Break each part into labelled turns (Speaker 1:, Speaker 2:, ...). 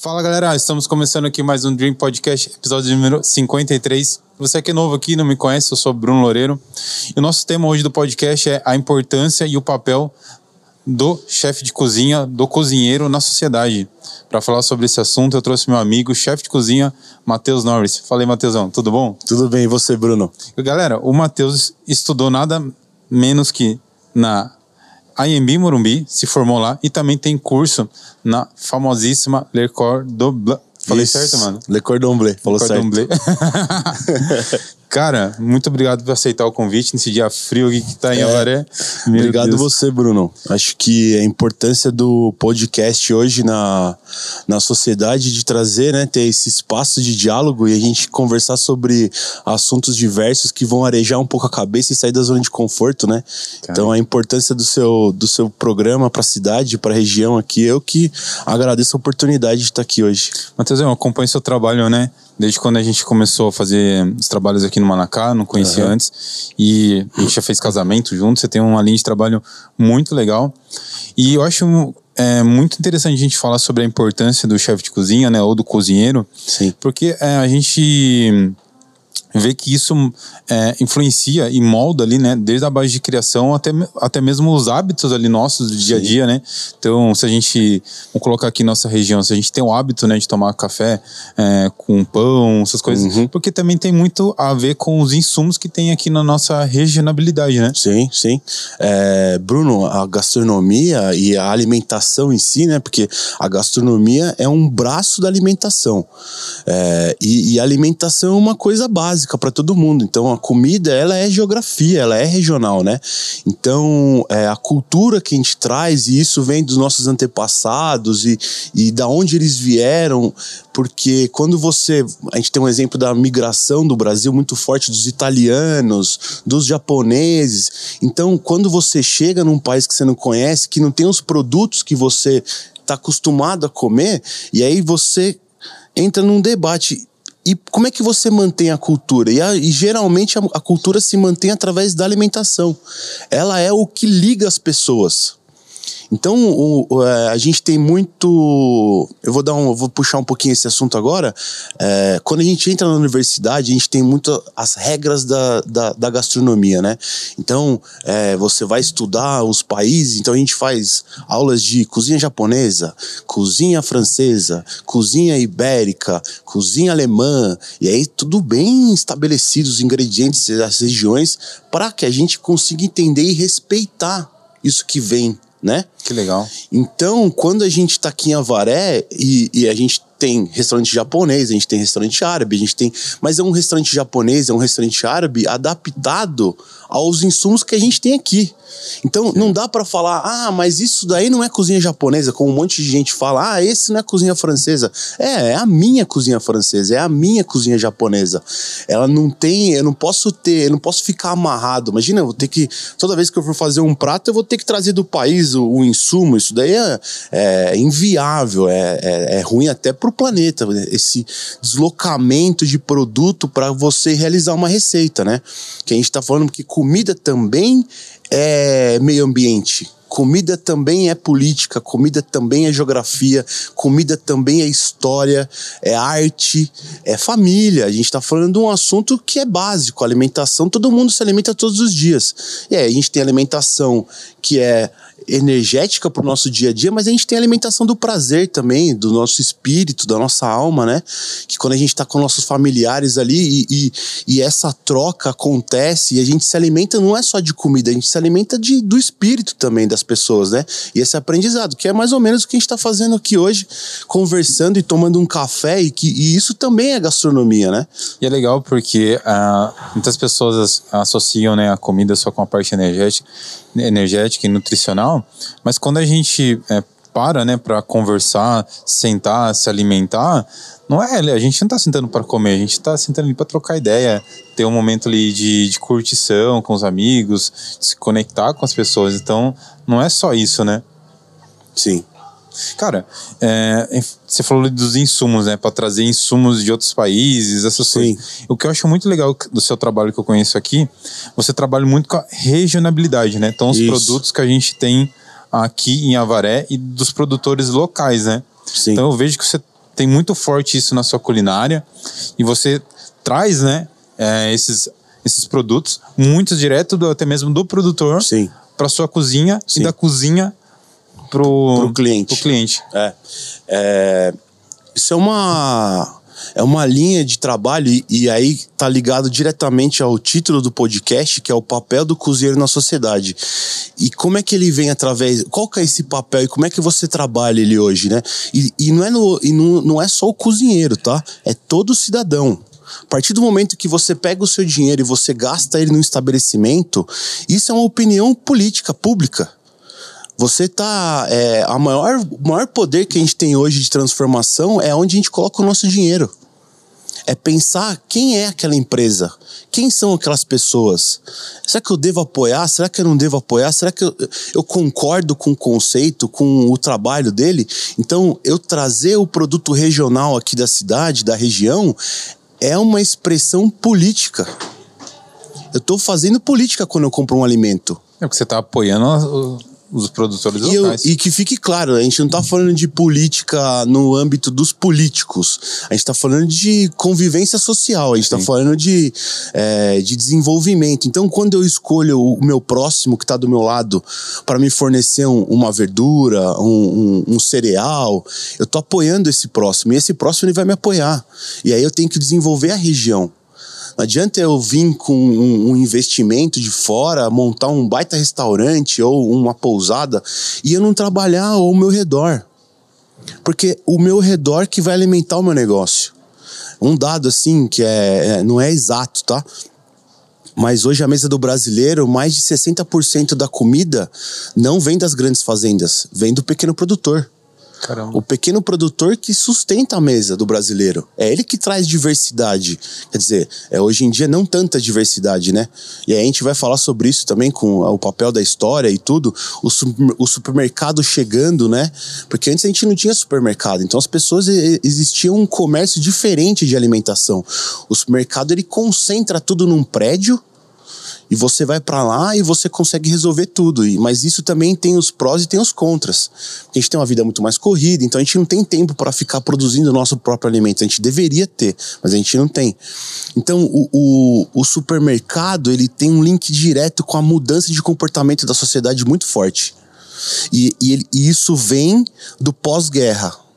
Speaker 1: Fala galera, estamos começando aqui mais um Dream Podcast, episódio número 53. Você que é novo aqui, não me conhece, eu sou Bruno Loureiro. E o nosso tema hoje do podcast é a importância e o papel do chefe de cozinha, do cozinheiro na sociedade. Para falar sobre esse assunto, eu trouxe meu amigo, chefe de cozinha, Matheus Norris. Falei, Matheusão, tudo bom?
Speaker 2: Tudo bem, e você, Bruno?
Speaker 1: Galera, o Matheus estudou nada menos que na IMB Morumbi, se formou lá e também tem curso na famosíssima Le Cordon Bleu. Falei
Speaker 2: Isso.
Speaker 1: certo, mano?
Speaker 2: Le Cordon Bleu, falou
Speaker 1: Le Cordon
Speaker 2: certo.
Speaker 1: Bleu. Cara, muito obrigado por aceitar o convite nesse dia frio aqui que tá em
Speaker 2: É.
Speaker 1: Avaré.
Speaker 2: Obrigado
Speaker 1: Deus.
Speaker 2: você, Bruno. Acho que a importância do podcast hoje na, na sociedade de trazer, né, ter esse espaço de diálogo e a gente conversar sobre assuntos diversos que vão arejar um pouco a cabeça e sair da zona de conforto, né?
Speaker 1: Cara.
Speaker 2: Então a importância do seu, do seu programa para a cidade, para a região aqui, eu que agradeço a oportunidade de estar aqui hoje.
Speaker 1: Matheus, eu acompanho seu trabalho, né? Desde quando a gente começou a fazer os trabalhos aqui no Manacá, não conhecia
Speaker 2: Aham.
Speaker 1: antes. E a gente já fez casamento junto, você tem uma linha de trabalho muito legal. E eu acho é, muito interessante a gente falar sobre a importância do chefe de cozinha, né? Ou do cozinheiro.
Speaker 2: Sim.
Speaker 1: Porque é, a gente vê que isso é, influencia e molda ali, né? Desde a base de criação até, até mesmo os hábitos ali nossos do dia a dia, né? Então, se a gente, vamos colocar aqui nossa região, se a gente tem o hábito, né, de tomar café é, com pão, essas coisas,
Speaker 2: Uhum.
Speaker 1: porque também tem muito a ver com os insumos que tem aqui na nossa regionalidade, né?
Speaker 2: Sim, sim. É, Bruno, a gastronomia e a alimentação em si, né? Porque a gastronomia é um braço da alimentação. É, e, e a alimentação é uma coisa básica para todo mundo. Então, a comida, ela é geografia, ela é regional, né? Então, é, a cultura que a gente traz, e isso vem dos nossos antepassados e, e da onde eles vieram, porque quando você. A gente tem um exemplo da migração do Brasil muito forte dos italianos, dos japoneses. Então, quando você chega num país que você não conhece, que não tem os produtos que você está acostumado a comer, e aí você entra num debate. E como é que você mantém a cultura? E, a- e geralmente a, a cultura se mantém através da alimentação. Ela é o que liga as pessoas. Então, o- o, é, a gente tem muito. Eu vou dar um, vou puxar um pouquinho esse assunto agora. É, quando a gente entra na universidade, a gente tem muito as regras da, da, da gastronomia, né? Então, é, você vai estudar os países, então a gente faz aulas de cozinha japonesa, cozinha francesa, cozinha ibérica, cozinha alemã, e aí tudo bem estabelecidos os ingredientes das regiões para que a gente consiga entender e respeitar isso que vem, né?
Speaker 1: Que legal.
Speaker 2: Então, quando a gente tá aqui em Avaré e, e a gente tem restaurante japonês, a gente tem restaurante árabe, a gente tem. Mas é um restaurante japonês, é um restaurante árabe adaptado aos insumos que a gente tem aqui. Então, não dá pra falar, ah, mas isso daí não é cozinha japonesa, como um monte de gente fala, ah, esse não é cozinha francesa. É, é a minha cozinha francesa, é a minha cozinha japonesa. Ela não tem, eu não posso ter, eu não posso ficar amarrado. Imagina, eu vou ter que, toda vez que eu for fazer um prato, eu vou ter que trazer do país o, o insumo. Isso daí é, é inviável, é, é, é ruim até pro planeta, esse deslocamento de produto para você realizar uma receita, né? Que a gente tá falando que comida também é meio ambiente. Comida também é política, comida também é geografia, comida também é história, é arte, é família. A gente está falando de um assunto que é básico, alimentação. Todo mundo se alimenta todos os dias. E aí a gente tem alimentação que é energética para o nosso dia a dia, mas a gente tem a alimentação do prazer também, do nosso espírito, da nossa alma, né? Que quando a gente está com nossos familiares ali e, e, e essa troca acontece e a gente se alimenta não é só de comida, a gente se alimenta de, do espírito também das pessoas, né? E esse aprendizado, que é mais ou menos o que a gente está fazendo aqui hoje, conversando e tomando um café, e, que, e isso também é gastronomia, né?
Speaker 1: E é legal porque ah, muitas pessoas as- associam né, a comida só com a parte energética, energética e nutricional, mas quando a gente é, para né, para conversar, sentar, se alimentar, não é, a gente não está sentando para comer, a gente está sentando ali para trocar ideia, ter um momento ali de, de curtição com os amigos, se conectar com as pessoas. Então, não é só isso, né?
Speaker 2: Sim.
Speaker 1: Cara, é, você falou dos insumos, né? Para trazer insumos de outros países, essas
Speaker 2: Sim.
Speaker 1: coisas. O que eu acho muito legal do seu trabalho que eu conheço aqui, você trabalha muito com a regionalidade, né? Então, os
Speaker 2: Isso.
Speaker 1: produtos que a gente tem aqui em Avaré e dos produtores locais, né?
Speaker 2: Sim.
Speaker 1: Então, eu vejo que você tem muito forte isso na sua culinária e você traz, né, é, esses, esses produtos, muitos direto do, até mesmo do produtor para sua cozinha Sim. e da cozinha pro,
Speaker 2: pro cliente.
Speaker 1: Pro cliente.
Speaker 2: É, é, isso é uma é uma linha de trabalho e, e aí tá ligado diretamente ao título do podcast, que é o papel do cozinheiro na sociedade. E como é que ele vem através. Qual que é esse papel e como é que você trabalha ele hoje, né? E, e, não, é no, e não, não é só o cozinheiro, tá? É todo cidadão. A partir do momento que você pega o seu dinheiro e você gasta ele no estabelecimento, isso é uma opinião política, pública. Você tá. É, a maior, maior poder que a gente tem hoje de transformação é onde a gente coloca o nosso dinheiro. É pensar quem é aquela empresa, quem são aquelas pessoas. Será que eu devo apoiar? Será que eu não devo apoiar? Será que eu, eu concordo com o conceito, com o trabalho dele? Então, eu trazer o produto regional aqui da cidade, da região, é uma expressão política. Eu estou fazendo política quando eu compro um alimento.
Speaker 1: É porque você está apoiando os produtores
Speaker 2: e
Speaker 1: locais.
Speaker 2: Eu, e que fique claro, a gente não está falando de política no âmbito dos políticos. A gente está falando de convivência social, a gente está falando de, é, de desenvolvimento. Então, quando eu escolho o meu próximo que está do meu lado para me fornecer um, uma verdura, um, um, um cereal, eu estou apoiando esse próximo. E esse próximo ele vai me apoiar. E aí eu tenho que desenvolver a região. Não adianta eu vir com um, um, investimento de fora, montar um baita restaurante ou uma pousada e eu não trabalhar ao meu redor. Porque o meu redor que vai alimentar o meu negócio. Um dado assim que é, é não é exato, tá? Mas hoje a mesa do brasileiro, mais de 60% da comida não vem das grandes fazendas, vem do pequeno produtor.
Speaker 1: Caramba.
Speaker 2: O pequeno produtor que sustenta a mesa do brasileiro. É ele que traz diversidade. Quer dizer, é, hoje em dia não tanta diversidade, né? E aí a gente vai falar sobre isso também com o papel da história e tudo. O, o supermercado chegando, né? Porque antes a gente não tinha supermercado. Então as pessoas existia um comércio diferente de alimentação. O supermercado ele concentra tudo num prédio e você vai para lá e você consegue resolver tudo. Mas isso também tem os prós e tem os contras. A gente tem uma vida muito mais corrida, então a gente não tem tempo para ficar produzindo o nosso próprio alimento. A gente deveria ter, mas a gente não tem. Então o, o, o supermercado ele tem um link direto com a mudança de comportamento da sociedade muito forte. E, e, ele, e isso vem do pós-guerra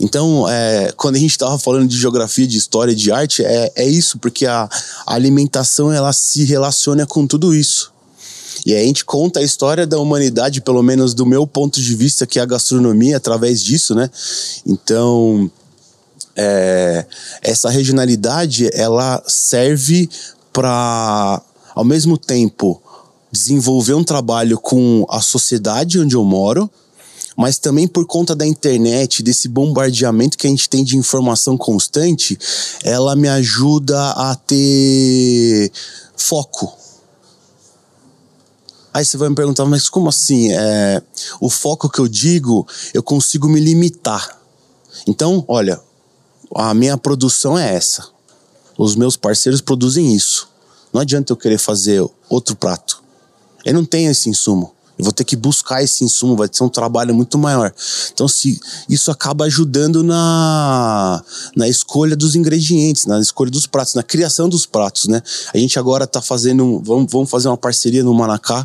Speaker 2: então, é, quando a gente estava falando de geografia, de história, de arte, é, é isso, porque a, alimentação ela se relaciona com tudo isso. E a gente conta a história da humanidade, pelo menos do meu ponto de vista, que é a gastronomia, através disso, né? Então, é, essa regionalidade, ela serve para, ao mesmo tempo, desenvolver um trabalho com a sociedade onde eu moro, mas também por conta da internet, desse bombardeamento que a gente tem de informação constante, ela me ajuda a ter foco. Aí você vai me perguntar, mas como assim? É, o foco que eu digo, eu consigo me limitar. Então, olha, a minha produção é essa. Os meus parceiros produzem isso. Não adianta eu querer fazer outro prato. Eu não tenho esse insumo. Eu vou ter que buscar esse insumo, vai ser um trabalho muito maior. Então, se isso acaba ajudando na, na escolha dos ingredientes, na escolha dos pratos, na criação dos pratos, né? A gente agora está fazendo, vamos, vamos fazer uma parceria no Manacá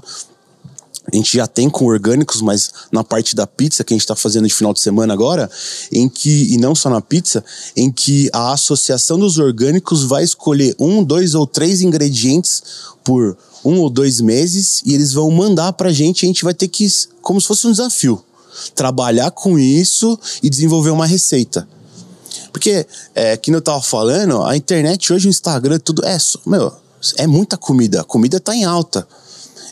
Speaker 2: a gente já tem com orgânicos, mas na parte da pizza que a gente está fazendo de final de semana agora, em que, e não só na pizza, em que a associação dos orgânicos vai escolher um, dois ou três ingredientes por um ou dois meses e eles vão mandar pra gente a gente vai ter que, como se fosse um desafio, trabalhar com isso e desenvolver uma receita. Porque, é, que eu tava falando, a internet hoje, o Instagram, tudo é, meu, é muita comida. A comida tá em alta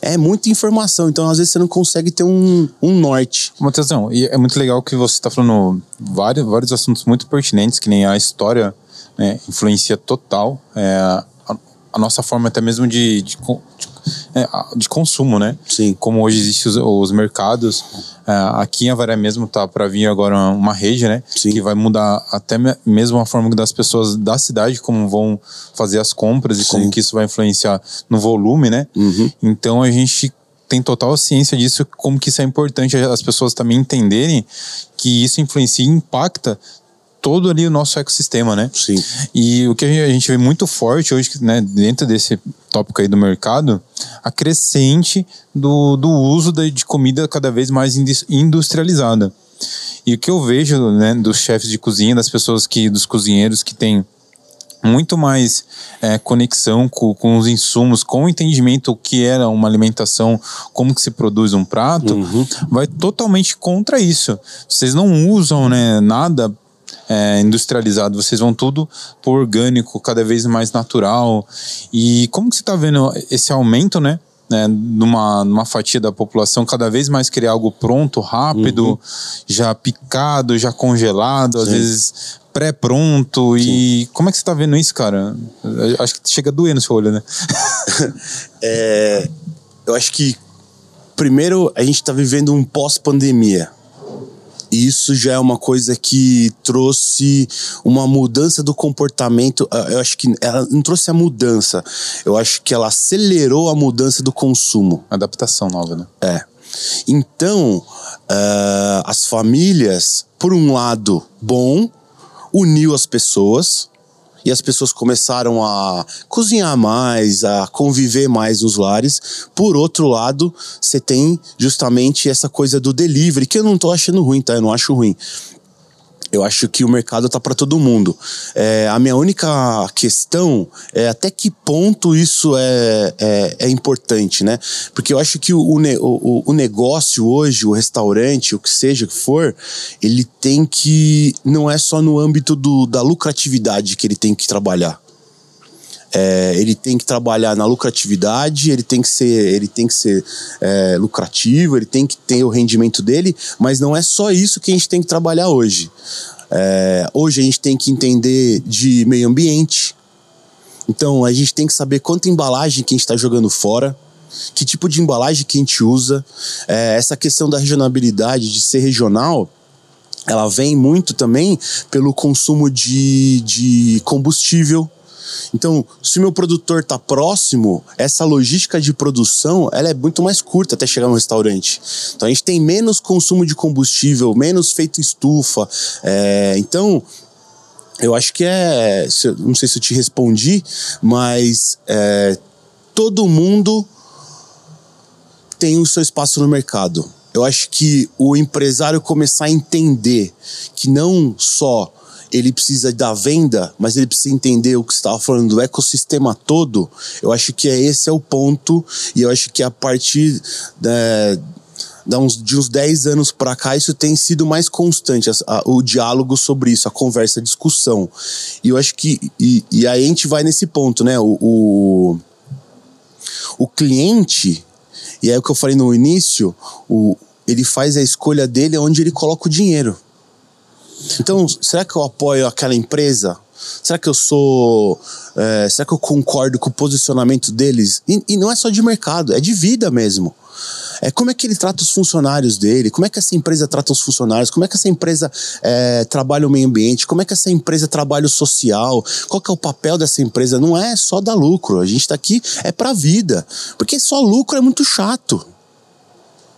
Speaker 2: é muita informação, então às vezes você não consegue ter um, um norte.
Speaker 1: Matheus, não, e é muito legal que você está falando vários, vários assuntos muito pertinentes, que nem a história né, influencia total é, a, nossa forma até mesmo de, de, de é, de consumo, né?
Speaker 2: Sim.
Speaker 1: Como hoje existem os, os mercados. É, aqui em Avaré mesmo tá para vir agora uma rede, né?
Speaker 2: Sim.
Speaker 1: Que vai mudar até mesmo a forma das pessoas da cidade como vão fazer as compras e Sim. como que isso vai influenciar no volume, né?
Speaker 2: Uhum.
Speaker 1: Então a gente tem total ciência disso, como que isso é importante as pessoas também entenderem que isso influencia e impacta todo ali o nosso ecossistema, né?
Speaker 2: Sim.
Speaker 1: E o que a gente vê muito forte hoje, né, dentro desse tópico aí do mercado, a crescente do, do uso de, comida cada vez mais industrializada. E o que eu vejo, né, dos chefes de cozinha, das pessoas que, dos cozinheiros que têm muito mais é, conexão com, com, os insumos, com o entendimento o que era uma alimentação, como que se produz um prato, uhum. vai totalmente contra isso. Vocês não usam né, nada é, industrializado, vocês vão tudo por orgânico, cada vez mais natural. E como que você está vendo esse aumento, né? né, numa, numa fatia da população cada vez mais querer algo pronto, rápido, uhum. já picado, já congelado, Sim. às vezes pré-pronto. E como é que você está vendo isso, cara? Acho que chega a doer no seu olho, né?
Speaker 2: é, eu acho que primeiro a gente está vivendo um pós-pandemia isso já é uma coisa que trouxe uma mudança do comportamento. Ah, eu acho que ela não trouxe a mudança, eu acho que ela acelerou a mudança do consumo.
Speaker 1: Adaptação nova, né?
Speaker 2: É. Então, uh, as famílias, por um lado, bom, uniu as pessoas e as pessoas começaram a cozinhar mais, a conviver mais nos lares. Por outro lado, você tem justamente essa coisa do delivery, que eu não tô achando ruim, tá? Eu não acho ruim. Eu acho que o mercado tá para todo mundo. É, a minha única questão é até que ponto isso é, é, é importante, né? Porque eu acho que o, o, o, negócio hoje, o restaurante, o que seja que for, ele tem que. Não é só no âmbito do, da lucratividade que ele tem que trabalhar. É, ele tem que trabalhar na lucratividade, ele tem que ser, ele tem que ser é, lucrativo, ele tem que ter o rendimento dele, mas não é só isso que a gente tem que trabalhar hoje. É, hoje a gente tem que entender de meio ambiente. Então a gente tem que saber quanta embalagem que a gente está jogando fora, que tipo de embalagem que a gente usa. É, essa questão da regionalidade, de ser regional, ela vem muito também pelo consumo de, de combustível então, se o meu produtor está próximo, essa logística de produção ela é muito mais curta até chegar no restaurante. Então, a gente tem menos consumo de combustível, menos feito estufa. É, então, eu acho que é. Não sei se eu te respondi, mas é, todo mundo tem o seu espaço no mercado. Eu acho que o empresário começar a entender que não só ele precisa da venda, mas ele precisa entender o que estava falando do ecossistema todo. Eu acho que é esse é o ponto, e eu acho que a partir da, da uns, de uns 10 anos para cá, isso tem sido mais constante, a, a, o diálogo sobre isso, a conversa, a discussão. E eu acho que. E, e aí a gente vai nesse ponto, né? O, o, o cliente, e é o que eu falei no início, o, ele faz a escolha dele onde ele coloca o dinheiro. Então, será que eu apoio aquela empresa? Será que eu sou. É, será que eu concordo com o posicionamento deles? E, e, não é só de mercado, é de vida mesmo. É como é que ele trata os funcionários dele, como é que essa empresa trata os funcionários, como é que essa empresa é, trabalha o meio ambiente, como é que essa empresa trabalha o social, qual que é o papel dessa empresa. Não é só dar lucro, a gente está aqui é para vida, porque só lucro é muito chato.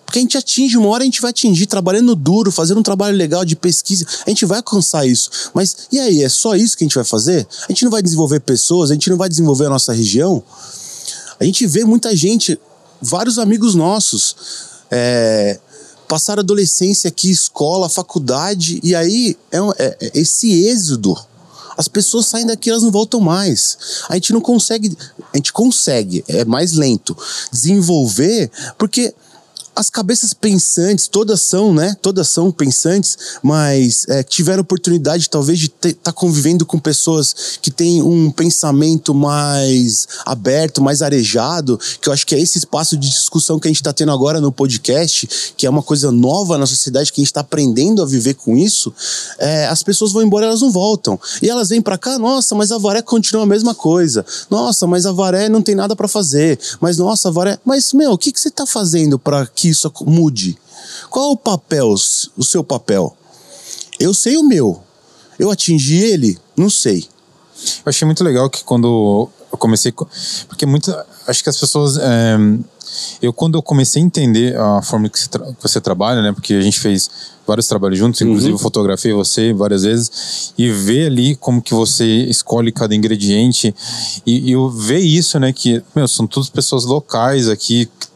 Speaker 2: Porque a gente atinge, uma hora a gente vai atingir, trabalhando duro, fazendo um trabalho legal de pesquisa, a gente vai alcançar isso. Mas e aí, é só isso que a gente vai fazer? A gente não vai desenvolver pessoas, a gente não vai desenvolver a nossa região? A gente vê muita gente, vários amigos nossos, é, passaram adolescência aqui, escola, faculdade, e aí é, é, é esse êxodo as pessoas saem daqui, elas não voltam mais. A gente não consegue, a gente consegue, é mais lento, desenvolver, porque as cabeças pensantes, todas são, né? Todas são pensantes, mas é, tiveram oportunidade talvez de estar tá convivendo com pessoas que têm um pensamento mais aberto, mais arejado, que eu acho que é esse espaço de discussão que a gente está tendo agora no podcast, que é uma coisa nova na sociedade, que a gente está aprendendo a viver com isso. É, as pessoas vão embora, elas não voltam. E elas vêm para cá, nossa, mas a Varé continua a mesma coisa. Nossa, mas a Varé não tem nada para fazer. Mas nossa, a Varé. Mas, meu, o que, que você está fazendo para que isso mude? Qual é o papel, o seu papel? Eu sei o meu. Eu atingi ele? Não sei.
Speaker 1: Eu achei muito legal que quando eu comecei. Porque muito. Acho que as pessoas. É, Eu, quando eu comecei a entender a forma que você, tra que você trabalha, né? Porque a gente fez vários trabalhos juntos, inclusive
Speaker 2: Uhum.
Speaker 1: fotografei você várias vezes, e ver ali como que você escolhe cada ingrediente, e, e eu ver isso, né? Que, meu, são todas pessoas locais aqui que,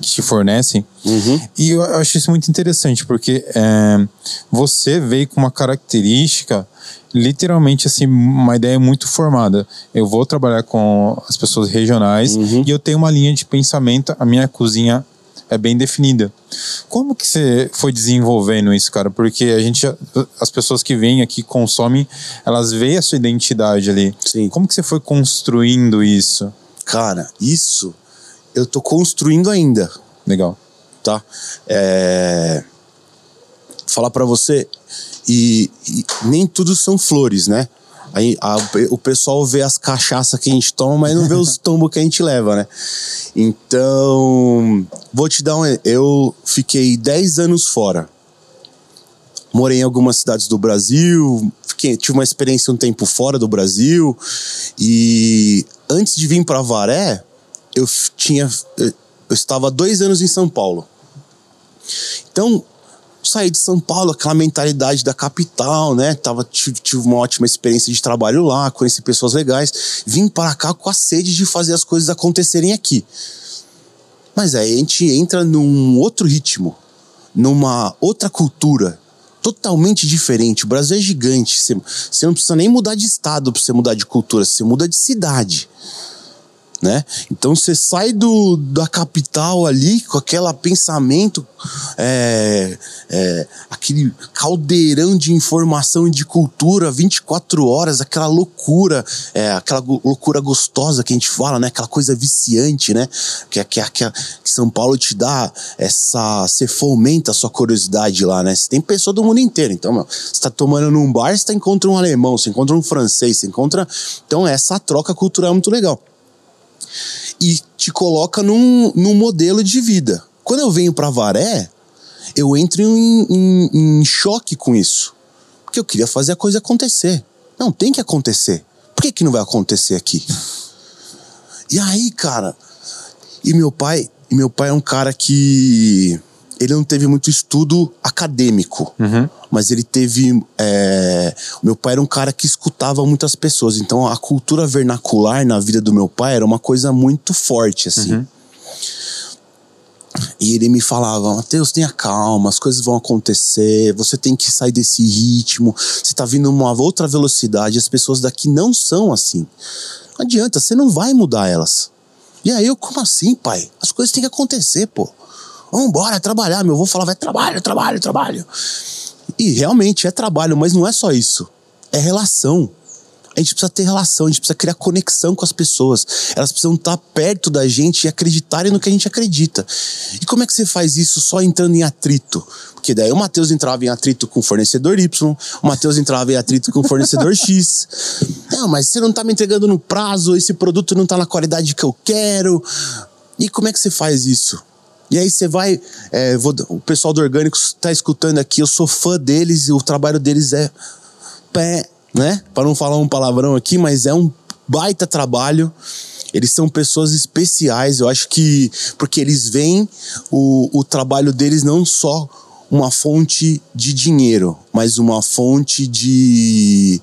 Speaker 1: que te fornecem.
Speaker 2: Uhum.
Speaker 1: E eu acho isso muito interessante, porque é, você veio com uma característica, literalmente assim, uma ideia muito formada. Eu vou trabalhar com as pessoas regionais e eu tenho uma linha de pensamento, a minha cozinha é bem definida. Como que você foi desenvolvendo isso, cara? Porque a gente, as pessoas que vêm aqui consomem, elas veem a sua identidade ali.
Speaker 2: Sim.
Speaker 1: Como que você foi construindo isso?
Speaker 2: Cara, isso eu tô construindo ainda,
Speaker 1: Legal.
Speaker 2: tá? É... Falar pra você, e, e nem tudo são flores, né? Aí, a- o pessoal vê as cachaças que a gente toma, mas não vê os tombos que a gente leva, né? Então, vou te dar um. Eu fiquei 10 anos fora. Morei em algumas cidades do Brasil, fiquei, tive uma experiência um tempo fora do Brasil. E antes de vir para Varé, eu tinha. Eu estava dois anos em São Paulo. Então, saí de São Paulo, aquela mentalidade da capital, né? Tava, tive, tive uma ótima experiência de trabalho lá, conheci pessoas legais. Vim para cá com a sede de fazer as coisas acontecerem aqui. Mas aí a gente entra num outro ritmo, numa outra cultura, totalmente diferente. O Brasil é gigante. Você, você não precisa nem mudar de estado para você mudar de cultura, você muda de cidade né? Então você sai do, da capital ali com aquele pensamento, é, é, aquele caldeirão de informação e de cultura 24 horas, aquela loucura, é, aquela loucura gostosa que a gente fala, né? Aquela coisa viciante, né? Que, que, que, que São Paulo te dá essa. Você fomenta a sua curiosidade lá, né? Você tem pessoa do mundo inteiro. Então, meu, você tá tomando num bar, você tá, encontra um alemão, você encontra um francês, você encontra. Então, essa troca cultural é muito legal e te coloca num, num modelo de vida. Quando eu venho para Varé, eu entro em, em- em choque com isso. Porque eu queria fazer a coisa acontecer. Não, tem que acontecer. Por que, que não vai acontecer aqui? E aí, cara, e meu pai, e meu pai é um cara que ele não teve muito estudo acadêmico, mas ele teve. é, meu pai era um cara que escutava muitas pessoas, então a cultura vernacular na vida do meu pai era uma coisa muito forte, assim. E ele me falava, Matheus, tenha calma, as coisas vão acontecer, você tem que sair desse ritmo, você tá vindo numa outra velocidade, as pessoas daqui não são assim. Não adianta, você não vai mudar elas. E aí eu, como assim, pai? As coisas têm que acontecer, pô. Vambora, trabalhar. Meu avô falava, é trabalho, trabalho, trabalho. E realmente é trabalho, mas não é só isso. É relação. A gente precisa ter relação, a gente precisa criar conexão com as pessoas. Elas precisam estar perto da gente e acreditarem no que a gente acredita. E como é que você faz isso só entrando em atrito? Porque daí o Matheus entrava em atrito com o fornecedor Y, o Matheus entrava em atrito com o fornecedor X. Não, mas você não tá me entregando no prazo, esse produto não tá na qualidade que eu quero. E como é que você faz isso? E aí você vai. é, vou- o pessoal do Orgânico está escutando aqui, eu sou fã deles e o trabalho deles é pé, né? Para não falar um palavrão aqui, mas é um baita trabalho. Eles são pessoas especiais, eu acho que. Porque eles veem o, o trabalho deles não só uma fonte de dinheiro, mas uma fonte de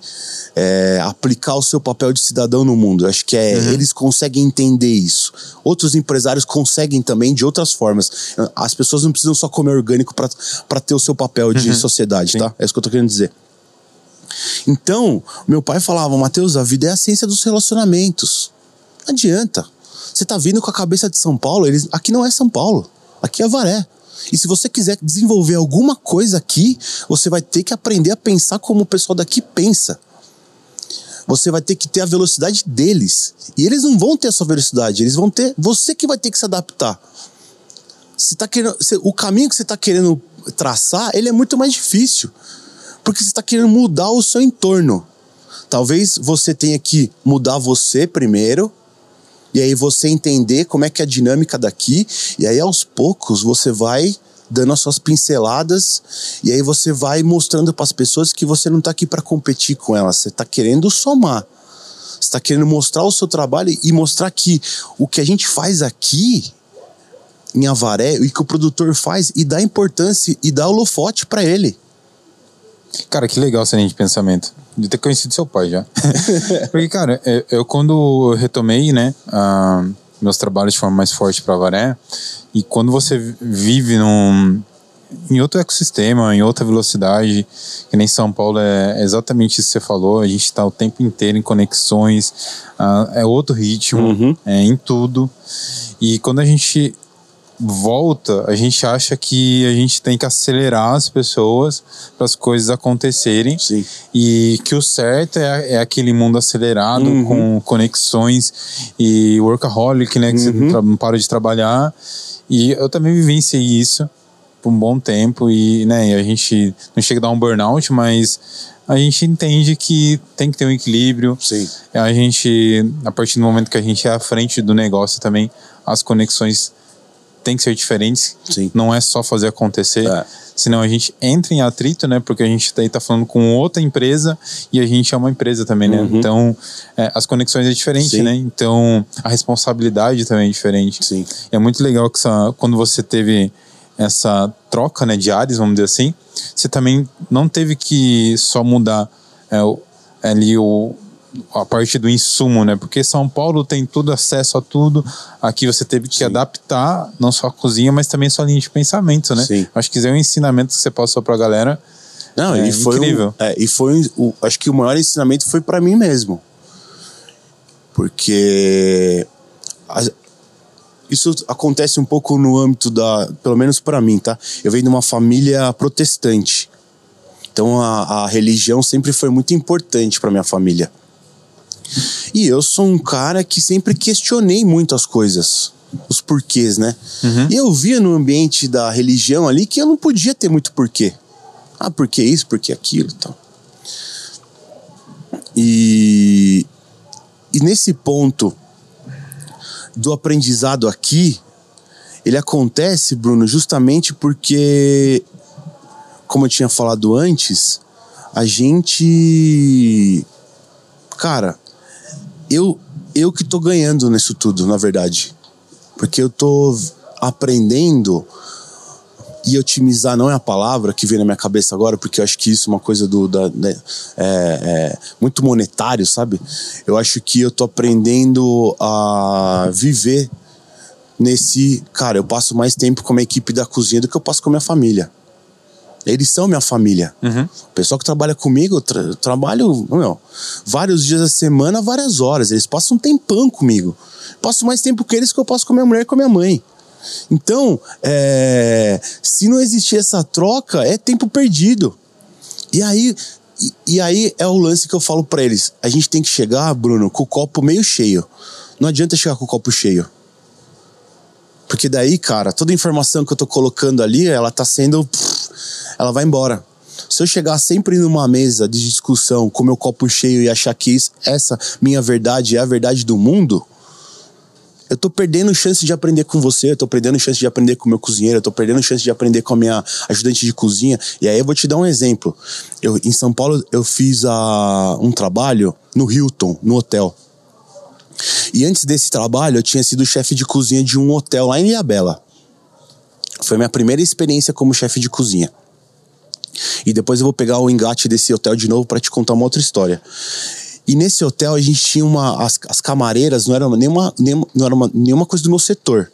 Speaker 2: é, aplicar o seu papel de cidadão no mundo. Eu acho que é, eles conseguem entender isso. Outros empresários conseguem também de outras formas. As pessoas não precisam só comer orgânico para ter o seu papel de sociedade, tá? É isso que eu tô querendo dizer. Então, meu pai falava, Mateus, a vida é a ciência dos relacionamentos. Não adianta. Você tá vindo com a cabeça de São Paulo, eles, aqui não é São Paulo, aqui é Avaré. E se você quiser desenvolver alguma coisa aqui, você vai ter que aprender a pensar como o pessoal daqui pensa. Você vai ter que ter a velocidade deles. E eles não vão ter a sua velocidade, eles vão ter. Você que vai ter que se adaptar. Você tá querendo, você- o caminho que você está querendo traçar, ele é muito mais difícil. Porque você está querendo mudar o seu entorno. Talvez você tenha que mudar você primeiro, e aí você entender como é que é a dinâmica daqui, e aí aos poucos você vai dando as suas pinceladas, e aí você vai mostrando para as pessoas que você não está aqui para competir com elas, você está querendo somar. Você está querendo mostrar o seu trabalho e mostrar que o que a gente faz aqui em Avaré e que o produtor faz e dá importância e dá holofote para ele.
Speaker 1: Cara, que legal essa linha de pensamento. De ter conhecido seu pai já. Porque, cara, eu, eu quando retomei, né, uh, meus trabalhos de forma mais forte para Avaré, e quando você vive num, em outro ecossistema, em outra velocidade, que nem São Paulo é exatamente isso que você falou, a gente está o tempo inteiro em conexões, uh, é outro ritmo,
Speaker 2: Uhum.
Speaker 1: é em tudo. E quando a gente volta, a gente acha que a gente tem que acelerar as pessoas para as coisas acontecerem
Speaker 2: Sim.
Speaker 1: e que o certo é, é aquele mundo acelerado
Speaker 2: Uhum.
Speaker 1: com conexões e workaholic, né, que você
Speaker 2: Uhum.
Speaker 1: tra- não para de trabalhar. E eu também vivenciei isso por um bom tempo e, né, e a gente não chega a dar um burnout, mas a gente entende que tem que ter um equilíbrio.
Speaker 2: Sim.
Speaker 1: A gente, a partir do momento que a gente é à frente do negócio também, as conexões têm que ser diferentes.
Speaker 2: Sim.
Speaker 1: Não é só fazer acontecer.
Speaker 2: É.
Speaker 1: Senão a gente entra em atrito, né? Porque a gente daí tá falando com outra empresa e a gente é uma empresa também, né?
Speaker 2: Uhum.
Speaker 1: Então, é, as conexões é diferente,
Speaker 2: Sim.
Speaker 1: né? Então, a responsabilidade também é diferente.
Speaker 2: Sim.
Speaker 1: É muito legal que essa, quando você teve essa troca né, de áreas, vamos dizer assim, você também não teve que só mudar é, ali o, a parte do insumo, né? Porque São Paulo tem tudo, acesso a tudo. Aqui você teve que
Speaker 2: Sim.
Speaker 1: adaptar não só a cozinha, mas também a sua linha de pensamento, né?
Speaker 2: Sim.
Speaker 1: Acho que isso é um ensinamento que você passou pra galera.
Speaker 2: Não,
Speaker 1: É
Speaker 2: e foi
Speaker 1: incrível.
Speaker 2: Um, é, e foi o, acho que o maior ensinamento foi para mim mesmo. Porque a- isso acontece um pouco no âmbito da, pelo menos para mim, tá? Eu venho de uma família protestante. Então a, a religião sempre foi muito importante para minha família. E eu sou um cara que sempre questionei muito as coisas, os porquês, né? E eu via no ambiente da religião ali que eu não podia ter muito porquê. Ah, por que isso, por que aquilo e tal. E, e nesse ponto do aprendizado aqui, ele acontece, Bruno, justamente porque, como eu tinha falado antes, a gente. Cara, eu, eu que tô ganhando nisso tudo, na verdade. Porque eu tô aprendendo e otimizar não é a palavra que vem na minha cabeça agora, porque eu acho que isso é uma coisa do da, né, é, é muito monetário, sabe? Eu acho que eu tô aprendendo a viver nesse, cara, eu passo mais tempo com a equipe da cozinha do que eu passo com a minha família. Eles são minha família. O pessoal que trabalha comigo, eu, tra trabalho meu, vários dias da semana, várias horas. Eles passam um tempão comigo. Passo mais tempo com eles que eu passo com a minha mulher e com a minha mãe. Então, é, se não existir essa troca, é tempo perdido. E aí, e, e aí é o lance que eu falo para eles. A gente tem que chegar, Bruno, com o copo meio cheio. Não adianta chegar com o copo cheio. Porque daí, cara, toda a informação que eu tô colocando ali, ela tá sendo. Ela vai embora. Se eu chegar sempre numa mesa de discussão com meu copo cheio e achar que isso, essa minha verdade é a verdade do mundo, eu tô perdendo chance de aprender com você, eu tô perdendo chance de aprender com o meu cozinheiro, eu tô perdendo chance de aprender com a minha ajudante de cozinha. E aí eu vou te dar um exemplo. Eu, em São Paulo, eu fiz a, um trabalho no Hilton, no hotel. E antes desse trabalho, eu tinha sido chefe de cozinha de um hotel lá em Ilhabela. Foi minha primeira experiência como chefe de cozinha. E depois eu vou pegar o engate desse hotel de novo para te contar uma outra história. E nesse hotel a gente tinha uma. As, as camareiras não eram nenhuma, nenhuma, não era uma, nenhuma coisa do meu setor.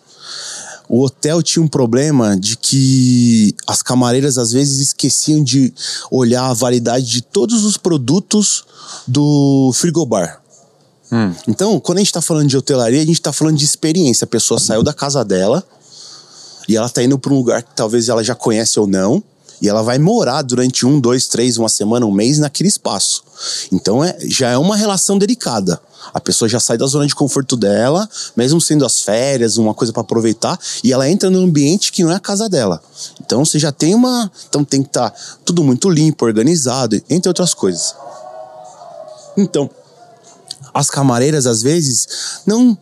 Speaker 2: O hotel tinha um problema de que as camareiras às vezes esqueciam de olhar a validade de todos os produtos do frigobar. Então, quando a gente tá falando de hotelaria, a gente tá falando de experiência. A pessoa saiu da casa dela e ela tá indo para um lugar que talvez ela já conhece ou não. E ela vai morar durante um, dois, três, uma semana, um mês naquele espaço. Então é, já é uma relação delicada. A pessoa já sai da zona de conforto dela, mesmo sendo as férias, uma coisa para aproveitar, e ela entra num ambiente que não é a casa dela. Então você já tem uma. Então tem que estar tudo muito limpo, organizado, entre outras coisas. Então, as camareiras às vezes não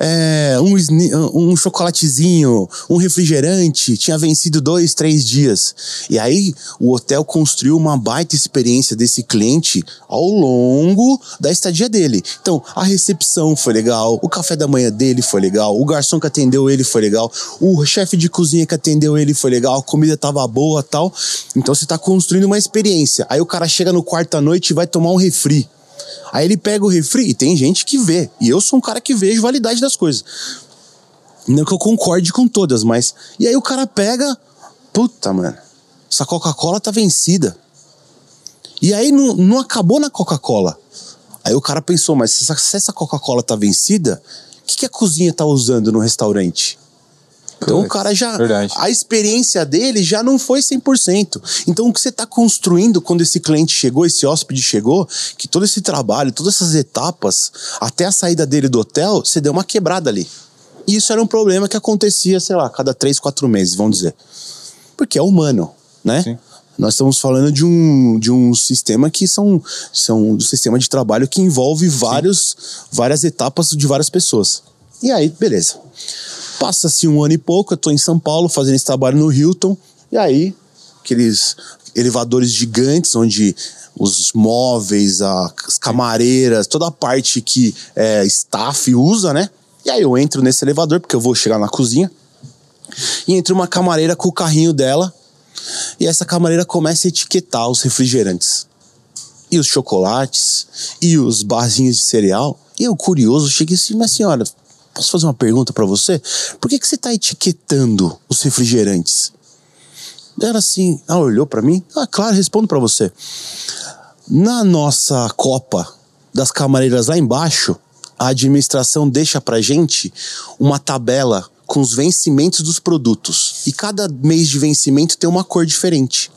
Speaker 2: é, um, um chocolatezinho, um refrigerante, tinha vencido dois, três dias. E aí o hotel construiu uma baita experiência desse cliente ao longo da estadia dele. Então, a recepção foi legal, o café da manhã dele foi legal, o garçom que atendeu ele foi legal, o chefe de cozinha que atendeu ele foi legal, a comida tava boa tal. Então você tá construindo uma experiência. Aí o cara chega no quarto à noite e vai tomar um refri. Aí ele pega o refri e tem gente que vê. E eu sou um cara que vejo validade das coisas. Não que eu concorde com todas, mas. E aí o cara pega. Puta, mano. Essa Coca-Cola tá vencida. E aí não, não acabou na Coca-Cola. Aí o cara pensou, mas se essa, essa Coca-Cola tá vencida, o que, que a cozinha tá usando no restaurante? Então o cara já.
Speaker 1: verdade.
Speaker 2: A experiência dele já não foi 100%. Então o que você está construindo quando esse cliente chegou, esse hóspede chegou, que todo esse trabalho, todas essas etapas, até a saída dele do hotel, você deu uma quebrada ali. E isso era um problema que acontecia, sei lá, cada três, quatro meses, vamos dizer. Porque é humano, né?
Speaker 1: Sim.
Speaker 2: Nós estamos falando de um, de um sistema que são, são um sistema de trabalho que envolve vários, várias etapas de várias pessoas. E aí, beleza. Passa-se um ano e pouco, eu tô em São Paulo fazendo esse trabalho no Hilton, e aí, aqueles elevadores gigantes onde os móveis, as camareiras, toda a parte que é, staff usa, né? E aí eu entro nesse elevador, porque eu vou chegar na cozinha, e entra uma camareira com o carrinho dela, e essa camareira começa a etiquetar os refrigerantes. E os chocolates, e os barzinhos de cereal. E eu, curioso, cheguei assim, mas senhora, posso fazer uma pergunta pra você? Por que, que você tá etiquetando os refrigerantes? Ela assim, ela olhou pra mim, ah, claro, respondo pra você. Na nossa copa das camareiras lá embaixo, a administração deixa pra gente uma tabela com os vencimentos dos produtos. E cada mês de vencimento tem uma cor diferente.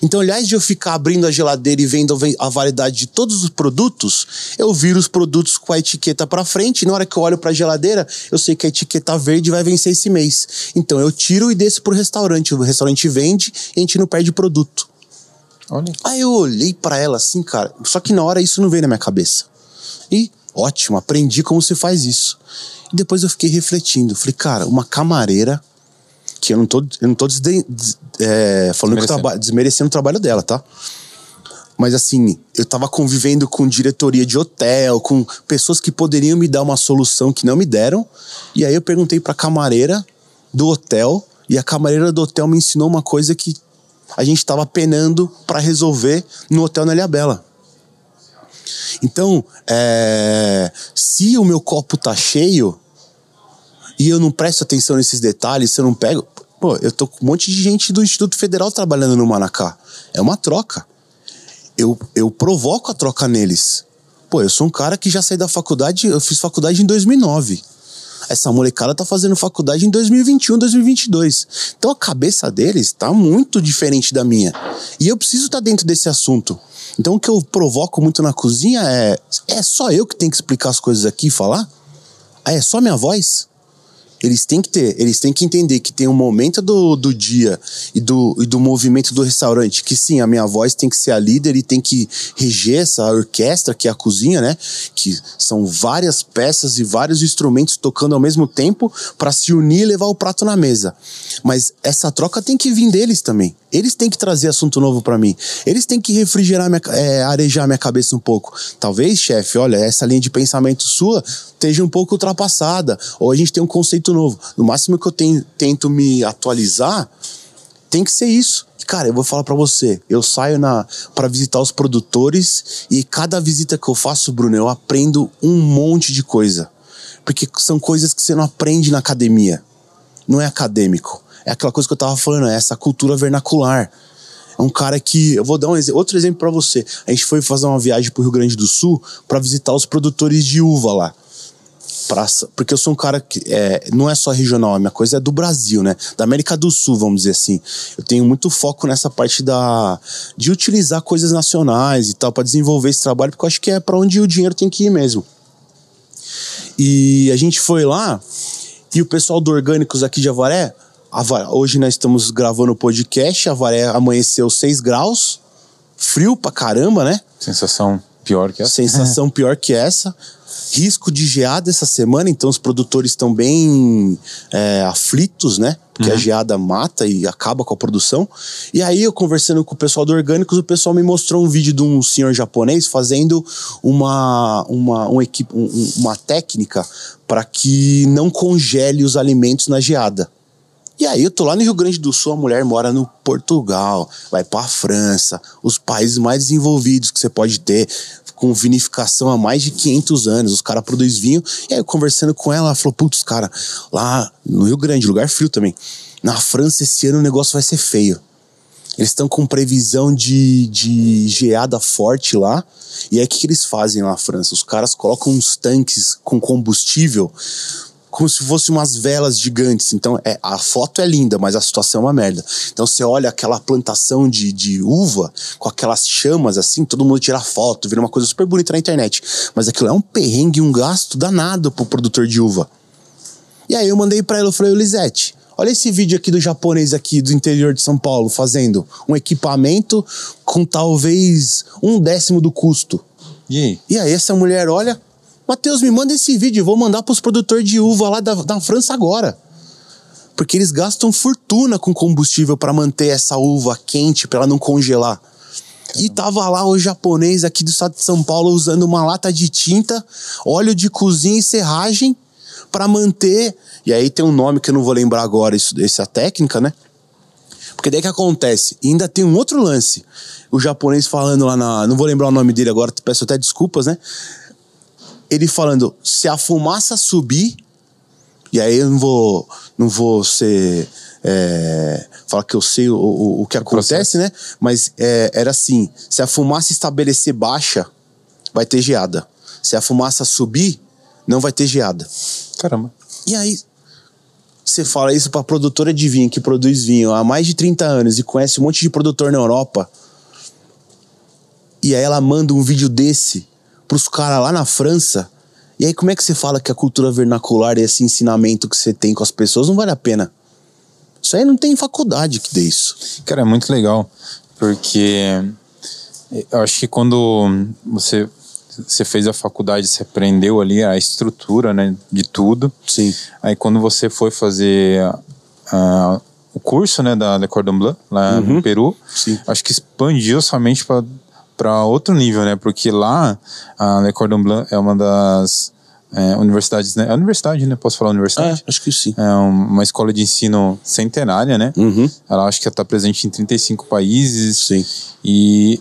Speaker 2: Então, aliás de eu ficar abrindo a geladeira e vendo a a validade de todos os produtos, eu viro os produtos com a etiqueta pra frente. E na hora que eu olho pra geladeira, eu sei que a etiqueta verde vai vencer esse mês. Então, eu tiro e desço pro restaurante. O restaurante vende e a gente não perde produto.
Speaker 1: Olha.
Speaker 2: Aí eu olhei pra ela assim, cara. Só que na hora isso não veio na minha cabeça. E ótimo, aprendi como se faz isso. E depois eu fiquei refletindo. Falei, cara, uma camareira que eu não tô, eu não tô desde- des- é, falando
Speaker 1: Desmerecendo.
Speaker 2: traba- desmerecendo o trabalho dela, tá? Mas assim, eu tava convivendo com diretoria de hotel, com pessoas que poderiam me dar uma solução que não me deram. E aí eu perguntei pra camareira do hotel, e a camareira do hotel me ensinou uma coisa que a gente tava penando pra resolver no hotel na Ilhabela. Então, é, se o meu copo tá cheio e eu não presto atenção nesses detalhes, se eu não pego. Pô, eu tô com um monte de gente do Instituto Federal trabalhando no Manacá. É uma troca. Eu, eu provoco a troca neles. Pô, eu sou um cara que já saí da faculdade, eu fiz faculdade em 2009. Essa molecada tá fazendo faculdade em 2021, 2022. Então a cabeça deles tá muito diferente da minha. E eu preciso estar dentro desse assunto. Então o que eu provoco muito na cozinha é: é só eu que tenho que explicar as coisas aqui e falar? Ah, é só minha voz? Eles têm que ter, eles têm que entender que tem um momento do, do dia e do, e do movimento do restaurante, que sim, a minha voz tem que ser a líder e tem que reger essa orquestra, que é a cozinha, né? Que são várias peças e vários instrumentos tocando ao mesmo tempo para se unir e levar o prato na mesa. Mas essa troca tem que vir deles também. Eles têm que trazer assunto novo para mim. Eles têm que refrigerar, minha, é, arejar minha cabeça um pouco. Talvez, chefe, olha, essa linha de pensamento sua esteja um pouco ultrapassada. Ou a gente tem um conceito novo. No máximo que eu ten- tento me atualizar, tem que ser isso. Cara, eu vou falar pra você, eu saio na para visitar os produtores e cada visita que eu faço, Bruno, eu aprendo um monte de coisa. Porque são coisas que você não aprende na academia. Não é acadêmico. É aquela coisa que eu tava falando, é essa cultura vernacular. É um cara que. Eu vou dar um exe- outro exemplo pra você. A gente foi fazer uma viagem pro Rio Grande do Sul pra visitar os produtores de uva lá. Praça, porque eu sou um cara que é, não é só regional, a minha coisa é do Brasil, né? Da América do Sul, vamos dizer assim. Eu tenho muito foco nessa parte da de utilizar coisas nacionais e tal para desenvolver esse trabalho, porque eu acho que é para onde o dinheiro tem que ir mesmo. E a gente foi lá e o pessoal do Orgânicos aqui de Avaré, Avaré hoje nós estamos gravando o podcast, Avaré amanheceu 6 graus, frio pra caramba, né?
Speaker 1: Sensação Pior que essa.
Speaker 2: Sensação pior que essa. Risco de geada essa semana, então os produtores estão bem é, aflitos, né? Porque a geada mata e acaba com a produção. E aí, eu conversando com o pessoal do Orgânicos, o pessoal me mostrou um vídeo de um senhor japonês fazendo uma, uma, um equipe, um- uma técnica para que não congele os alimentos na geada. E aí eu tô lá no Rio Grande do Sul, a mulher mora no Portugal, vai pra França, os países mais desenvolvidos que você pode ter, com vinificação há mais de 500 anos, os caras produzem vinho. E aí conversando com ela, ela falou, putz, cara, lá no Rio Grande, lugar frio também, na França esse ano o negócio vai ser feio. Eles estão com previsão de, de geada forte lá. E aí o que, que eles fazem lá na França? Os caras colocam uns tanques com combustível como se fossem umas velas gigantes. Então, é, a foto é linda, mas a situação é uma merda. Então, você olha aquela plantação de, de uva com aquelas chamas assim, todo mundo tira foto, vira uma coisa super bonita na internet. Mas aquilo é um perrengue, um gasto danado pro produtor de uva. E aí eu mandei pra ela, eu falei, Lisete, olha esse vídeo aqui do japonês aqui do interior de São Paulo fazendo um equipamento com talvez um décimo do custo.
Speaker 1: E aí?
Speaker 2: E aí essa mulher olha, Matheus, me manda esse vídeo, vou mandar pros produtores de uva lá da, da França agora. Porque eles gastam fortuna com combustível para manter essa uva quente, para ela não congelar. E tava lá o japonês aqui do estado de São Paulo usando uma lata de tinta, óleo de cozinha e serragem para manter. E aí tem um nome que eu não vou lembrar agora, isso, essa técnica, né? Porque daí que acontece? E ainda tem um outro lance. O japonês falando lá na. Não vou lembrar o nome dele agora, peço até desculpas, né? Ele falando: se a fumaça subir, e aí eu não vou, não vou ser. É, falar que eu sei o, o, o que acontece, né? Mas é, era assim: se a fumaça estabelecer baixa, vai ter geada. Se a fumaça subir, não vai ter geada.
Speaker 1: Caramba.
Speaker 2: E aí, você fala isso pra produtora de vinho que produz vinho há mais de 30 anos e conhece um monte de produtor na Europa. E aí ela manda um vídeo desse pros caras lá na França. E aí, como é que você fala que a cultura vernacular e esse ensinamento que você tem com as pessoas não vale a pena? Isso aí não tem faculdade que dê isso.
Speaker 1: Cara, é muito legal, porque eu acho que quando você, você fez a faculdade, você aprendeu ali a estrutura né, de tudo.
Speaker 2: Sim.
Speaker 1: Aí quando você foi fazer ah, o curso né, da Le Cordon Bleu, lá no Peru,
Speaker 2: Sim.
Speaker 1: acho que expandiu somente para outro nível, né? Porque lá a Le Cordon Bleu é uma das é, universidades, né? É universidade, né? Posso falar universidade?
Speaker 2: É, acho que sim.
Speaker 1: É uma escola de ensino centenária, né?
Speaker 2: Uhum.
Speaker 1: Ela acho que está presente em 35 países.
Speaker 2: Sim.
Speaker 1: E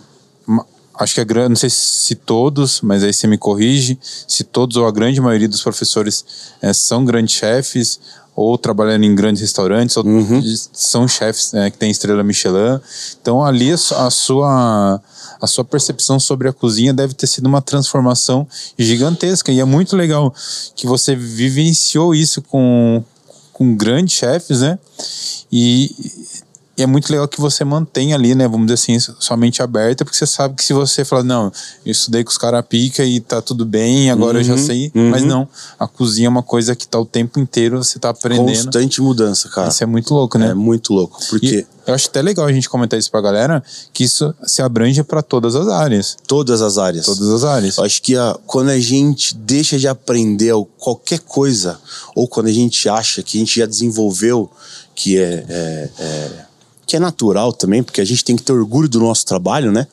Speaker 1: acho que a grande, não sei se todos, mas aí você me corrige, se todos ou a grande maioria dos professores eh, são grandes chefes ou trabalhando em grandes restaurantes, ou são chefes eh, que têm estrela Michelin. Então ali a, a sua a sua percepção sobre a cozinha deve ter sido uma transformação gigantesca e é muito legal que você vivenciou isso com com grandes chefes, né? E, e é muito legal que você mantenha ali, né? Vamos dizer assim, sua mente aberta, porque você sabe que se você falar, não, eu estudei com os caras pica e tá tudo bem, agora eu já sei. Mas não, a cozinha é uma coisa que tá o tempo inteiro, você tá aprendendo.
Speaker 2: Constante mudança, cara.
Speaker 1: Isso é muito louco, né?
Speaker 2: É muito louco. Porque
Speaker 1: E eu acho até legal a gente comentar isso pra galera, que isso se abrange para todas as áreas.
Speaker 2: todas as áreas.
Speaker 1: Todas as áreas.
Speaker 2: Eu acho que a- quando a gente deixa de aprender qualquer coisa, ou quando a gente acha que a gente já desenvolveu, que é, é- é- que é natural também, porque a gente tem que ter orgulho do nosso trabalho, né?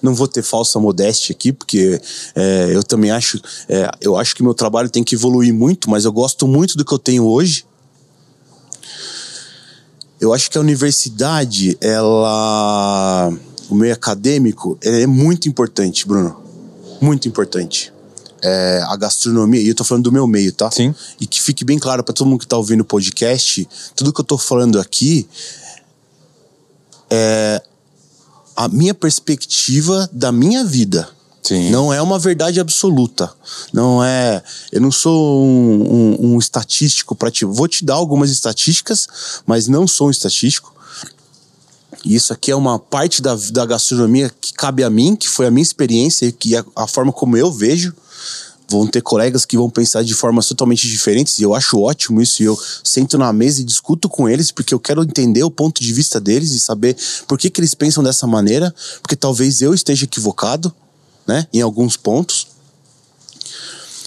Speaker 2: Não vou ter falsa modéstia aqui, porque é, eu também acho, é, eu acho que meu trabalho tem que evoluir muito, mas eu gosto muito do que eu tenho hoje. Eu acho que a universidade, ela, o meio acadêmico, é muito importante, Bruno muito importante. É, a gastronomia, e eu tô falando do meu meio, tá?
Speaker 1: Sim.
Speaker 2: E que fique bem claro para todo mundo que tá ouvindo o podcast, tudo que eu tô falando aqui é a minha perspectiva da minha vida.
Speaker 1: Sim.
Speaker 2: Não é uma verdade absoluta. Não é. Eu não sou um, um- um estatístico para te. Vou te dar algumas estatísticas, mas não sou um estatístico. E isso aqui é uma parte da, da gastronomia que cabe a mim, que foi a minha experiência e que é a forma como eu vejo. Vão ter colegas que vão pensar de formas totalmente diferentes e eu acho ótimo isso. E eu sento na mesa e discuto com eles porque eu quero entender o ponto de vista deles e saber por que, que eles pensam dessa maneira, porque talvez eu esteja equivocado. né? Em alguns pontos.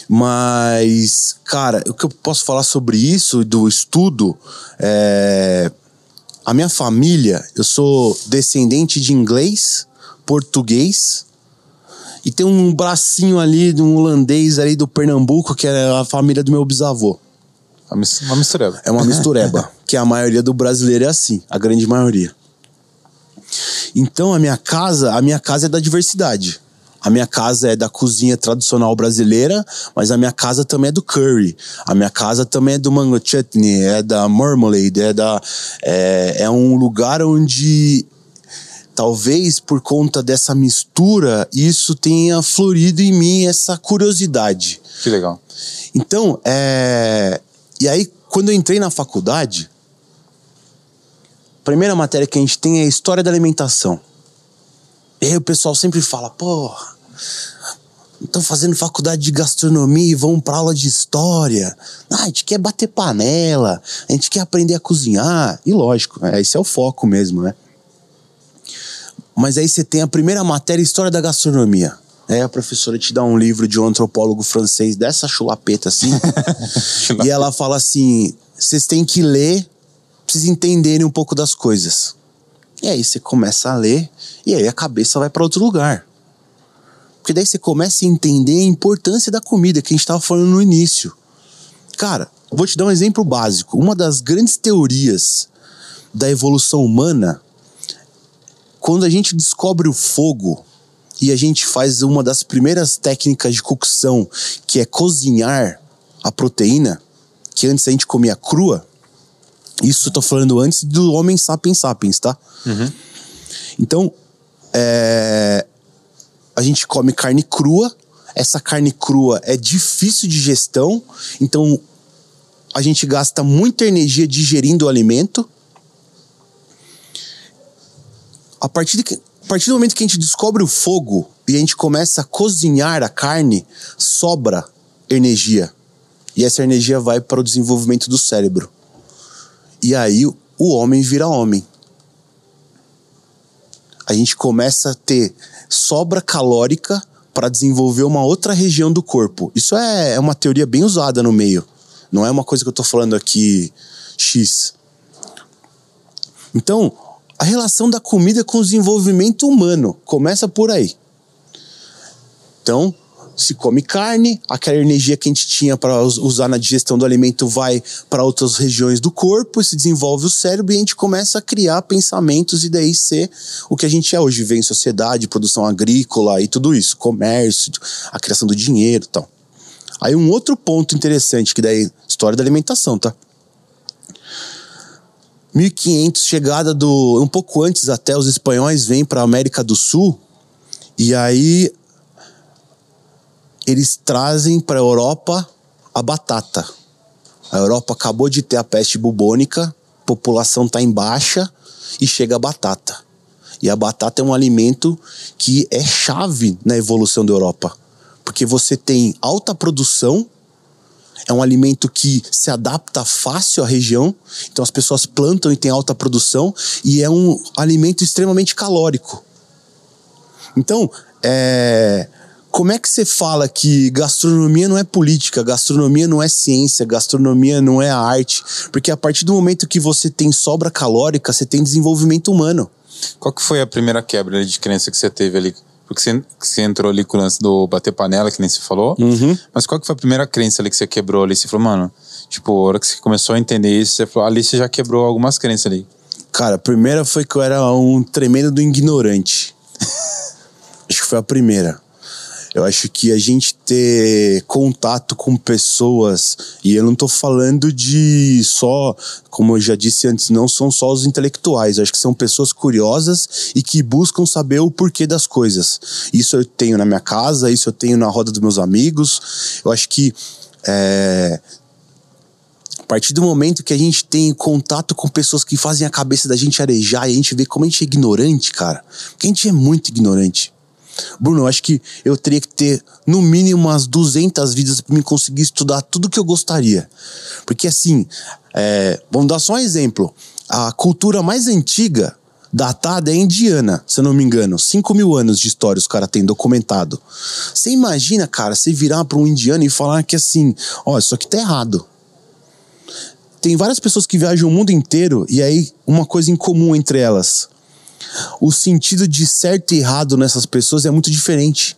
Speaker 2: Mas, cara, o que eu posso falar sobre isso, do estudo, é. A minha família, eu sou descendente de inglês, português, e tem um bracinho ali de um holandês ali do Pernambuco, que é a família do meu bisavô.
Speaker 1: Uma mistureba.
Speaker 2: É uma mistureba, que a maioria do brasileiro é assim, a grande maioria. Então a minha casa, a minha casa é da diversidade. A minha casa é da cozinha tradicional brasileira, mas a minha casa também é do curry. A minha casa também é do mango chutney, é da marmalade, é da é, é um lugar onde talvez por conta dessa mistura isso tenha florido em mim essa curiosidade.
Speaker 1: Que legal.
Speaker 2: Então, é e aí quando eu entrei na faculdade, a primeira matéria que a gente tem é a história da alimentação. E aí o pessoal sempre fala, porra, estão fazendo faculdade de gastronomia e vão para aula de história. Ah, a gente quer bater panela, a gente quer aprender a cozinhar. E lógico, é, esse é o foco mesmo, né? Mas aí você tem a primeira matéria, História da Gastronomia. Aí a professora te dá um livro de um antropólogo francês dessa chulapeta assim. e ela fala assim: vocês têm que ler, vocês entenderem um pouco das coisas. E aí você começa a ler, e aí a cabeça vai para outro lugar. Porque daí você começa a entender a importância da comida que a gente estava falando no início. Cara, vou te dar um exemplo básico. Uma das grandes teorias da evolução humana, quando a gente descobre o fogo e a gente faz uma das primeiras técnicas de cocção, que é cozinhar a proteína, que antes a gente comia crua. Isso eu tô falando antes do homem sapiens sapiens, tá?
Speaker 1: Uhum.
Speaker 2: Então, é, a gente come carne crua. Essa carne crua é difícil de gestão, então a gente gasta muita energia digerindo o alimento. A partir, que, a partir do momento que a gente descobre o fogo e a gente começa a cozinhar a carne, sobra energia. E essa energia vai para o desenvolvimento do cérebro. E aí o homem vira homem. A gente começa a ter sobra calórica para desenvolver uma outra região do corpo. Isso é, é uma teoria bem usada no meio. Não é uma coisa que eu estou falando aqui X. Então, a relação da comida com o desenvolvimento humano começa por aí. Então, se come carne, aquela energia que a gente tinha para usar na digestão do alimento vai para outras regiões do corpo, se desenvolve o cérebro e a gente começa a criar pensamentos e daí ser o que a gente é hoje, viver em sociedade, produção agrícola e tudo isso, comércio, a criação do dinheiro tal. Aí um outro ponto interessante, que daí, história da alimentação, tá? 1500, chegada do. Um pouco antes até, os espanhóis vêm para a América do Sul e aí eles trazem para a Europa a batata. A Europa acabou de ter a peste bubônica, população está em baixa e chega a batata. E a batata é um alimento que é chave na evolução da Europa, porque você tem alta produção, é um alimento que se adapta fácil à região, então as pessoas plantam e tem alta produção, e é um alimento extremamente calórico. Então, é, como é que você fala que gastronomia não é política, gastronomia não é ciência, gastronomia não é arte? Porque a partir do momento que você tem sobra calórica, você tem desenvolvimento humano.
Speaker 1: Qual que foi a primeira quebra de crença que você teve ali? Porque você, você entrou ali com o lance do bater panela, que nem você falou.
Speaker 2: Uhum.
Speaker 1: Mas qual que foi a primeira crença ali que você quebrou ali? Você falou, mano, tipo, a hora que você começou a entender isso, você falou, ali você já quebrou algumas crenças ali.
Speaker 2: Cara, a primeira foi que eu era um tremendo do ignorante. Acho que foi a primeira. Eu acho que a gente ter contato com pessoas, e eu não tô falando de só, como eu já disse antes, não são só os intelectuais, acho que são pessoas curiosas e que buscam saber o porquê das coisas. Isso eu tenho na minha casa, isso eu tenho na roda dos meus amigos. Eu acho que é, a partir do momento que a gente tem contato com pessoas que fazem a cabeça da gente arejar e a gente vê como a gente é ignorante, cara, porque a gente é muito ignorante. Bruno, eu acho que eu teria que ter no mínimo umas 200 vidas para me conseguir estudar tudo que eu gostaria. Porque assim, é, vamos dar só um exemplo. A cultura mais antiga datada é indiana, se eu não me engano. 5 mil anos de história os caras têm documentado. Você imagina, cara, você virar para um indiano e falar que assim, ó, isso aqui tá errado. Tem várias pessoas que viajam o mundo inteiro e aí uma coisa em comum entre elas. O sentido de certo e errado nessas pessoas é muito diferente.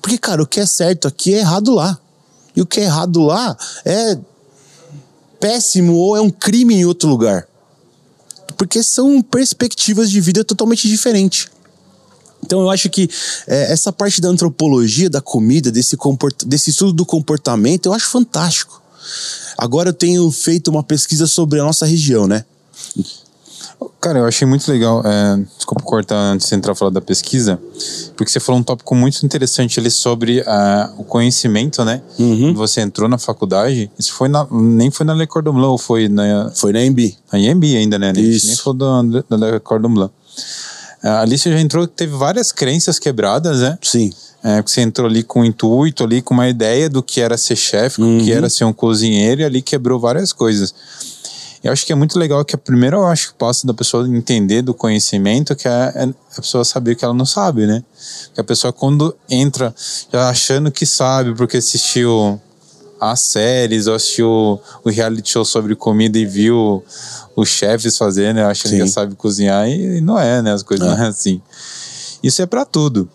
Speaker 2: Porque, cara, o que é certo aqui é errado lá. E o que é errado lá é péssimo ou é um crime em outro lugar. Porque são perspectivas de vida totalmente diferentes. Então eu acho que é, essa parte da antropologia, da comida, desse, desse estudo do comportamento, eu acho fantástico. Agora eu tenho feito uma pesquisa sobre a nossa região, né?
Speaker 1: Cara, eu achei muito legal. É, desculpa cortar antes de entrar a falar da pesquisa, porque você falou um tópico muito interessante ali sobre o conhecimento, né?
Speaker 2: Uhum.
Speaker 1: Você entrou na faculdade, isso foi na, nem foi na Le Cordon Bleu, foi na.
Speaker 2: Foi na EMB.
Speaker 1: Na EMB ainda, né?
Speaker 2: Isso.
Speaker 1: Nem foi da, da Le Cordon Bleu. Uh, ali você já entrou, teve várias crenças quebradas, né?
Speaker 2: Sim.
Speaker 1: É, você entrou ali com um intuito, ali com uma ideia do que era ser chefe, uhum. do que era ser um cozinheiro, e ali quebrou várias coisas. Eu acho que é muito legal que a primeira, eu acho que passo da pessoa entender do conhecimento que é, é a pessoa saber que ela não sabe, né? Que a pessoa quando entra já achando que sabe porque assistiu as séries ou assistiu o reality show sobre comida e viu os chefes fazendo, eu acho que já sabe cozinhar e, não é, né? As coisas não, não é assim. Isso é para tudo.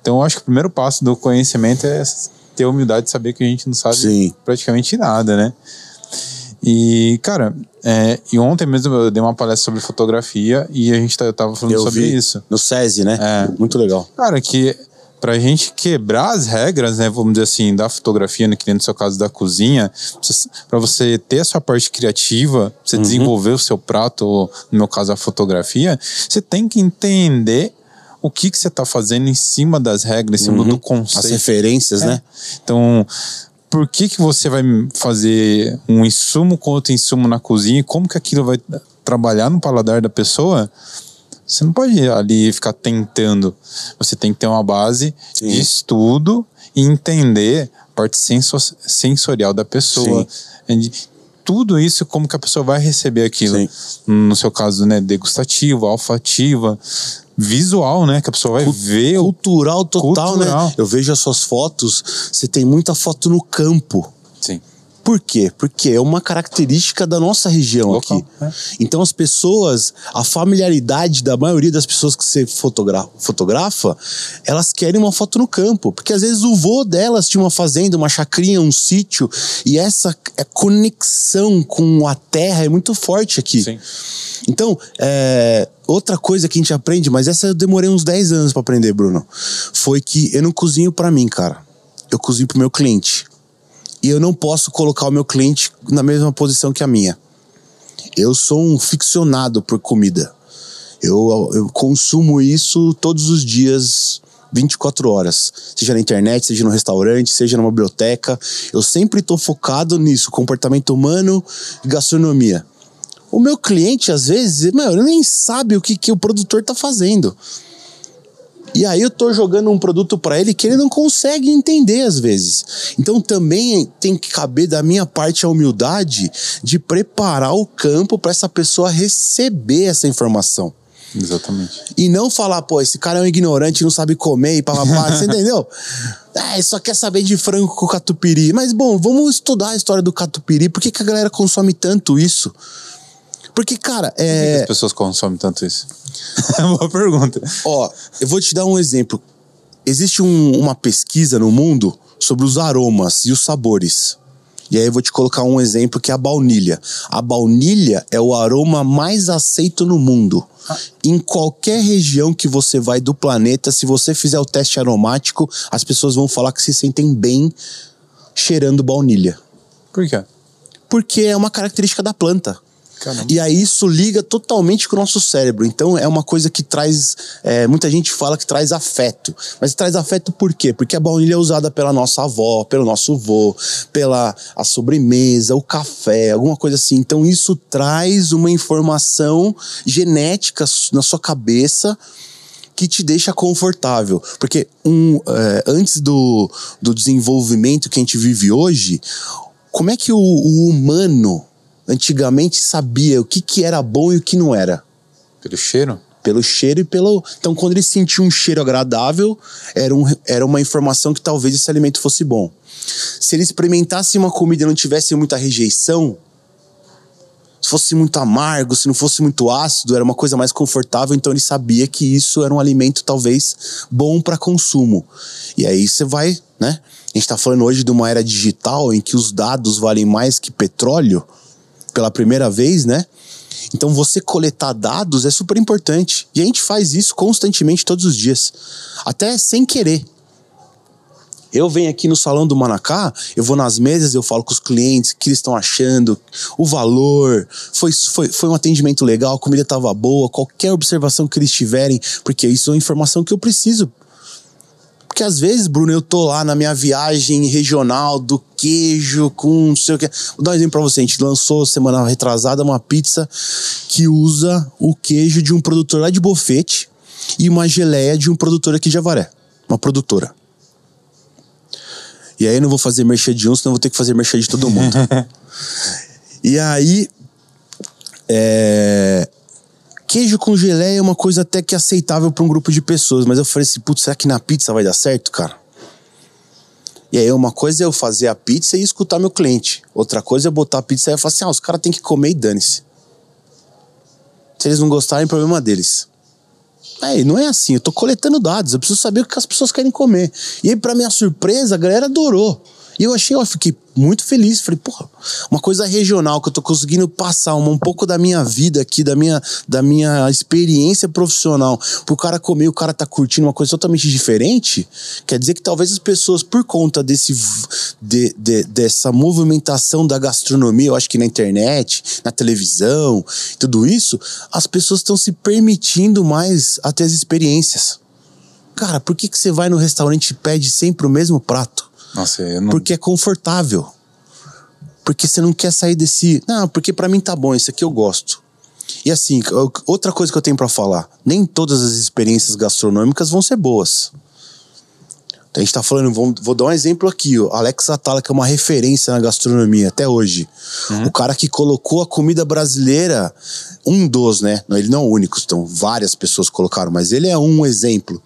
Speaker 1: Então eu acho que o primeiro passo do conhecimento é ter a humildade de saber que a gente não sabe
Speaker 2: Sim.
Speaker 1: praticamente nada, né? E, cara, é, e ontem mesmo eu dei uma palestra sobre fotografia e a gente tá, eu tava falando
Speaker 2: eu
Speaker 1: sobre isso.
Speaker 2: No SESI, né?
Speaker 1: É.
Speaker 2: Muito legal.
Speaker 1: Cara, que pra gente quebrar as regras, né, vamos dizer assim, da fotografia, né, que no seu caso da cozinha, para você ter a sua parte criativa, você uhum. desenvolver o seu prato, ou, no meu caso a fotografia, você tem que entender o que, que você está fazendo em cima das regras, em cima uhum. do conceito.
Speaker 2: As referências,
Speaker 1: é.
Speaker 2: né?
Speaker 1: Então, por que, que você vai fazer um insumo com outro insumo na cozinha e como que aquilo vai trabalhar no paladar da pessoa? Você não pode ali ficar tentando. Você tem que ter uma base Sim. de estudo e entender a parte sensorial da pessoa. Sim. Tudo isso, como que a pessoa vai receber aquilo. Sim. No seu caso, né, degustativa, olfativa, visual, né? Que a pessoa vai Cult ver.
Speaker 2: Cultural total, né?
Speaker 1: cultural.
Speaker 2: né? Eu vejo as suas fotos, você tem muita foto no campo. Por quê? Porque é uma característica da nossa região
Speaker 1: Local,
Speaker 2: aqui.
Speaker 1: É.
Speaker 2: Então as pessoas, a familiaridade da maioria das pessoas que você fotogra fotografa, elas querem uma foto no campo. Porque às vezes o vô delas tinha uma fazenda, uma chacrinha, um sítio, e essa é conexão com a terra é muito forte aqui.
Speaker 1: Sim.
Speaker 2: Então, é, outra coisa que a gente aprende, mas essa eu demorei uns 10 anos para aprender, Bruno, foi que eu não cozinho para mim, cara. Eu cozinho pro meu cliente e eu não posso colocar o meu cliente na mesma posição que a minha. Eu sou um ficcionado por comida. Eu, eu consumo isso todos os dias, 24 horas. Seja na internet, seja no restaurante, seja numa biblioteca. Eu sempre estou focado nisso, comportamento humano e gastronomia. O meu cliente, às vezes, meu, ele nem sabe o que, que o produtor está fazendo. E aí eu tô jogando um produto para ele que ele não consegue entender às vezes. Então também tem que caber da minha parte a humildade de preparar o campo para essa pessoa receber essa informação.
Speaker 1: Exatamente.
Speaker 2: E não falar, pô, esse cara é um ignorante, não sabe comer e papapá, você entendeu? É, só quer saber de frango com catupiry. Mas, bom, vamos estudar a história do catupiry. Por que, que a galera consome tanto isso? Porque, cara, é.
Speaker 1: Por que as pessoas consomem tanto isso? É Boa pergunta.
Speaker 2: Ó, eu vou te dar um exemplo. Existe um, uma pesquisa no mundo sobre os aromas e os sabores. E aí eu vou te colocar um exemplo que é a baunilha. A baunilha é o aroma mais aceito no mundo. Ah. Em qualquer região que você vai do planeta, se você fizer o teste aromático, as pessoas vão falar que se sentem bem cheirando baunilha.
Speaker 1: Por quê?
Speaker 2: Porque é uma característica da planta.
Speaker 1: Caramba.
Speaker 2: E aí isso liga totalmente com o nosso cérebro. Então é uma coisa que traz. É, muita gente fala que traz afeto. Mas traz afeto por quê? Porque a baunilha é usada pela nossa avó, pelo nosso vô, pela a sobremesa, o café, alguma coisa assim. Então isso traz uma informação genética na sua cabeça que te deixa confortável. Porque um, é, antes do, do desenvolvimento que a gente vive hoje, como é que o, o humano antigamente sabia o que, que era bom e o que não era.
Speaker 1: Pelo cheiro?
Speaker 2: Pelo cheiro e pelo. Então, quando ele sentiu um cheiro agradável, era, um, era uma informação que talvez esse alimento fosse bom. Se ele experimentasse uma comida e não tivesse muita rejeição, se fosse muito amargo, se não fosse muito ácido, era uma coisa mais confortável, então ele sabia que isso era um alimento talvez bom para consumo. E aí você vai, né? A gente está falando hoje de uma era digital em que os dados valem mais que petróleo pela primeira vez, né? Então você coletar dados é super importante. E a gente faz isso constantemente todos os dias, até sem querer. Eu venho aqui no salão do Manacá, eu vou nas mesas, eu falo com os clientes o que eles estão achando, o valor, foi, foi, foi um atendimento legal, a comida estava boa, qualquer observação que eles tiverem, porque isso é informação que eu preciso. Porque às vezes, Bruno, eu tô lá na minha viagem regional do queijo com não sei o que. Vou dar um exemplo pra você. A gente lançou semana retrasada uma pizza que usa o queijo de um produtor lá de Bofete e uma geleia de um produtor aqui de Avaré. Uma produtora. E aí eu não vou fazer merchan de um, senão eu vou ter que fazer merchan de todo mundo. e aí. É... Queijo com geleia é uma coisa até que aceitável para um grupo de pessoas, mas eu falei assim, putz, será que na pizza vai dar certo, cara? E aí uma coisa é eu fazer a pizza e escutar meu cliente. Outra coisa é eu botar a pizza e falar assim, ah, os caras têm que comer e dane-se. Se eles não gostarem, problema deles. É, não é assim, eu tô coletando dados, eu preciso saber o que as pessoas querem comer. E aí, pra minha surpresa, a galera adorou. E eu achei, eu fiquei muito feliz. Falei, porra, uma coisa regional que eu tô conseguindo passar um, um pouco da minha vida aqui, da minha, da minha experiência profissional, pro cara comer, o cara tá curtindo uma coisa totalmente diferente. Quer dizer que talvez as pessoas, por conta desse, de, de, dessa movimentação da gastronomia, eu acho que na internet, na televisão, tudo isso, as pessoas estão se permitindo mais até as experiências. Cara, por que, que você vai no restaurante e pede sempre o mesmo prato?
Speaker 1: Nossa, eu não...
Speaker 2: Porque é confortável. Porque você não quer sair desse. Não, porque para mim tá bom, isso aqui eu gosto. E assim, outra coisa que eu tenho para falar: nem todas as experiências gastronômicas vão ser boas. A gente tá falando, vou, vou dar um exemplo aqui, o Alex Atala, que é uma referência na gastronomia até hoje. Uhum. O cara que colocou a comida brasileira, um dos, né? Ele não é o único, então várias pessoas colocaram, mas ele é um exemplo.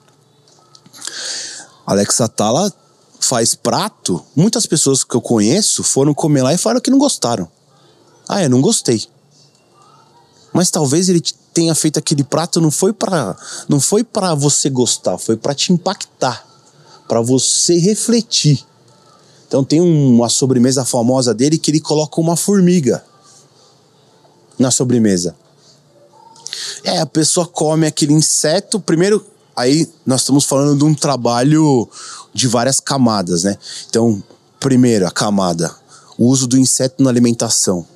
Speaker 2: Alex Atala faz prato, muitas pessoas que eu conheço foram comer lá e falaram que não gostaram. Ah, eu não gostei. Mas talvez ele tenha feito aquele prato não foi para não foi para você gostar, foi para te impactar, para você refletir. Então tem uma sobremesa famosa dele que ele coloca uma formiga na sobremesa. É, a pessoa come aquele inseto, primeiro aí nós estamos falando de um trabalho de várias camadas, né? Então, primeiro, a camada, o uso do inseto na alimentação.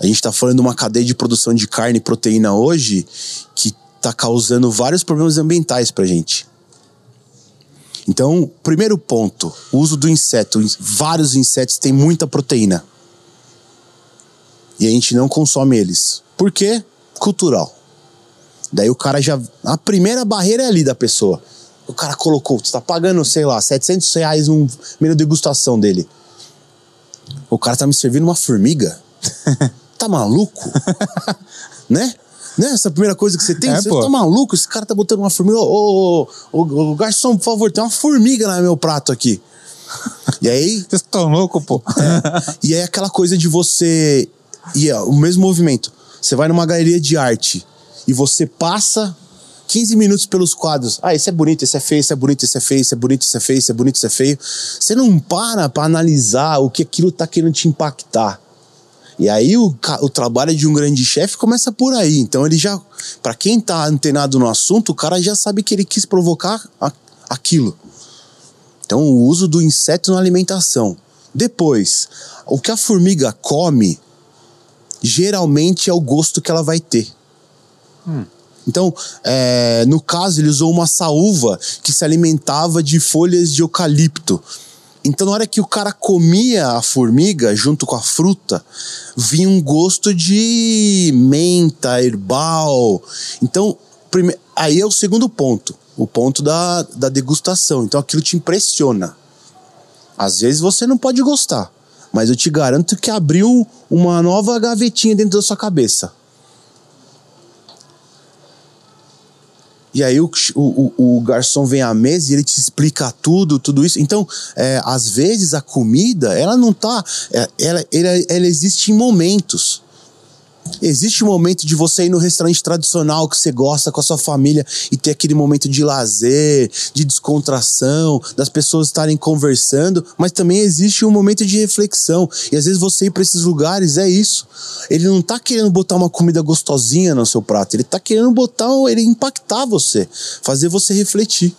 Speaker 2: A gente está falando de uma cadeia de produção de carne e proteína hoje que está causando vários problemas ambientais para gente. Então, primeiro ponto, o uso do inseto. Vários insetos têm muita proteína. E a gente não consome eles. Por quê? Cultural. Daí o cara já. A primeira barreira é ali da pessoa. O cara colocou, você tá pagando, sei lá, 700 reais um menu degustação dele. O cara tá me servindo uma formiga? tá maluco? né? Né? Essa primeira coisa que você tem, é, você pô. tá maluco? Esse cara tá botando uma formiga. Ô, ô, ô, ô, garçom, por favor, tem uma formiga no meu prato aqui. E aí.
Speaker 1: Vocês estão loucos, pô.
Speaker 2: É, e aí aquela coisa de você. E é, o mesmo movimento. Você vai numa galeria de arte e você passa 15 minutos pelos quadros. Ah, esse é bonito, esse é feio, esse é bonito, esse é feio, esse é bonito, esse é feio, esse é bonito, esse é feio. Você não para para analisar o que aquilo tá querendo te impactar. E aí o, o trabalho de um grande chefe começa por aí. Então ele já, para quem tá antenado no assunto, o cara já sabe que ele quis provocar a, aquilo. Então o uso do inseto na alimentação. Depois, o que a formiga come geralmente é o gosto que ela vai ter. Então, é, no caso, ele usou uma saúva que se alimentava de folhas de eucalipto. Então, na hora que o cara comia a formiga junto com a fruta, vinha um gosto de menta, herbal. Então, prime... aí é o segundo ponto, o ponto da, da degustação. Então, aquilo te impressiona. Às vezes você não pode gostar, mas eu te garanto que abriu uma nova gavetinha dentro da sua cabeça E aí o, o, o garçom vem à mesa e ele te explica tudo, tudo isso. Então, é, às vezes a comida, ela não tá. é, ela, ela, ela existe em momentos. Existe um momento de você ir no restaurante tradicional que você gosta com a sua família e ter aquele momento de lazer, de descontração, das pessoas estarem conversando, mas também existe um momento de reflexão. E às vezes você ir para esses lugares é isso. Ele não tá querendo botar uma comida gostosinha no seu prato, ele tá querendo botar, ele impactar você, fazer você refletir.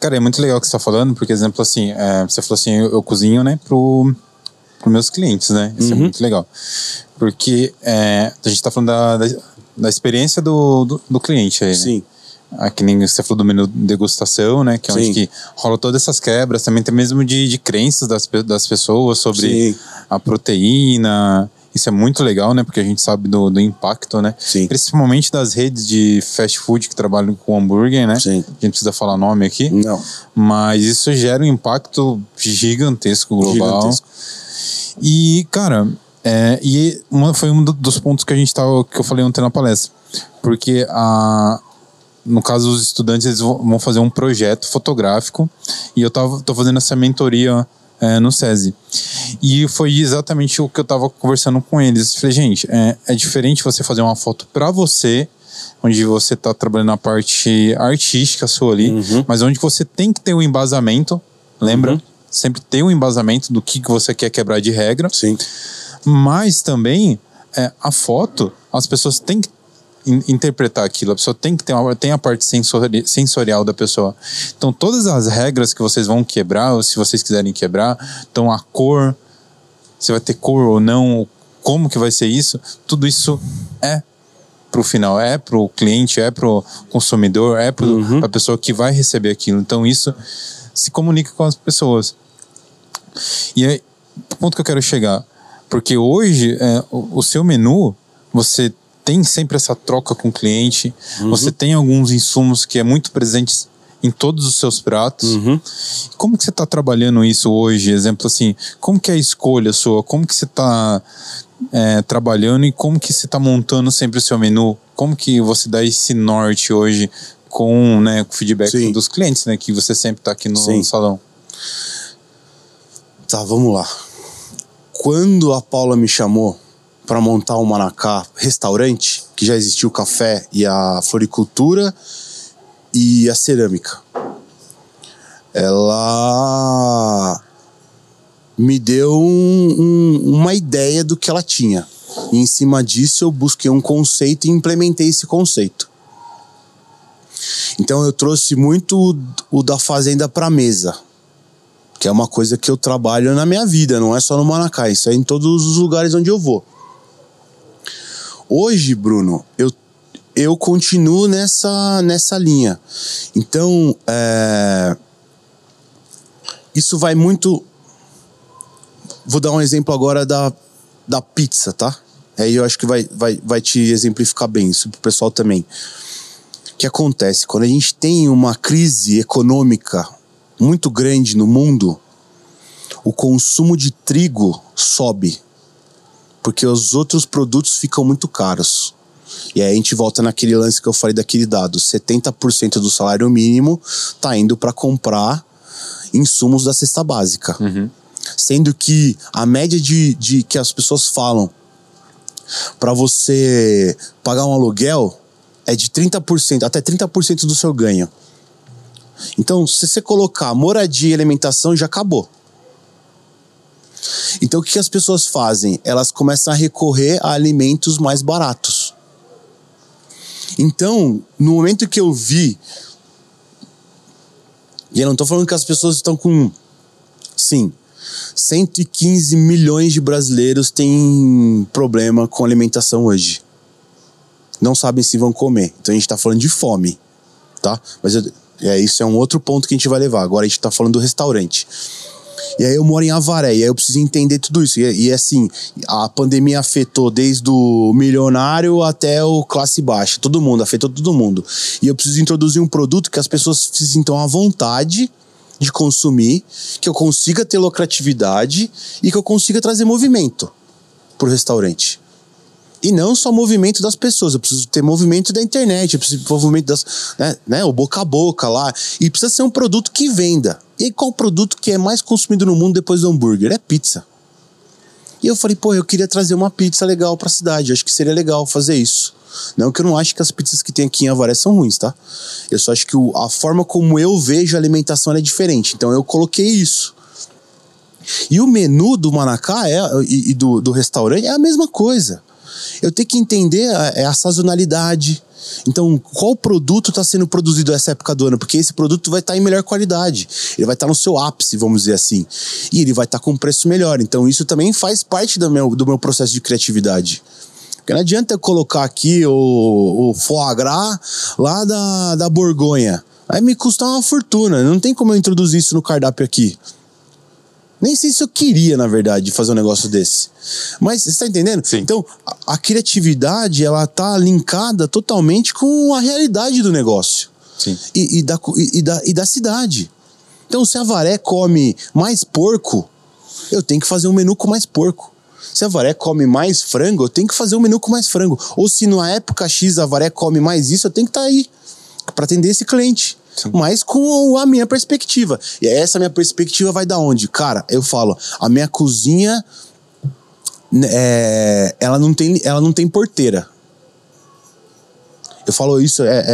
Speaker 1: Cara, é muito legal o que você tá falando, porque, exemplo, assim, é, você falou assim, eu, eu cozinho, né, pro, pros meus clientes, né? Isso é
Speaker 2: Uhum.
Speaker 1: muito legal. Porque é, a gente tá falando da, da, da experiência do, do, do cliente aí, né?
Speaker 2: Sim.
Speaker 1: Ah, que nem você falou do menu degustação, né? Que é onde
Speaker 2: Sim.
Speaker 1: que rola todas essas quebras, também tem mesmo de, de crenças das, das pessoas sobre
Speaker 2: Sim.
Speaker 1: a proteína. Isso é muito legal, né? Porque a gente sabe do, do impacto, né?
Speaker 2: Sim.
Speaker 1: Principalmente das redes de fast food que trabalham com hambúrguer, né?
Speaker 2: Sim.
Speaker 1: A gente precisa falar nome aqui.
Speaker 2: Não.
Speaker 1: Mas isso gera um impacto gigantesco global.
Speaker 2: Gigantesco.
Speaker 1: E, cara, é, e uma, foi um do- dos pontos que a gente tava, que eu falei ontem na palestra. Porque a, no caso, os estudantes eles vão fazer um projeto fotográfico e eu tava, tô fazendo essa mentoria é, no SESI. E foi exatamente o que eu tava conversando com eles. Falei, gente, é, é diferente você fazer uma foto para você, onde você tá trabalhando na parte artística sua ali, mas onde você tem que ter um embasamento, lembra? Sempre ter um embasamento do que, que você quer quebrar de regra.
Speaker 2: Sim.
Speaker 1: Mas também é, a foto, as pessoas têm que in- interpretar aquilo, a pessoa tem que ter uma, tem a parte sensori- sensorial da pessoa. Então, todas as regras que vocês vão quebrar, ou se vocês quiserem quebrar, então a cor, se vai ter cor ou não, como que vai ser isso, tudo isso é pro final, é pro cliente, é pro consumidor, é pro, pra pessoa que vai receber aquilo. Então, isso se comunica com as pessoas. E aí, o ponto que eu quero chegar, porque hoje é, o, o seu menu, você tem sempre essa troca com o cliente, você tem alguns insumos que é muito presentes em todos os seus pratos. Como que você está trabalhando isso hoje? Exemplo assim, como que é a escolha sua? Como que você está trabalhando e como que você está montando sempre o seu menu? Como que você dá esse norte hoje com né, o feedback
Speaker 2: Sim.
Speaker 1: dos clientes, né? Que você sempre está aqui no
Speaker 2: Sim.
Speaker 1: salão.
Speaker 2: Tá, vamos lá. Quando a Paula me chamou para montar o Manacá restaurante, que já existia o café e a floricultura e a cerâmica, ela me deu um- um- uma ideia do que ela tinha. E em cima disso eu busquei um conceito e implementei esse conceito. Então eu trouxe muito o- o da fazenda para mesa que é uma coisa que eu trabalho na minha vida, não é só no Manacá, isso é em todos os lugares onde eu vou. Hoje, Bruno, eu, eu continuo nessa, nessa linha. Então, é, isso vai muito. Vou dar um exemplo agora da, da pizza, tá? Aí eu acho que vai, vai, vai te exemplificar bem isso pro pessoal também. O que acontece? Quando a gente tem uma crise econômica muito grande no mundo, o consumo de trigo sobe. Porque os outros produtos ficam muito caros. E aí a gente volta naquele lance que eu falei daquele dado: 70% do salário mínimo tá indo para comprar insumos da cesta básica. Sendo que a média de, de que as pessoas falam para você pagar um aluguel é de 30%, até 30% do seu ganho. Então, se você colocar moradia e alimentação, já acabou. Então, o que as pessoas fazem? Elas começam a recorrer a alimentos mais baratos. Então, no momento que eu vi. E eu não estou falando que as pessoas estão com. Sim. 115 milhões de brasileiros têm problema com alimentação hoje. Não sabem se vão comer. Então a gente está falando de fome. Tá? Mas eu- é, isso é um outro ponto que a gente vai levar. Agora a gente tá falando do restaurante. E aí eu moro em Avaré, e aí eu preciso entender tudo isso. E, e assim, a pandemia afetou desde o milionário até o classe baixa. Todo mundo, afetou todo mundo. E eu preciso introduzir um produto que as pessoas se sintam à vontade de consumir, que eu consiga ter lucratividade e que eu consiga trazer movimento pro restaurante. E não só movimento das pessoas, eu preciso ter movimento da internet, eu preciso ter movimento das. Né, né, o boca a boca lá. E precisa ser um produto que venda. E qual produto que é mais consumido no mundo depois do hambúrguer? É pizza. E eu falei, pô, eu queria trazer uma pizza legal pra cidade. Acho que seria legal fazer isso. Não que eu não acho que as pizzas que tem aqui em Avaré são ruins, tá? Eu só acho que o, a forma como eu vejo a alimentação é diferente. Então eu coloquei isso. E o menu do Manacá é, e, e do, do restaurante é a mesma coisa. Eu tenho que entender a, é a sazonalidade. Então, qual produto está sendo produzido nessa época do ano? Porque esse produto vai estar tá em melhor qualidade. Ele vai estar tá no seu ápice, vamos dizer assim. E ele vai estar tá com preço melhor. Então, isso também faz parte do meu, do meu processo de criatividade. Porque não adianta eu colocar aqui o, o foie gras lá da, da Borgonha. Aí me custa uma fortuna. Não tem como eu introduzir isso no cardápio aqui. Nem sei se eu queria, na verdade, fazer um negócio desse. Mas você está entendendo?
Speaker 1: Sim.
Speaker 2: Então, a, a, criatividade, ela tá linkada totalmente com a realidade do negócio.
Speaker 1: Sim.
Speaker 2: E, e, da, e, e, da, e da cidade. Então, se a Varé come mais porco, eu tenho que fazer um menu com mais porco. Se a Varé come mais frango, eu tenho que fazer um menu com mais frango. Ou se na época X a Varé come mais isso, eu tenho que estar tá aí para atender esse cliente. Mas com a minha perspectiva. E essa minha perspectiva vai da onde? Cara, eu falo, a minha cozinha né, é, ela, não tem, ela não tem porteira. Eu falo isso, é, é,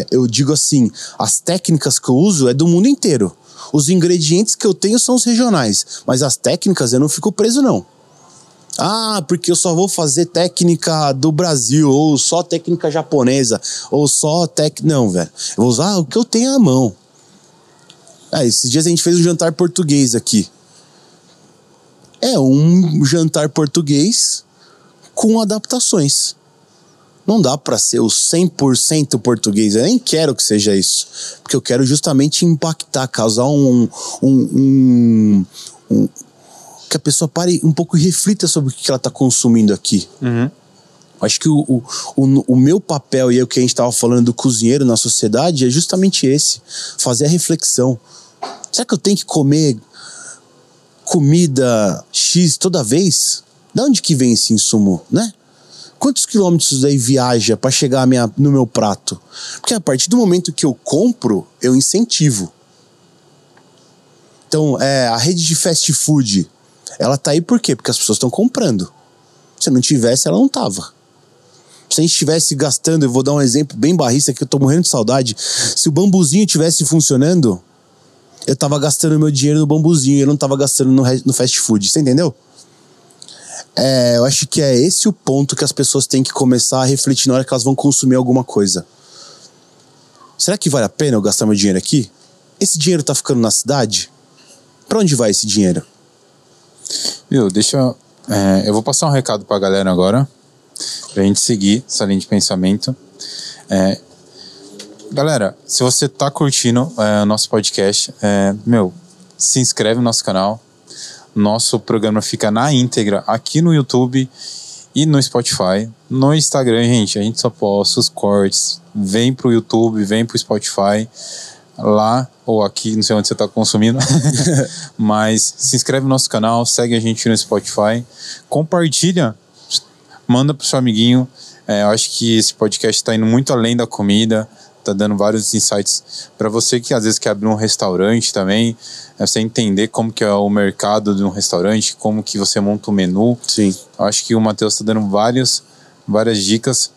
Speaker 2: é, eu digo assim, as técnicas que eu uso é do mundo inteiro. Os ingredientes que eu tenho são os regionais, mas as técnicas eu não fico preso não. Ah, porque eu só vou fazer técnica do Brasil, ou só técnica japonesa, ou só técnica. Não, velho. Eu vou usar o que eu tenho à mão. Ah, esses dias a gente fez um jantar português aqui. É um jantar português com adaptações. Não dá para ser o 100% português. Eu nem quero que seja isso. Porque eu quero justamente impactar, causar um, um, um, um que a pessoa pare um pouco e reflita sobre o que ela está consumindo aqui.
Speaker 1: Uhum.
Speaker 2: Acho que o, o, o, o, meu papel, e é o que a gente estava falando do cozinheiro na sociedade, é justamente esse: fazer a reflexão. Será que eu tenho que comer comida X toda vez? De onde que vem esse insumo, né? Quantos quilômetros daí viaja para chegar minha, no meu prato? Porque a partir do momento que eu compro, eu incentivo. Então, é, a rede de fast food, ela tá aí por quê? Porque as pessoas estão comprando. Se não tivesse, ela não tava. Se a gente estivesse gastando, eu vou dar um exemplo bem barrista que eu tô morrendo de saudade. Se o bambuzinho tivesse funcionando, eu tava gastando meu dinheiro no bambuzinho, eu não tava gastando no, no fast food. Você entendeu? É, eu acho que é esse o ponto que as pessoas têm que começar a refletir na hora que elas vão consumir alguma coisa. Será que vale a pena eu gastar meu dinheiro aqui? Esse dinheiro tá ficando na cidade? Para onde vai esse dinheiro?
Speaker 1: Viu, deixa. É, eu vou passar um recado pra galera agora, pra gente seguir essa linha de pensamento. É, galera, se você tá curtindo é, o nosso podcast, é, meu, se inscreve no nosso canal. Nosso programa fica na íntegra aqui no YouTube e no Spotify. No Instagram, gente, a gente só posta os cortes. Vem pro YouTube, vem pro Spotify lá ou aqui, não sei onde você está consumindo, mas se inscreve no nosso canal, segue a gente no Spotify, compartilha, manda pro seu amiguinho. É, eu acho que esse podcast está indo muito além da comida, tá dando vários insights para você que às vezes quer abrir um restaurante também, é você entender como que é o mercado de um restaurante, como que você monta o menu.
Speaker 2: Sim.
Speaker 1: Eu acho que o Matheus está dando várias, várias dicas.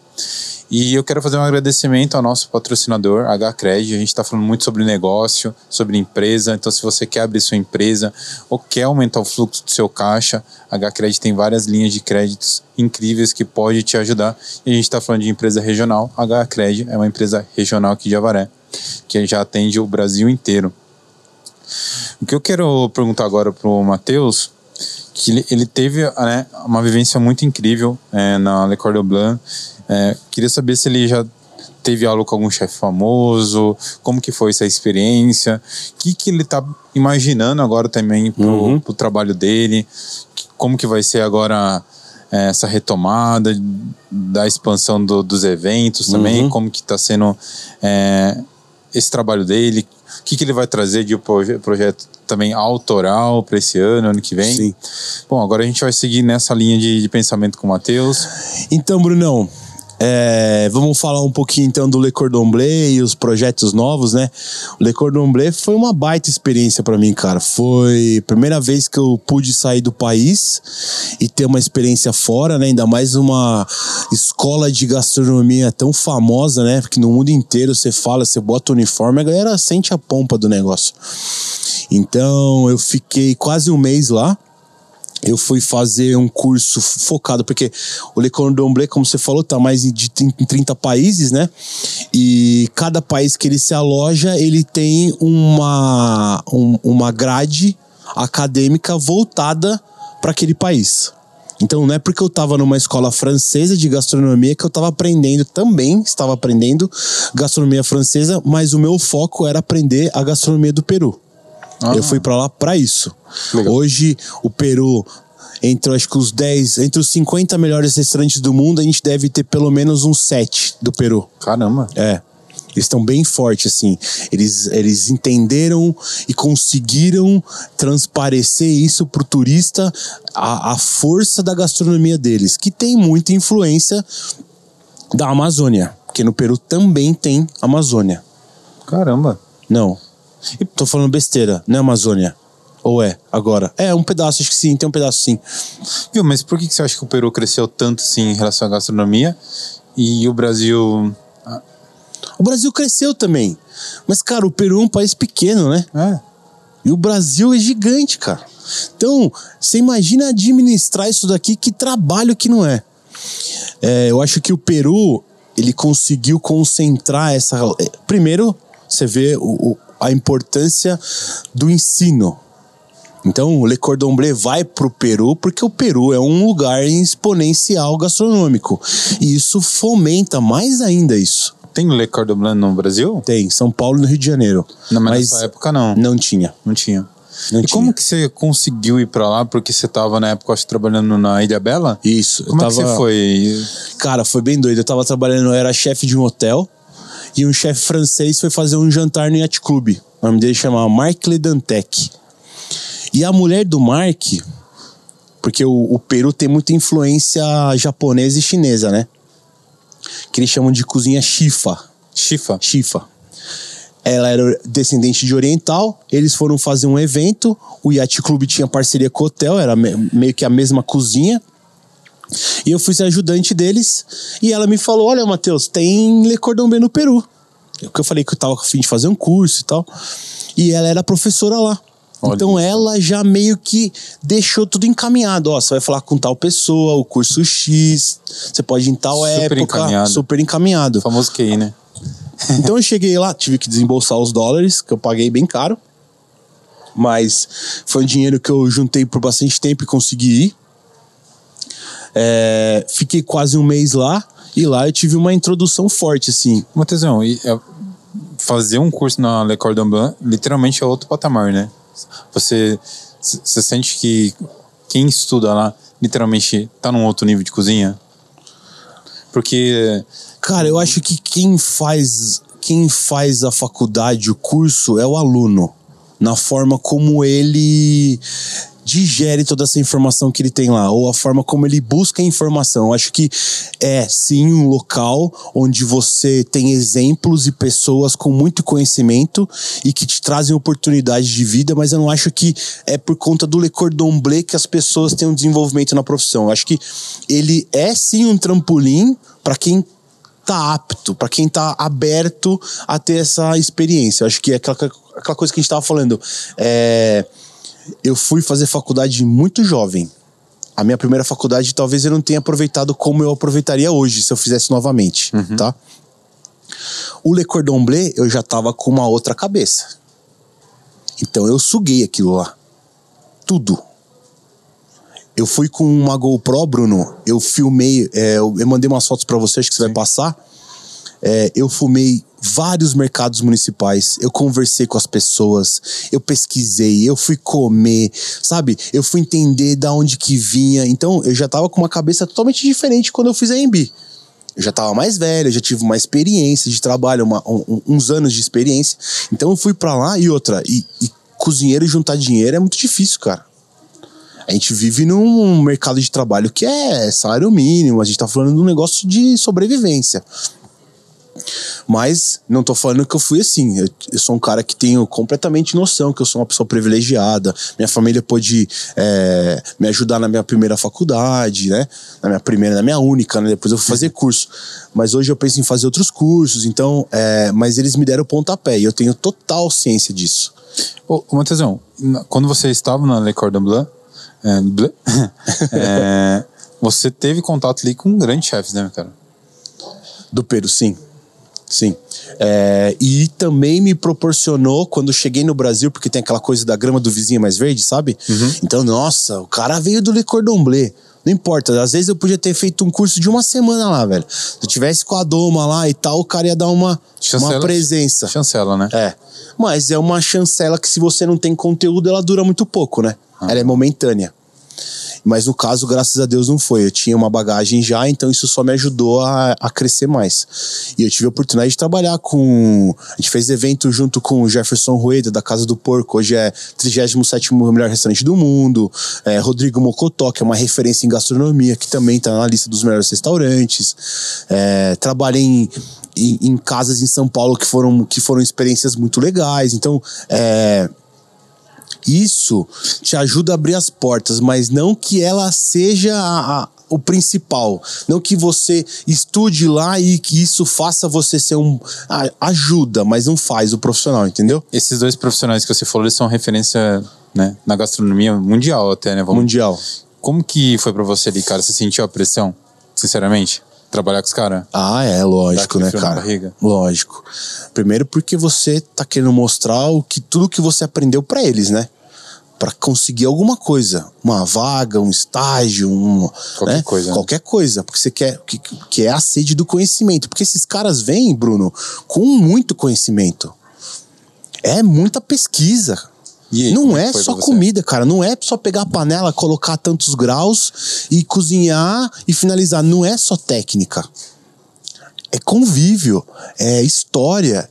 Speaker 1: E eu quero fazer um agradecimento ao nosso patrocinador, HCred. A gente está falando muito sobre negócio, sobre empresa. Então, se você quer abrir sua empresa ou quer aumentar o fluxo do seu caixa, HCred tem várias linhas de créditos incríveis que pode te ajudar. E a gente está falando de empresa regional. HCred é uma empresa regional aqui de Avaré, que já atende o Brasil inteiro. O que eu quero perguntar agora para o Matheus que ele, ele teve né, uma vivência muito incrível é, na Le Cordon Blanc é, queria saber se ele já teve aula com algum chefe famoso, como que foi essa experiência, o que, que ele está imaginando agora também pro, uhum. pro trabalho dele, como que vai ser agora é, essa retomada da expansão do, dos eventos também, uhum. como que está sendo é, esse trabalho dele, O que, que ele vai trazer de proje projeto também autoral para esse ano, ano que vem?
Speaker 2: Sim.
Speaker 1: Bom, agora a gente vai seguir nessa linha de, de pensamento com o Matheus.
Speaker 2: Então, Brunão, é, vamos falar um pouquinho então do Le Cordon Bleu e os projetos novos, né? O Le Cordon Bleu foi uma baita experiência para mim, cara. Foi a primeira vez que eu pude sair do país e ter uma experiência fora, né? Ainda mais uma escola de gastronomia tão famosa, né? Porque no mundo inteiro você fala, você bota o uniforme, a galera sente a pompa do negócio. Então eu fiquei quase um mês lá eu fui fazer um curso focado, porque o Le Cordon Bleu, como você falou, tá mais de 30 países, né? E cada país que ele se aloja, ele tem uma, um, uma grade acadêmica voltada para aquele país. Então não é porque eu estava numa escola francesa de gastronomia que eu estava aprendendo também, estava aprendendo gastronomia francesa, mas o meu foco era aprender a gastronomia do Peru. Ah. Eu fui para lá para isso. Legal. Hoje, o Peru, entre acho que os 10, entre os 50 melhores restaurantes do mundo, a gente deve ter pelo menos uns 7 do Peru.
Speaker 1: Caramba.
Speaker 2: É. Eles estão bem fortes, assim. Eles, eles entenderam e conseguiram transparecer isso pro turista, a, a força da gastronomia deles, que tem muita influência da Amazônia. Porque no Peru também tem Amazônia.
Speaker 1: Caramba.
Speaker 2: Não. E tô falando besteira, não é Amazônia. Ou é, agora? É, um pedaço, acho que sim, tem um pedaço sim.
Speaker 1: Viu, mas por que você acha que o Peru cresceu tanto assim em relação à gastronomia e o Brasil.
Speaker 2: Ah? O Brasil cresceu também. Mas, cara, o Peru é um país pequeno, né?
Speaker 1: É.
Speaker 2: E o Brasil é gigante, cara. Então, você imagina administrar isso daqui, que trabalho que não é. é eu acho que o Peru, ele conseguiu concentrar essa. É, primeiro, você vê o, a importância do ensino. Então, o Le Cordon Bleu vai para o Peru porque o Peru é um lugar exponencial gastronômico. E isso fomenta mais ainda isso.
Speaker 1: Tem Le Cordon Bleu no Brasil?
Speaker 2: Tem, São Paulo e no Rio de Janeiro.
Speaker 1: Não, mas, mas nessa época não.
Speaker 2: Não tinha.
Speaker 1: Não tinha.
Speaker 2: Não
Speaker 1: e
Speaker 2: tinha.
Speaker 1: como que você conseguiu ir para lá? Porque você estava na época, acho, trabalhando na Ilha Bela?
Speaker 2: Isso.
Speaker 1: Como
Speaker 2: tava...
Speaker 1: é que você foi?
Speaker 2: Cara, foi bem doido. Eu estava trabalhando, eu era chefe de um hotel e um chefe francês foi fazer um jantar no Yacht Club. O nome dele chamava Marc Ledantec. E a mulher do Mark, porque o, o Peru tem muita influência japonesa e chinesa, né? Que eles chamam de cozinha chifa.
Speaker 1: Chifa?
Speaker 2: Chifa. Ela era descendente de oriental, eles foram fazer um evento, o Yacht Club tinha parceria com o hotel, era meio que a mesma cozinha. E eu fui ser ajudante deles, e ela me falou: Olha, Matheus, tem Le Cordon Bleu no Peru. Porque eu falei que eu tava a fim de fazer um curso e tal. E ela era professora lá. Olha então isso. ela já meio que deixou tudo encaminhado. Ó, você vai falar com tal pessoa, o curso X, você pode ir em tal super época. Encaminhado. Super encaminhado. O
Speaker 1: famoso QI, né?
Speaker 2: então eu cheguei lá, tive que desembolsar os dólares, que eu paguei bem caro. Mas foi um dinheiro que eu juntei por bastante tempo e consegui ir. É, fiquei quase um mês lá e lá eu tive uma introdução forte, assim.
Speaker 1: Matheusão, é, fazer um curso na Le Cordon Bleu literalmente é outro patamar, né? Você, você sente que quem estuda lá literalmente tá num outro nível de cozinha? Porque.
Speaker 2: Cara, eu acho que quem faz, quem faz a faculdade, o curso, é o aluno. Na forma como ele digere toda essa informação que ele tem lá, ou a forma como ele busca a informação. Eu acho que é sim um local onde você tem exemplos e pessoas com muito conhecimento e que te trazem oportunidades de vida, mas eu não acho que é por conta do Le Cordon Bleu que as pessoas têm um desenvolvimento na profissão. Eu acho que ele é sim um trampolim para quem tá apto, para quem tá aberto a ter essa experiência. Eu acho que é aquela, aquela coisa que a gente tava falando. É eu fui fazer faculdade muito jovem. A minha primeira faculdade talvez eu não tenha aproveitado como eu aproveitaria hoje se eu fizesse novamente, uhum. tá? O Le Cordon Bleu eu já tava com uma outra cabeça. Então eu suguei aquilo lá. Tudo. Eu fui com uma GoPro, Bruno. Eu filmei, é, eu mandei umas fotos para vocês que você Sim. vai passar. É, eu fumei vários mercados municipais, eu conversei com as pessoas, eu pesquisei, eu fui comer, sabe? Eu fui entender da onde que vinha. Então, eu já tava com uma cabeça totalmente diferente quando eu fiz a EMB. Eu já tava mais velho, eu já tive uma experiência de trabalho, uma, um- uns anos de experiência. Então eu fui pra lá e outra. E, e cozinheiro juntar dinheiro é muito difícil, cara. A gente vive num mercado de trabalho que é salário mínimo, a gente tá falando de um negócio de sobrevivência. Mas não tô falando que eu fui assim. Eu, eu sou um cara que tenho completamente noção que eu sou uma pessoa privilegiada. Minha família pôde é, me ajudar na minha primeira faculdade, né? Na minha primeira, na minha única, né? Depois eu fui fazer curso. Mas hoje eu penso em fazer outros cursos, então. é, mas eles me deram o pontapé e eu tenho total ciência disso.
Speaker 1: Ô, ô Matheusão, quando você estava na Le Cordon Bleu, é, Bleu, é, você teve contato ali com grandes chefes, né, cara?
Speaker 2: Do Peru, sim. Sim. É, e também me proporcionou, quando cheguei no Brasil, porque tem aquela coisa da grama do vizinho mais verde, sabe? Então, nossa, o cara veio do Le Cordon Bleu. Não importa, às vezes eu podia ter feito um curso de uma semana lá, velho. Se eu tivesse com a Doma lá e tal, o cara ia dar uma, uma presença.
Speaker 1: Chancela, né?
Speaker 2: É. Mas é uma chancela que, se você não tem conteúdo, ela dura muito pouco, né? Ela é momentânea. Mas no caso, graças a Deus, não foi. Eu tinha uma bagagem já, então isso só me ajudou a, a crescer mais. E eu tive a oportunidade de trabalhar com. A gente fez evento junto com o Jefferson Rueda, da Casa do Porco. Hoje é 37 melhor restaurante do mundo. É, Rodrigo Mocotó, que é uma referência em gastronomia, que também está na lista dos melhores restaurantes. É, trabalhei em, em, em casas em São Paulo que foram, que foram experiências muito legais. Então, é, isso te ajuda a abrir as portas, mas não que ela seja a- a- o principal. Não que você estude lá e que isso faça você ser um. ajuda, mas não faz o profissional, entendeu?
Speaker 1: Esses dois profissionais que você falou, eles são referência né, na gastronomia mundial até, né? Vamos-
Speaker 2: Mundial.
Speaker 1: Como que foi pra você ali, cara? Você sentiu a pressão, sinceramente? Trabalhar com os caras?
Speaker 2: Ah, é, lógico, né, cara? Lógico. Primeiro porque você tá querendo mostrar o que tudo que você aprendeu pra eles, né? Pra conseguir alguma coisa, uma vaga, um estágio, um,
Speaker 1: Qualquer
Speaker 2: né?
Speaker 1: coisa, né?
Speaker 2: Qualquer coisa, porque você quer que, que é a sede do conhecimento, porque esses caras vêm, Bruno, com muito conhecimento. É muita pesquisa.
Speaker 1: Aí,
Speaker 2: não é
Speaker 1: foi
Speaker 2: só comida, cara. Não é só pegar a panela, colocar tantos graus e cozinhar e finalizar. Não é só técnica. É convívio, é história.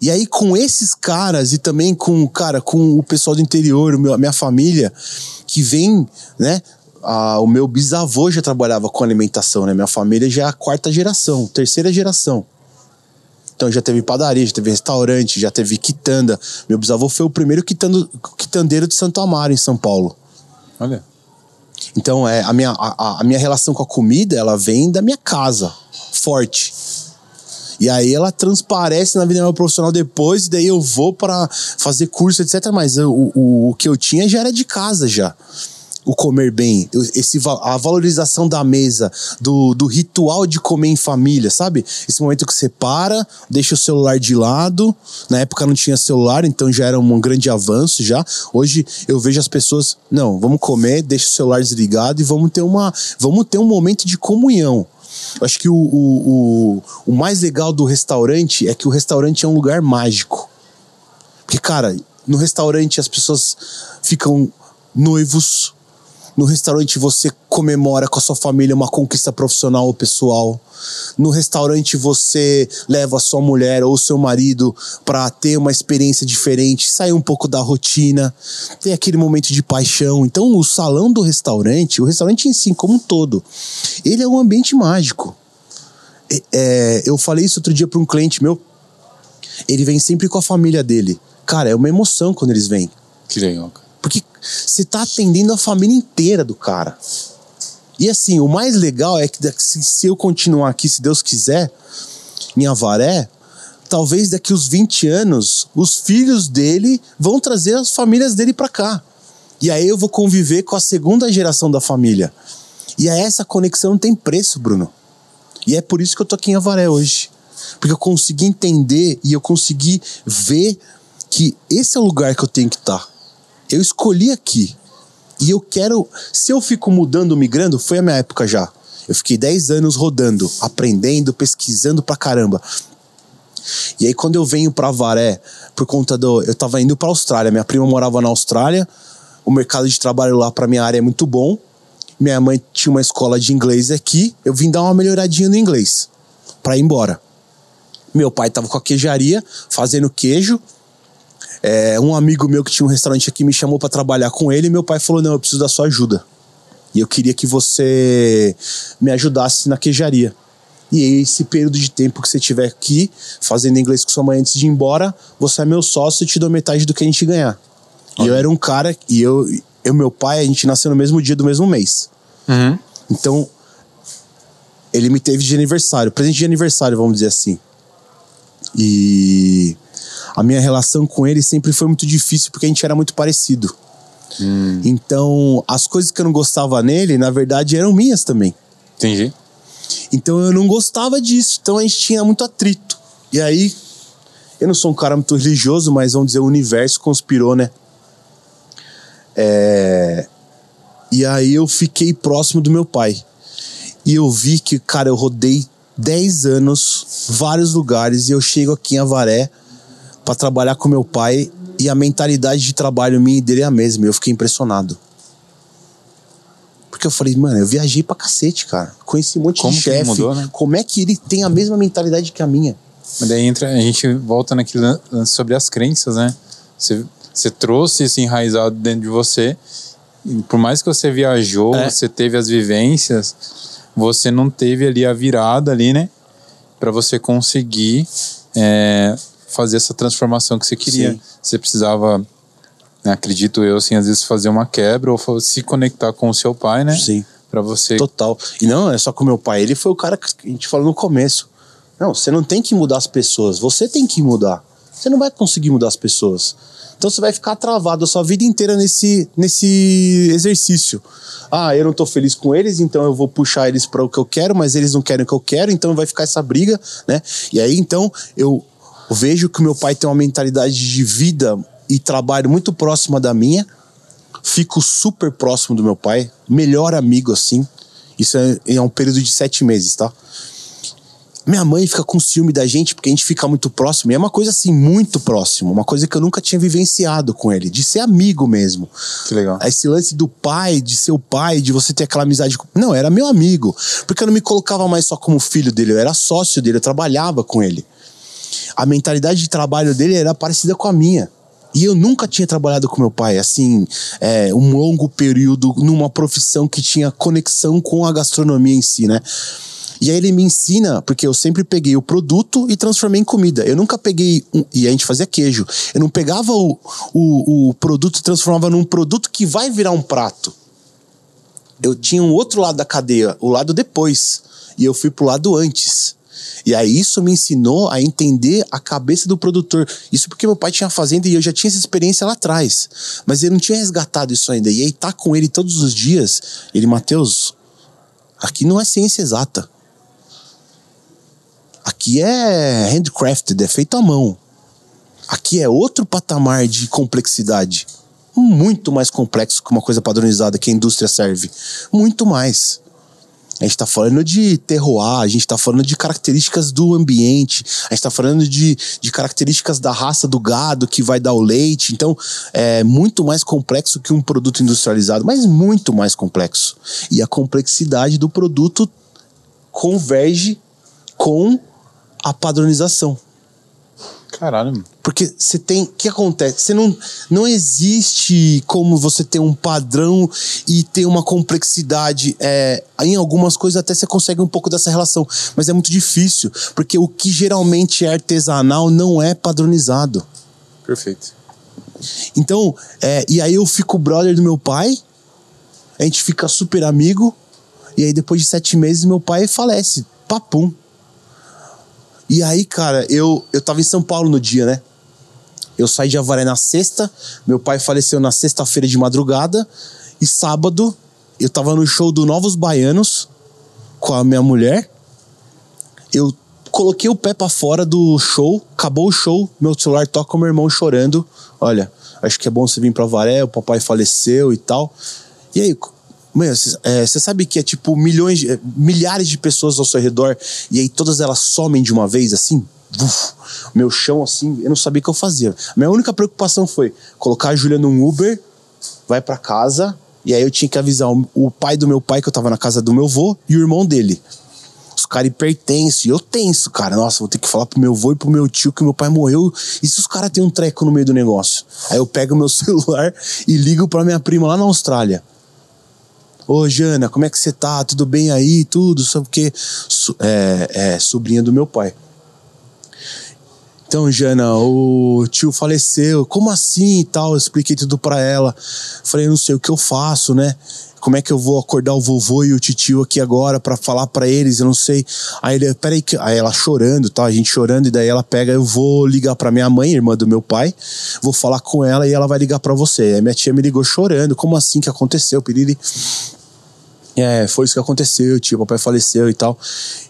Speaker 2: E aí, com esses caras e também com, cara, com o pessoal do interior, meu- a minha família, que vem, né? a- o meu bisavô já trabalhava com alimentação, né? Minha família já é a quarta geração, terceira geração. Então já teve padaria, já teve restaurante, já teve quitanda. Meu bisavô foi o primeiro quitando, quitandeiro de Santo Amaro, em São Paulo.
Speaker 1: Olha.
Speaker 2: Então, é, a, minha, a, a minha relação com a comida, ela vem da minha casa, forte. E aí ela transparece na vida meu profissional depois, e daí eu vou para fazer curso, etc. Mas eu- o, o que eu tinha já era de casa já. O comer bem, esse, a valorização da mesa, do, do ritual de comer em família, sabe? Esse momento que você para, deixa o celular de lado. Na época não tinha celular, então já era um grande avanço já. Hoje eu vejo as pessoas, não, vamos comer, deixa o celular desligado e vamos ter uma, vamos ter um momento de comunhão. Eu acho que o, o, o, o mais legal do restaurante é que o restaurante é um lugar mágico. Porque, cara, no restaurante as pessoas ficam noivos. No restaurante você comemora com a sua família uma conquista profissional ou pessoal. No restaurante você leva a sua mulher ou seu marido para ter uma experiência diferente, sair um pouco da rotina, tem aquele momento de paixão. Então, o salão do restaurante, o restaurante em si como um todo, ele é um ambiente mágico. É, eu falei isso outro dia para um cliente meu. Ele vem sempre com a família dele. Cara, é uma emoção quando eles vêm.
Speaker 1: Que legal, cara.
Speaker 2: Você tá atendendo a família inteira do cara. E assim, o mais legal é que se, eu continuar aqui, se Deus quiser, em Avaré, talvez daqui uns 20 anos, os filhos dele vão trazer as famílias dele pra cá. E aí eu vou conviver com a segunda geração da família. E aí essa conexão não tem preço, Bruno. E é por isso que eu tô aqui em Avaré hoje. Porque eu consegui entender e eu consegui ver que esse é o lugar que eu tenho que estar. Eu escolhi aqui. E eu quero. Se eu fico mudando, migrando, foi a minha época já. Eu fiquei 10 anos rodando, aprendendo, pesquisando pra caramba. E aí, quando eu venho pra Varé, por conta do. Eu tava indo pra Austrália, minha prima morava na Austrália, o mercado de trabalho lá pra minha área é muito bom. Minha mãe tinha uma escola de inglês aqui, eu vim dar uma melhoradinha no inglês. para ir embora. Meu pai tava com a queijaria, fazendo queijo. É, um amigo meu que tinha um restaurante aqui me chamou para trabalhar com ele e meu pai falou: Não, eu preciso da sua ajuda. E eu queria que você me ajudasse na queijaria. E esse período de tempo que você tiver aqui, fazendo inglês com sua mãe antes de ir embora, você é meu sócio e te dou metade do que a gente ganhar. E eu era um cara, e eu e meu pai, a gente nasceu no mesmo dia do mesmo mês.
Speaker 1: Uhum.
Speaker 2: Então, ele me teve de aniversário, presente de aniversário, vamos dizer assim. E a minha relação com ele sempre foi muito difícil porque a gente era muito parecido. Então, as coisas que eu não gostava nele, na verdade, eram minhas também.
Speaker 1: Entendi.
Speaker 2: Então eu não gostava disso. Então a gente tinha muito atrito. E aí, eu não sou um cara muito religioso, mas vamos dizer, o universo conspirou, né? É... E aí eu fiquei próximo do meu pai. E eu vi que, cara, eu rodei 10 anos, vários lugares, e eu chego aqui em Avaré para trabalhar com meu pai, e a mentalidade de trabalho minha e dele é a mesma. Eu fiquei impressionado. Porque eu falei, mano, eu viajei pra cacete, cara. Conheci um monte
Speaker 1: Como
Speaker 2: de chefe.
Speaker 1: mudou, né?
Speaker 2: Como é que ele tem a mesma mentalidade que a minha?
Speaker 1: Mas daí entra, a gente volta naquele lance sobre as crenças, né? Você, você trouxe isso enraizado dentro de você. Por mais que você viajou,
Speaker 2: É.
Speaker 1: você teve as vivências, você não teve ali a virada ali, né? Pra você conseguir é, fazer essa transformação que você queria.
Speaker 2: Sim.
Speaker 1: Você precisava, né, acredito eu, assim, às vezes fazer uma quebra ou se conectar com o seu pai, né?
Speaker 2: Sim.
Speaker 1: Pra você.
Speaker 2: Total. E não é só com meu pai. Ele foi o cara que a gente falou no começo. Não, você não tem que mudar as pessoas. Você tem que mudar. Você não vai conseguir mudar as pessoas. Então você vai ficar travado a sua vida inteira nesse, nesse exercício. Ah, eu não tô feliz com eles, então eu vou puxar eles para o que eu quero, mas eles não querem o que eu quero, então vai ficar essa briga, né? E aí então eu vejo que o meu pai tem uma mentalidade de vida e trabalho muito próxima da minha fico super próximo do meu pai, melhor amigo assim. Isso é, é um período de sete meses, tá? Minha mãe fica com ciúme da gente porque a gente fica muito próximo. E é uma coisa assim, muito próximo. Uma coisa que eu nunca tinha vivenciado com ele, de ser amigo mesmo.
Speaker 1: Que legal.
Speaker 2: Esse lance do pai, de ser o pai, de você ter aquela amizade. com- Não, era meu amigo. Porque eu não me colocava mais só como filho dele, eu era sócio dele, eu trabalhava com ele. A mentalidade de trabalho dele era parecida com a minha. E eu nunca tinha trabalhado com meu pai, assim, é, um longo período numa profissão que tinha conexão com a gastronomia em si, né? E aí ele me ensina, porque eu sempre peguei o produto e transformei em comida. Eu nunca peguei. um- e a gente fazia queijo. Eu não pegava o, o, o produto e transformava num produto que vai virar um prato. Eu tinha um outro lado da cadeia, o lado depois. E eu fui pro lado antes. E aí isso me ensinou a entender a cabeça do produtor. Isso porque meu pai tinha fazenda e eu já tinha essa experiência lá atrás. Mas eu não tinha resgatado isso ainda. E aí tá com ele todos os dias. Ele, Matheus, aqui não é ciência exata. Aqui é handcrafted, é feito à mão. Aqui é outro patamar de complexidade. Muito mais complexo que uma coisa padronizada que a indústria serve. Muito mais. A gente está falando de terroir, a gente está falando de características do ambiente, a gente está falando de, de características da raça do gado que vai dar o leite. Então, é muito mais complexo que um produto industrializado, mas muito mais complexo. E a complexidade do produto converge com a padronização.
Speaker 1: Caralho, mano.
Speaker 2: Porque você tem. O que acontece? Você não, não existe como você ter um padrão e ter uma complexidade. É, em algumas coisas até você consegue um pouco dessa relação, mas é muito difícil. Porque o que geralmente é artesanal não é padronizado.
Speaker 1: Perfeito.
Speaker 2: Então, é, e aí eu fico brother do meu pai, a gente fica super amigo, e aí depois de sete meses meu pai falece. Papum. E aí, cara, eu, eu tava em São Paulo no dia, né? Eu saí de Avaré na sexta, meu pai faleceu na sexta-feira de madrugada, e sábado eu tava no show do Novos Baianos com a minha mulher. Eu coloquei o pé pra fora do show, acabou o show, meu celular toca o meu irmão chorando. Olha, acho que é bom você vir pra Varé, o papai faleceu e tal. E aí, você sabe que é tipo milhões, é, milhares de pessoas ao seu redor e aí todas elas somem de uma vez assim? Vuf, meu chão assim, eu não sabia o que eu fazia. Minha única preocupação foi colocar a Júlia num Uber, vai pra casa e aí eu tinha que avisar o, o pai do meu pai que eu tava na casa do meu avô e o irmão dele. Os cara hipertenso. E eu tenso, cara. Nossa, vou ter que falar pro meu avô e pro meu tio que meu pai morreu. E se os caras têm um treco no meio do negócio? Aí eu pego meu celular e ligo pra minha prima lá na Austrália. Ô, Jana, como é que você tá? Tudo bem aí? Tudo? Só porque é, é sobrinha do meu pai. Então, Jana, o tio faleceu. Como assim e tal? Eu expliquei tudo para ela. Falei, não sei o que eu faço, né? Como é que eu vou acordar o vovô e o tio aqui agora para falar para eles? Eu não sei. Aí ele, peraí, que... aí ela chorando, tá? A gente chorando, e daí ela pega, eu vou ligar para minha mãe, irmã do meu pai, vou falar com ela e ela vai ligar para você. Aí minha tia me ligou chorando, como assim que aconteceu, Piriri? É, foi isso que aconteceu, tio, papai faleceu e tal.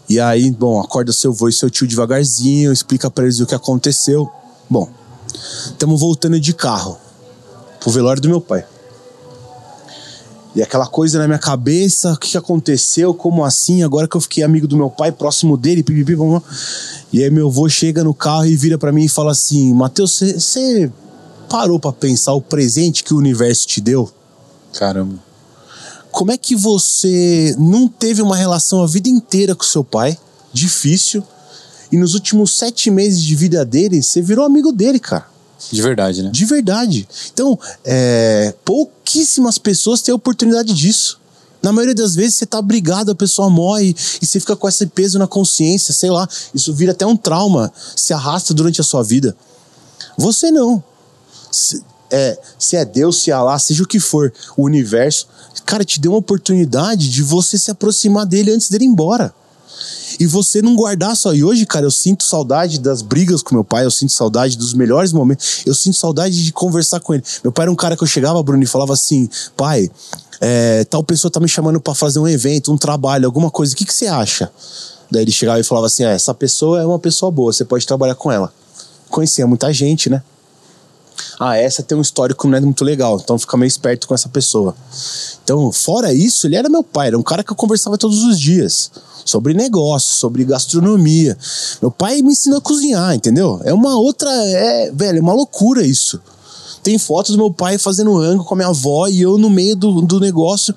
Speaker 2: E aí, bom, acorda seu avô e seu tio devagarzinho, explica para eles o que aconteceu. Bom, estamos voltando de carro pro velório do meu pai. E aquela coisa na minha cabeça, o que, aconteceu, como assim, agora que eu fiquei amigo do meu pai, próximo dele, pipipi, vamos E aí meu avô chega no carro e vira para mim e fala assim, Matheus, você parou para pensar o presente que o universo te deu?
Speaker 1: Caramba.
Speaker 2: Como é que você não teve uma relação a vida inteira com seu pai, difícil, e nos últimos sete meses de vida dele, você virou amigo dele, cara?
Speaker 1: De verdade, né?
Speaker 2: De verdade. Então, é, pouquíssimas pessoas têm a oportunidade disso. Na maioria das vezes você tá obrigado, a pessoa morre e você fica com esse peso na consciência, sei lá, isso vira até um trauma, se arrasta durante a sua vida. Você não. Se é, se é Deus, se é Allah, seja o que for, o universo, cara, te deu uma oportunidade de você se aproximar dele antes dele ir embora e você não guardar só. E hoje, cara, eu sinto saudade das brigas com meu pai, eu sinto saudade dos melhores momentos, eu sinto saudade de conversar com ele. Meu pai era um cara que eu chegava, Bruno, e falava assim: pai, é, tal pessoa tá me chamando para fazer um evento, um trabalho, alguma coisa, o que, que você acha? Daí ele chegava e falava assim: ah, essa pessoa é uma pessoa boa, você pode trabalhar com ela. Conhecia muita gente, né? Ah, essa tem um histórico não é muito legal, então fica meio esperto com essa pessoa. Então, fora isso, ele era meu pai, era um cara que eu conversava todos os dias sobre negócio, sobre gastronomia. Meu pai me ensinou a cozinhar, entendeu? É uma outra, é, velho, é uma loucura isso. Tem fotos do meu pai fazendo rango com a minha avó e eu no meio do, do negócio,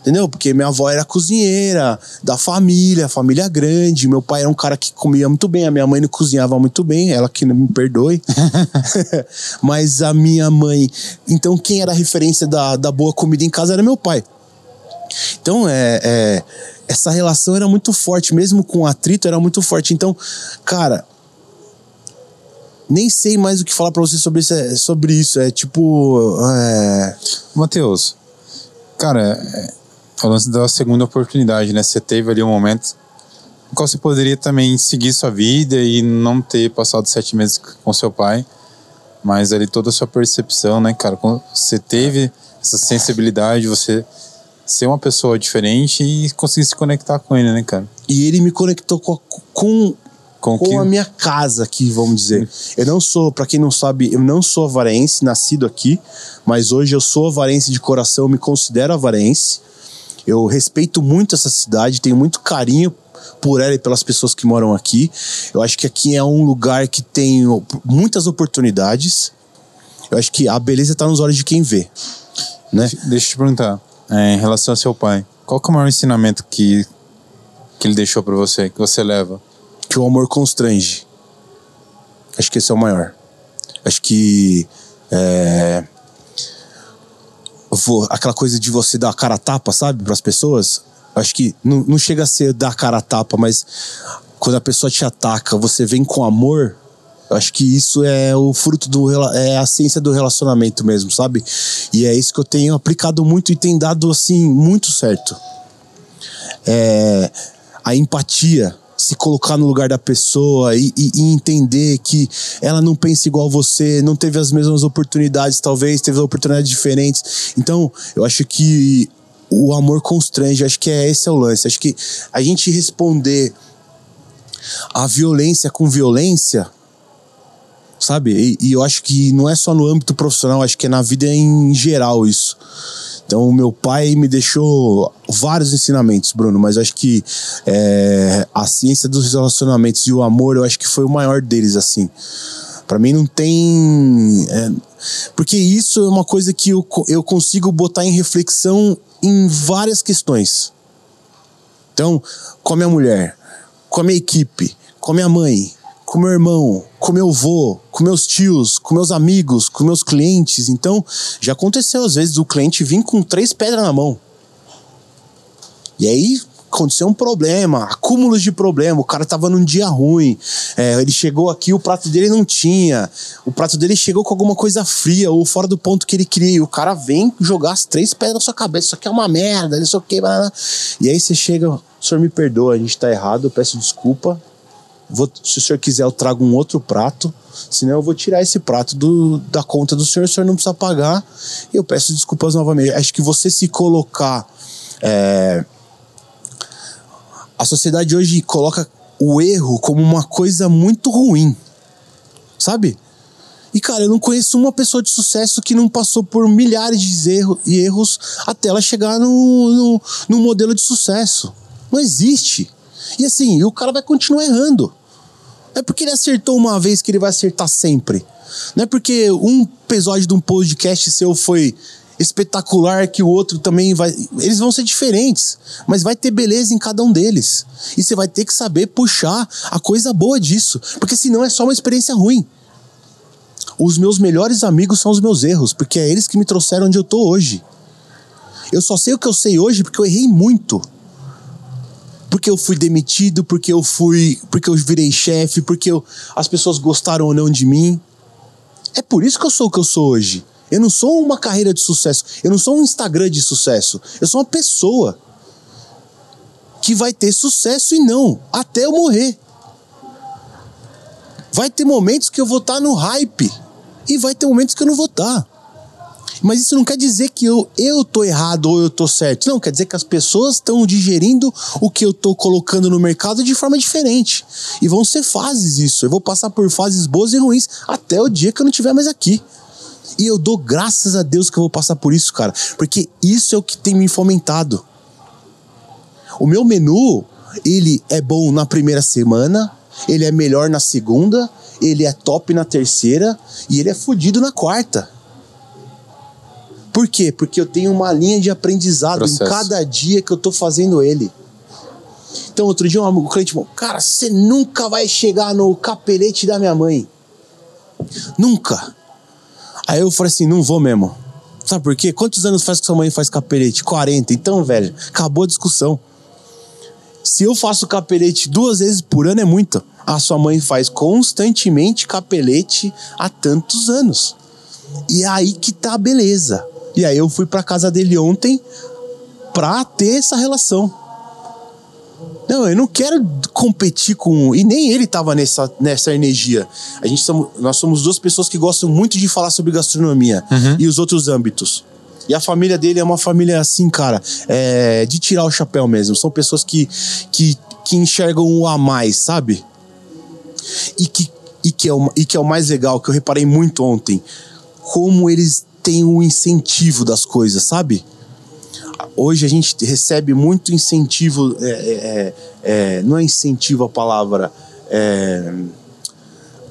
Speaker 2: entendeu? Porque minha avó era cozinheira, da família, família grande. Meu pai era um cara que comia muito bem, a minha mãe não cozinhava muito bem, ela que não me perdoe. Mas a minha mãe. Então, quem era a referência da, da boa comida em casa era meu pai. Então, é, é, essa relação era muito forte, mesmo com atrito, era muito forte. Então, cara, nem sei mais o que falar para você sobre isso. É, sobre isso. é tipo. É...
Speaker 1: Matheus, cara, é, falando da segunda oportunidade, né? Você teve ali um momento no qual você poderia também seguir sua vida e não ter passado sete meses com seu pai, mas ali toda a sua percepção, né, cara? Você teve essa sensibilidade, você ser uma pessoa diferente e conseguir se conectar com ele, né, cara?
Speaker 2: E ele me conectou com, com com, com a minha casa aqui, vamos dizer. Eu não sou, para quem não sabe, eu não sou avarense, nascido aqui, mas hoje eu sou avarense de coração, me considero avarense. Eu respeito muito essa cidade, tenho muito carinho por ela e pelas pessoas que moram aqui. Eu acho que aqui é um lugar que tem muitas oportunidades. Eu acho que a beleza está nos olhos de quem vê. Né?
Speaker 1: Deixa eu te perguntar, é, em relação ao seu pai, qual é o maior ensinamento que, que ele deixou para você, que você leva?
Speaker 2: Que o amor constrange. Acho que esse é o maior. Acho que. É, vou, aquela coisa de você dar a cara a tapa, sabe, para as pessoas. Acho que não, não chega a ser dar a cara a tapa, mas quando a pessoa te ataca, você vem com amor. Acho que isso é o fruto do é a ciência do relacionamento mesmo, sabe? E é isso que eu tenho aplicado muito e tem dado assim muito certo. É a empatia, se colocar no lugar da pessoa e, e, e, entender que ela não pensa igual você, não teve as mesmas oportunidades, talvez, teve oportunidades diferentes. Então, eu acho que o amor constrange, acho que é esse é o lance. Acho que a gente responder a violência com violência, sabe? E, e eu acho que não é só no âmbito profissional, acho que é na vida em geral isso. Então, meu pai me deixou vários ensinamentos, Bruno, mas acho que é, a ciência dos relacionamentos e o amor, eu acho que foi o maior deles, assim. Para mim não tem. É, porque isso é uma coisa que eu, eu consigo botar em reflexão em várias questões. Então, com a minha mulher, com a minha equipe, com a minha mãe, com meu irmão, com meu avô, com meus tios, com meus amigos, com meus clientes. Então, já aconteceu às vezes o cliente vir com três pedras na mão. E aí aconteceu um problema, acúmulos de problema. O cara tava num dia ruim. É, ele chegou aqui, o prato dele não tinha. O prato dele chegou com alguma coisa fria ou fora do ponto que ele queria. E o cara vem jogar as três pedras na sua cabeça. Isso aqui é uma merda, isso aqui. Blá, E aí você chega, o senhor me perdoa, a gente tá errado, eu peço desculpa. Vou, se o senhor quiser, eu trago um outro prato. Senão eu vou tirar esse prato do, da conta do senhor, o senhor não precisa pagar. E eu peço desculpas novamente. Acho que você se colocar. É, a sociedade hoje coloca o erro como uma coisa muito ruim. Sabe? E, cara, eu não conheço uma pessoa de sucesso que não passou por milhares de erros, e erros até ela chegar no, no, no modelo de sucesso. Não existe. E assim, o cara vai continuar errando. Não é porque ele acertou uma vez que ele vai acertar sempre. Não é porque um episódio de um podcast seu foi espetacular que o outro também vai. Eles vão ser diferentes, mas vai ter beleza em cada um deles. E você vai ter que saber puxar a coisa boa disso, porque senão é só uma experiência ruim. Os meus melhores amigos são os meus erros, porque é eles que me trouxeram onde eu tô hoje. Eu só sei o que eu sei hoje porque eu errei muito. Porque eu fui demitido, porque eu fui, porque eu virei chefe, porque eu, as pessoas gostaram ou não de mim. É por isso que eu sou o que eu sou hoje. Eu não sou uma carreira de sucesso. Eu não sou um Instagram de sucesso. Eu sou uma pessoa que vai ter sucesso e não, até eu morrer. Vai ter momentos que eu vou estar no hype e vai ter momentos que eu não vou estar. Mas isso não quer dizer que eu, eu tô errado ou eu tô certo. Não, quer dizer que as pessoas estão digerindo o que eu tô colocando no mercado de forma diferente. E vão ser fases isso. Eu vou passar por fases boas e ruins até o dia que eu não estiver mais aqui. E eu dou graças a Deus que eu vou passar por isso, cara. Porque isso é o que tem me fomentado. O meu menu, ele é bom na primeira semana, ele é melhor na segunda, ele é top na terceira e ele é fodido na quarta. Por quê? Porque eu tenho uma linha de aprendizado Processo. em cada dia que eu tô fazendo ele. Então, outro dia, um cliente falou: Cara, você nunca vai chegar no capelete da minha mãe. Nunca. Aí eu falei assim: Não vou mesmo. Sabe por quê? Quantos anos faz que sua mãe faz capelete? 40. Então, velho, acabou a discussão. Se eu faço capelete duas vezes por ano é muito. A sua mãe faz constantemente capelete há tantos anos. E é aí que tá a beleza. E aí eu fui pra casa dele ontem pra ter essa relação. Não, eu não quero competir com. E nem ele tava nessa, nessa energia. A gente somos, nós somos duas pessoas que gostam muito de falar sobre gastronomia uhum. e os outros âmbitos. E a família dele é uma família assim, cara, é, de tirar o chapéu mesmo. São pessoas que, que, que enxergam o a mais, sabe? E que, e, que é o, e que é o mais legal, que eu reparei muito ontem. Como eles tem o incentivo das coisas, sabe? Hoje a gente recebe muito incentivo, é, é, é, é não é incentivo a palavra, é,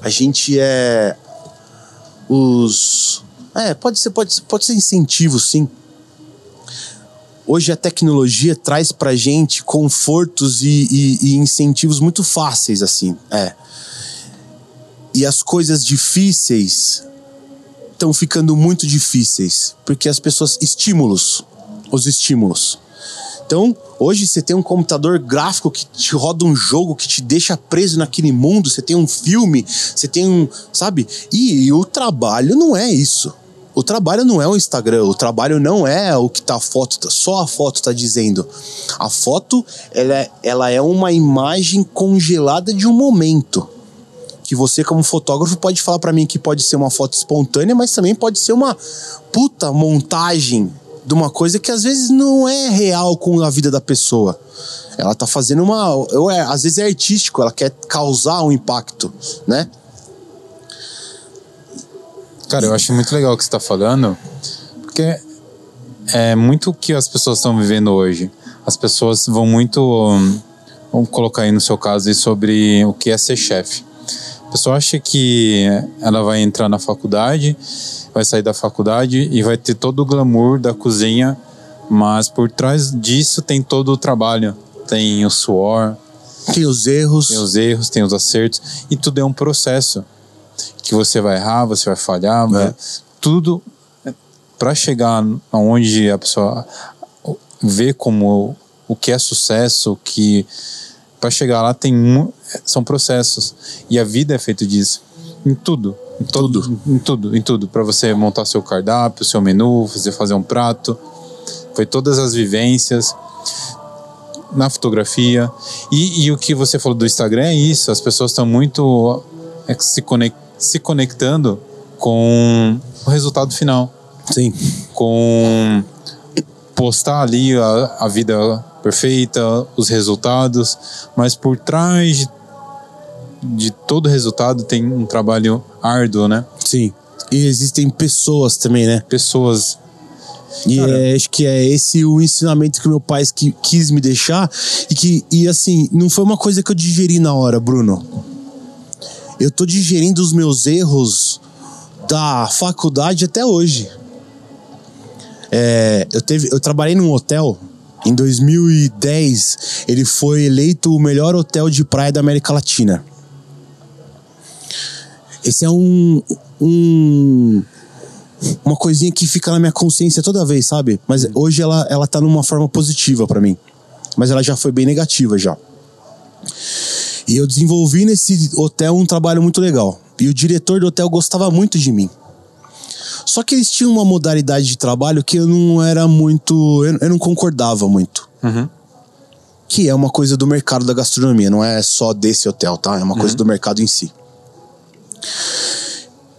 Speaker 2: a gente é os, é pode ser pode, pode ser incentivo sim. Hoje a tecnologia traz pra gente confortos e, e, e incentivos muito fáceis assim, é. E as coisas difíceis estão ficando muito difíceis, porque as pessoas estímulos, os estímulos. Então, hoje você tem um computador gráfico que te roda um jogo que te deixa preso naquele mundo, você tem um filme, você tem um, sabe? E, e o trabalho não é isso. O trabalho não é o Instagram, o trabalho não é o que tá a foto, só a foto tá dizendo. A foto, ela é, ela é uma imagem congelada de um momento que você como fotógrafo pode falar para mim que pode ser uma foto espontânea, mas também pode ser uma puta montagem de uma coisa que às vezes não é real com a vida da pessoa. Ela tá fazendo uma, ou é, às vezes é artístico, ela quer causar um impacto, né?
Speaker 1: Cara, eu acho muito legal o que você tá falando, porque é muito o que as pessoas estão vivendo hoje. As pessoas vão muito, vamos colocar aí no seu caso, sobre o que é ser chefe pessoa acha que ela vai entrar na faculdade, vai sair da faculdade e vai ter todo o glamour da cozinha, mas por trás disso tem todo o trabalho, tem o suor,
Speaker 2: Tem os erros.
Speaker 1: Tem os erros, tem os acertos. E tudo é um processo. Que você vai errar, você vai falhar.
Speaker 2: É.
Speaker 1: Tudo para chegar aonde a pessoa vê como o que é sucesso, que para chegar lá tem mu- são processos. E a vida é feita disso. Em tudo, em tudo, em tudo, em tudo, para você montar seu cardápio, seu menu, você fazer um prato, foi todas as vivências na fotografia. E, e o que você falou do Instagram é isso, as pessoas estão muito é, se, conec- se conectando com o resultado final.
Speaker 2: Sim.
Speaker 1: com postar ali a, a vida perfeita, os resultados, mas por trás de, de todo resultado tem um trabalho árduo, né?
Speaker 2: Sim. E existem pessoas também, né?
Speaker 1: Pessoas.
Speaker 2: E é, acho que é esse o ensinamento que meu pai que, quis me deixar. E que, e assim, não foi uma coisa que eu digeri na hora, Bruno. Eu tô digerindo os meus erros da faculdade até hoje. É, eu, teve, eu trabalhei num hotel. Em 2010, ele foi eleito o melhor hotel de praia da América Latina. Esse é um, um uma coisinha que fica na minha consciência toda vez, sabe? Mas hoje ela, ela tá numa forma positiva pra mim. Mas ela já foi bem negativa já. E eu desenvolvi nesse hotel um trabalho muito legal. E o diretor do hotel gostava muito de mim. Só que eles tinham uma modalidade de trabalho que eu não era muito. Eu, eu não concordava muito. Que é uma coisa do mercado da gastronomia, não é só desse hotel, tá? É uma coisa do mercado em si.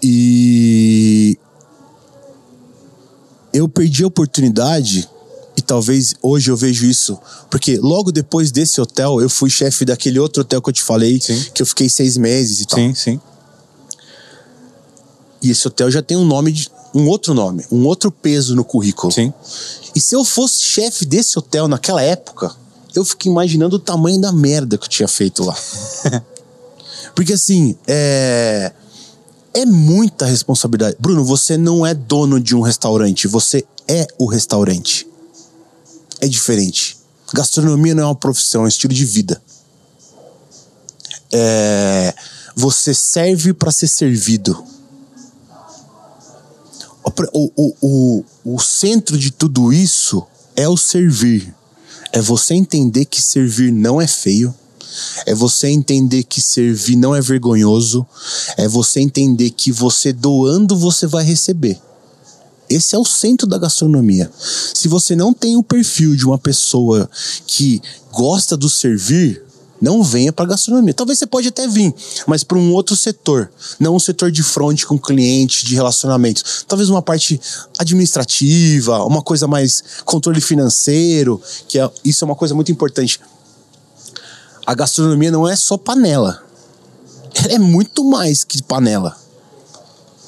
Speaker 2: E eu perdi a oportunidade e talvez hoje eu vejo isso porque logo depois desse hotel eu fui chefe daquele outro hotel que eu te falei
Speaker 1: Sim.
Speaker 2: que eu fiquei seis meses e tal
Speaker 1: Sim, sim.
Speaker 2: E esse hotel já tem um nome de um outro nome um outro peso no currículo
Speaker 1: Sim.
Speaker 2: e se eu fosse chefe desse hotel naquela época eu fiquei imaginando o tamanho da merda que eu tinha feito lá porque assim é é muita responsabilidade. Bruno, você não é dono de um restaurante, você é o restaurante. É diferente. Gastronomia não é uma profissão, é um estilo de vida. É, você serve para ser servido. O, o, o, centro de tudo isso é o servir. É você entender que servir não é feio. É você entender que servir não é vergonhoso. É você entender que você doando você vai receber. Esse é o centro da gastronomia. Se você não tem o perfil de uma pessoa que gosta do servir, não venha para gastronomia. Talvez você pode até vir, mas para um outro setor, não um setor de frente com cliente, de relacionamentos. Talvez uma parte administrativa, uma coisa mais controle financeiro, que é, isso é uma coisa muito importante a gastronomia não é só panela. Ela é muito mais que panela.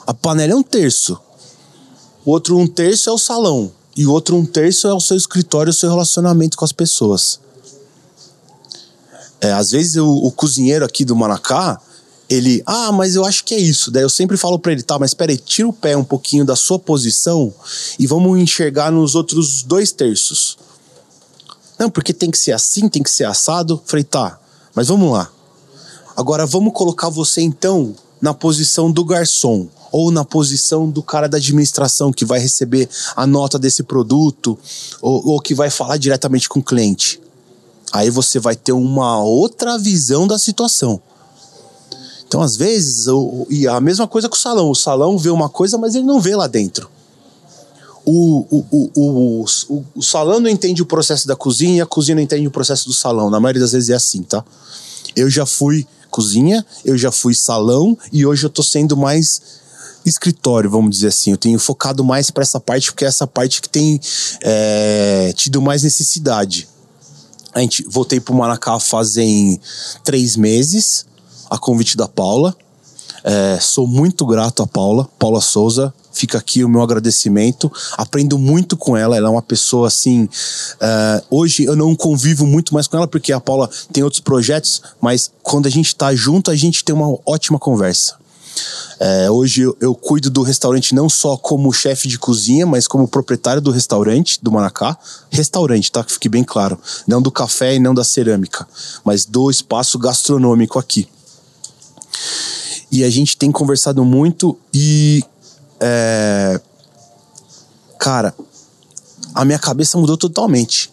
Speaker 2: A panela é um terço. O outro um terço é o salão. E o outro um terço é o seu escritório, o seu relacionamento com as pessoas. É, às vezes o, o cozinheiro aqui do Manacá, ele, ah, mas eu acho que é isso. Daí eu sempre falo pra ele, tá, mas peraí, tira o pé um pouquinho da sua posição e vamos enxergar nos outros dois terços. Não, porque tem que ser assim, tem que ser assado. Falei, tá, mas vamos lá. Agora vamos colocar você então na posição do garçom ou na posição do cara da administração que vai receber a nota desse produto ou, ou que vai falar diretamente com o cliente. Aí você vai ter uma outra visão da situação. Então, às vezes, e a mesma coisa com o salão. O salão vê uma coisa, mas ele não vê lá dentro o, o, o, o, o, salão não entende o processo da cozinha a cozinha não entende o processo do salão. Na maioria das vezes é assim, tá? Eu já fui cozinha, eu já fui salão e hoje eu tô sendo mais escritório, vamos dizer assim. Eu tenho focado mais para essa parte porque é essa parte que tem é, tido mais necessidade. A gente voltei pro Maracá fazem três meses, a convite da Paula. É, sou muito grato a Paula, Paula Souza. Fica aqui o meu agradecimento. Aprendo muito com ela. Ela é uma pessoa assim. é, hoje eu não convivo muito mais com ela porque a Paula tem outros projetos, mas quando a gente tá junto, a gente tem uma ótima conversa. É, hoje eu, eu, cuido do restaurante não só como chefe de cozinha, mas como proprietário do restaurante do Manacá. Restaurante, tá? Que fique bem claro. Não do café e não da cerâmica, mas do espaço gastronômico aqui. E a gente tem conversado muito e. É, cara, a minha cabeça mudou totalmente.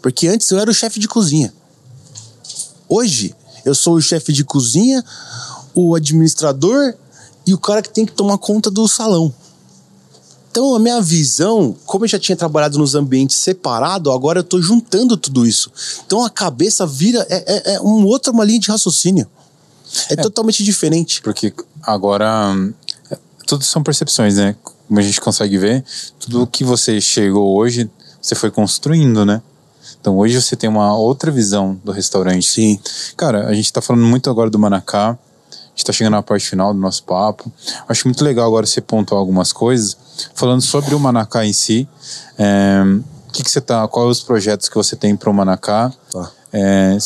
Speaker 2: Porque antes eu era o chefe de cozinha. Hoje eu sou o chefe de cozinha, o administrador e o cara que tem que tomar conta do salão. Então, a minha visão, como eu já tinha trabalhado nos ambientes separados, agora eu estou juntando tudo isso. Então, a cabeça vira. É, é, é um outra uma linha de raciocínio. É, é, totalmente diferente.
Speaker 1: Porque agora. Tudo são percepções, né? Como a gente consegue ver, tudo que você chegou hoje, você foi construindo, né? Então hoje você tem uma outra visão do restaurante.
Speaker 2: Sim.
Speaker 1: Cara, a gente está falando muito agora do Manacá está chegando na parte final do nosso papo. Acho muito legal agora você pontuar algumas coisas. Falando sobre o Manacá em si, é, que, que você tá, quais os projetos que você tem para o Manacá? Tá. É,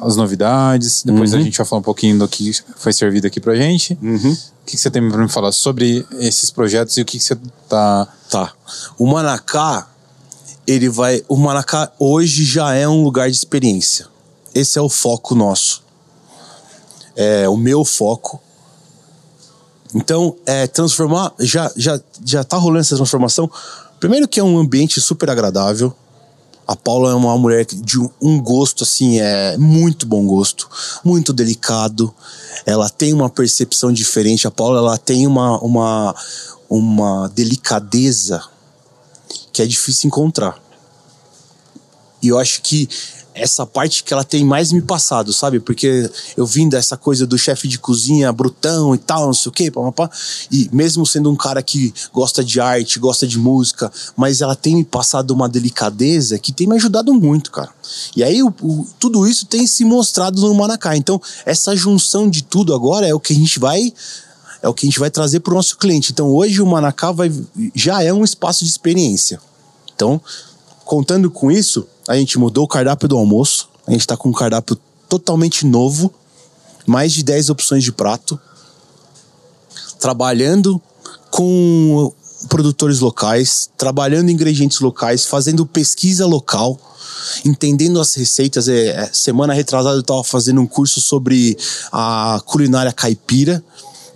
Speaker 1: as novidades, depois uhum. a gente vai falar um pouquinho do que foi servido aqui pra gente.
Speaker 2: Uhum. O
Speaker 1: que, que você tem para me falar sobre esses projetos e o que, que você tá.
Speaker 2: Tá. O Manacá, ele vai. O Manacá hoje já é um lugar de experiência. Esse é o foco nosso é, o meu foco. Então, é, transformar, já, já, já tá rolando essa transformação. Primeiro que é um ambiente super agradável. A Paula é uma mulher de um gosto, assim, é muito bom gosto, muito delicado. Ela tem uma percepção diferente. A Paula, ela tem uma, uma, uma delicadeza que é difícil encontrar. E eu acho que essa parte que ela tem mais me passado, sabe? Porque eu vim dessa coisa do chefe de cozinha brutão e tal, não sei o quê, papapá. E mesmo sendo um cara que gosta de arte, gosta de música, mas ela tem me passado uma delicadeza que tem me ajudado muito, cara. E aí o, o, tudo isso tem se mostrado no Manacá. Então, essa junção de tudo agora é o que a gente vai é o que a gente vai trazer para o nosso cliente. Então, hoje o Manacá vai, já é um espaço de experiência. Então, contando com isso, a gente mudou o cardápio do almoço. A gente está com um cardápio totalmente novo, mais de 10 opções de prato, trabalhando com produtores locais, trabalhando ingredientes locais, fazendo pesquisa local, entendendo as receitas. É, é semana retrasada eu estava fazendo um curso sobre a culinária caipira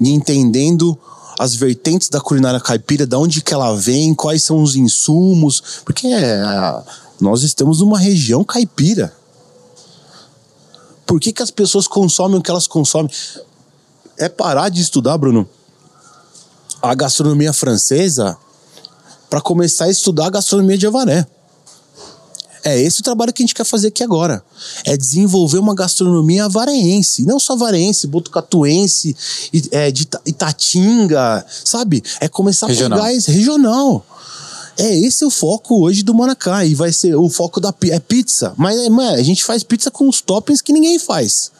Speaker 2: e entendendo as vertentes da culinária caipira, de onde que ela vem, quais são os insumos, porque é, nós estamos numa região caipira. Por que, que as pessoas consomem o que elas consomem? É parar de estudar, Bruno, a gastronomia francesa para começar a estudar a gastronomia de Avaré. É esse o trabalho que a gente quer fazer aqui agora. É desenvolver uma gastronomia avarense. Não só avarense, botucatuense, é, de Itatinga, sabe? É começar regional. a pegar esse regional. É esse é o foco hoje do Manacá. E vai ser o foco da é pizza. Mas é, a gente faz pizza com os toppings que ninguém faz.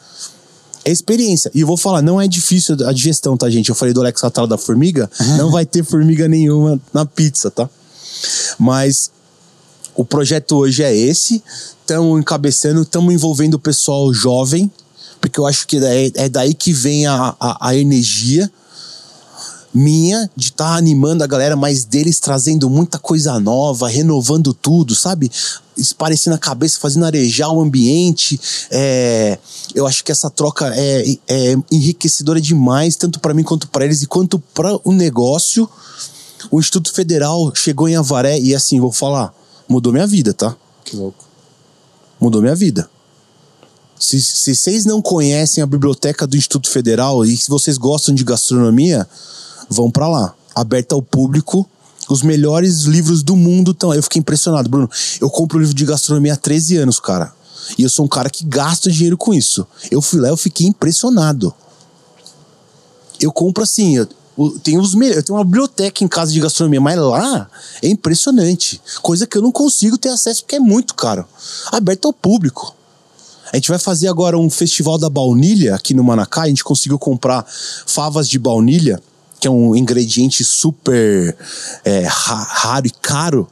Speaker 2: É experiência. E eu vou falar, não é difícil a digestão, tá, gente? Eu falei do Alex Atala da formiga. Não vai ter formiga nenhuma na pizza, tá? Mas o projeto hoje é esse. Estamos encabeçando, estamos envolvendo o pessoal jovem, porque eu acho que é, é daí que vem a, a, a energia minha de estar tá animando a galera, mas deles trazendo muita coisa nova, renovando tudo, sabe? Esparecendo a cabeça, fazendo arejar o ambiente. É, eu acho que essa troca é, é enriquecedora demais, tanto para mim quanto para eles, e quanto para o negócio. O Instituto Federal chegou em Avaré e assim, vou falar, mudou minha vida, tá?
Speaker 1: Que louco.
Speaker 2: Mudou minha vida. Se, se vocês não conhecem a biblioteca do Instituto Federal e se vocês gostam de gastronomia, vão para lá. Aberta ao público. Os melhores livros do mundo estão. Eu fiquei impressionado, Bruno. Eu compro livro de gastronomia há 13 anos, cara. E eu sou um cara que gasta dinheiro com isso. Eu fui lá, eu fiquei impressionado. Eu compro assim, eu, tenho os melhores. Eu tenho uma biblioteca em casa de gastronomia, mas lá é impressionante. Coisa que eu não consigo ter acesso porque é muito caro. Aberto ao público. A gente vai fazer agora um festival da baunilha aqui no Manacá. A gente conseguiu comprar favas de baunilha que é um ingrediente super é, raro e caro,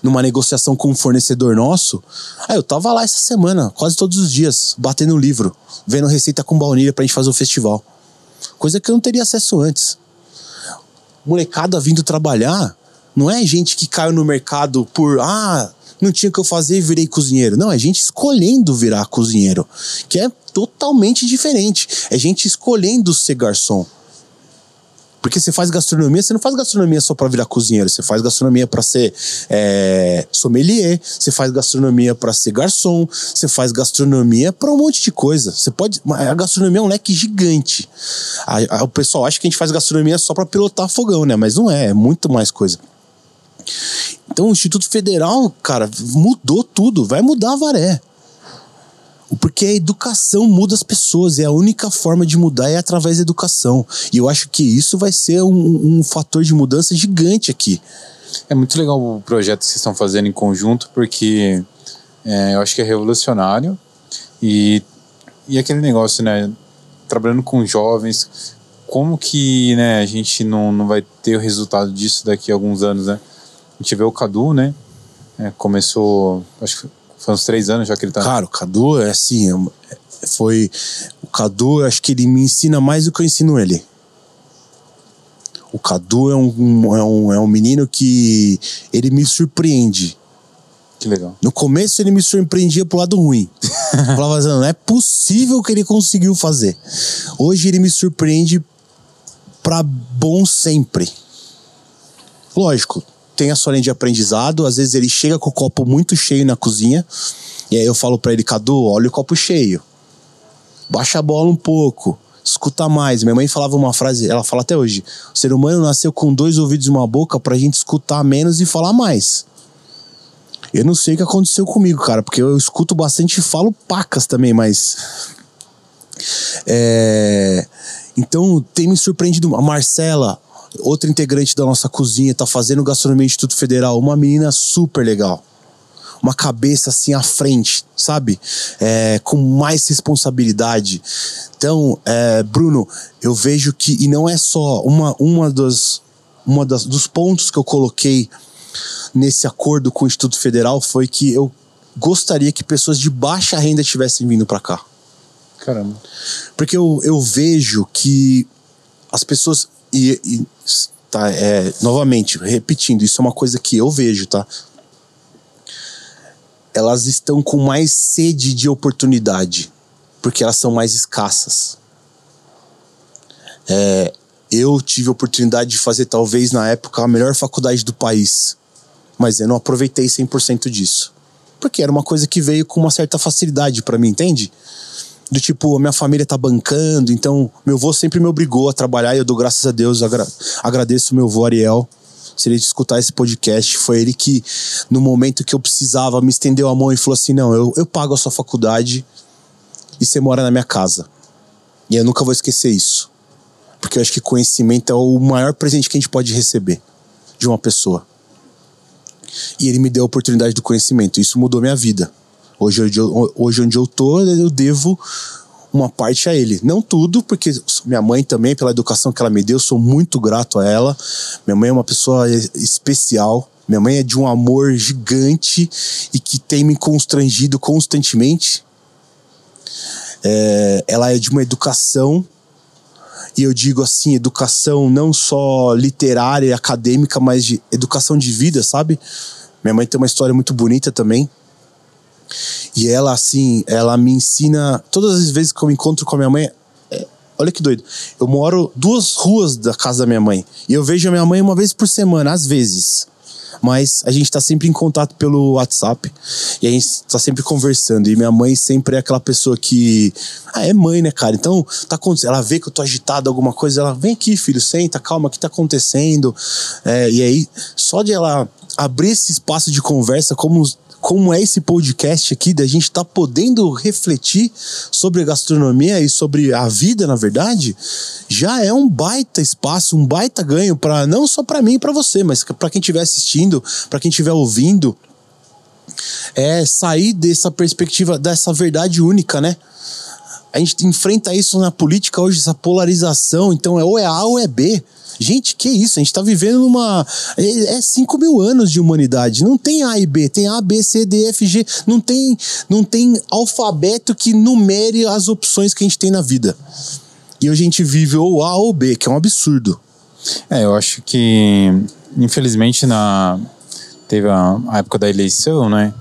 Speaker 2: numa negociação com um fornecedor nosso. Aí eu tava lá essa semana, quase todos os dias, batendo livro, vendo receita com baunilha pra gente fazer o festival. Coisa que eu não teria acesso antes. Molecada vindo trabalhar, não é gente que caiu no mercado por, ah, não tinha o que eu fazer e virei cozinheiro. Não, é gente escolhendo virar cozinheiro, que é totalmente diferente. É gente escolhendo ser garçom. Porque você faz gastronomia, você não faz gastronomia só para virar cozinheiro, você faz gastronomia para ser é, sommelier, você faz gastronomia para ser garçom, você faz gastronomia para um monte de coisa. Você pode, a gastronomia é um leque gigante. A, a, o pessoal acha que a gente faz gastronomia só para pilotar fogão, né? Mas não é, é muito mais coisa. Então o Instituto Federal, cara, mudou tudo, vai mudar a Varé. Porque a educação muda as pessoas, e a única forma de mudar é através da educação. E eu acho que isso vai ser um, um fator de mudança gigante aqui.
Speaker 1: É muito legal o projeto que vocês estão fazendo em conjunto, porque é, eu acho que é revolucionário. E, e aquele negócio, né? Trabalhando com jovens, como que né, a gente não, não vai ter o resultado disso daqui a alguns anos, né? A gente vê o Cadu, né? É, começou, acho que foi uns três anos já que ele tá.
Speaker 2: Cara, o Cadu é assim, é, foi. O Cadu, eu acho que ele me ensina mais do que eu ensino ele. O Cadu é um, é um, é um menino que ele me surpreende.
Speaker 1: Que legal.
Speaker 2: No começo ele me surpreendia pro lado ruim. Falava assim, não é possível que ele conseguiu fazer. Hoje ele me surpreende para bom sempre. Lógico, tem a sua linha de aprendizado. Às vezes ele chega com o copo muito cheio na cozinha. E aí eu falo para ele, Cadu, olha o copo cheio. Baixa a bola um pouco. Escuta mais. Minha mãe falava uma frase, ela fala até hoje: o ser humano nasceu com dois ouvidos e uma boca pra gente escutar menos e falar mais. Eu não sei o que aconteceu comigo, cara, porque eu escuto bastante e falo pacas também, mas. É... Então tem me surpreendido. A Marcela, outra integrante da nossa cozinha, tá fazendo gastronomia Instituto Federal, uma menina super legal. Uma cabeça assim à frente, sabe? É, com mais responsabilidade. Então, é, Bruno, eu vejo que, e não é só uma, uma, das, uma das, dos pontos que eu coloquei nesse acordo com o Instituto Federal foi que eu gostaria que pessoas de baixa renda estivessem vindo para cá.
Speaker 1: Caramba.
Speaker 2: Porque eu, eu vejo que as pessoas e, e tá, é, novamente, repetindo, isso é uma coisa que eu vejo, tá? Elas estão com mais sede de oportunidade, porque elas são mais escassas. É, eu tive a oportunidade de fazer, talvez na época, a melhor faculdade do país, mas eu não aproveitei 100% disso. Porque era uma coisa que veio com uma certa facilidade para mim, entende? Do tipo, minha família tá bancando, então meu avô sempre me obrigou a trabalhar e eu dou graças a Deus, agra agradeço meu avô Ariel. Se ele escutar esse podcast, foi ele que, no momento que eu precisava, me estendeu a mão e falou assim: Não, eu, eu pago a sua faculdade e você mora na minha casa. E eu nunca vou esquecer isso. Porque eu acho que conhecimento é o maior presente que a gente pode receber de uma pessoa. E ele me deu a oportunidade do conhecimento. Isso mudou minha vida. Hoje, hoje onde eu tô, eu devo uma parte a ele. Não tudo, porque minha mãe também, pela educação que ela me deu, sou muito grato a ela. Minha mãe é uma pessoa especial. Minha mãe é de um amor gigante e que tem me constrangido constantemente. É, ela é de uma educação, e eu digo assim, educação não só literária e acadêmica, mas de educação de vida, sabe? Minha mãe tem uma história muito bonita também. E ela, assim, ela me ensina. Todas as vezes que eu me encontro com a minha mãe. É, olha que doido. Eu moro duas ruas da casa da minha mãe. E eu vejo a minha mãe uma vez por semana, às vezes. Mas a gente tá sempre em contato pelo WhatsApp. E a gente tá sempre conversando. E minha mãe sempre é aquela pessoa que. Ah, é mãe, né, cara? Então, tá acontecendo. Ela vê que eu tô agitado, alguma coisa. Ela, vem aqui, filho, senta, calma, o que tá acontecendo? É, e aí, só de ela abrir esse espaço de conversa, como como é esse podcast aqui, da gente estar tá podendo refletir sobre a gastronomia e sobre a vida, na verdade, já é um baita espaço, um baita ganho para não só para mim e para você, mas para quem estiver assistindo, para quem estiver ouvindo, é sair dessa perspectiva, dessa verdade única, né? A gente enfrenta isso na política hoje, essa polarização, então é ou é A ou é B. Gente, que isso? A gente tá vivendo numa. É 5 mil anos de humanidade. Não tem A e B, tem A, B, C, D, F, G. Não tem, não tem alfabeto que numere as opções que a gente tem na vida. E a gente vive ou A ou B, que é um absurdo.
Speaker 1: É, eu acho que, infelizmente, na teve a, a época da eleição, né?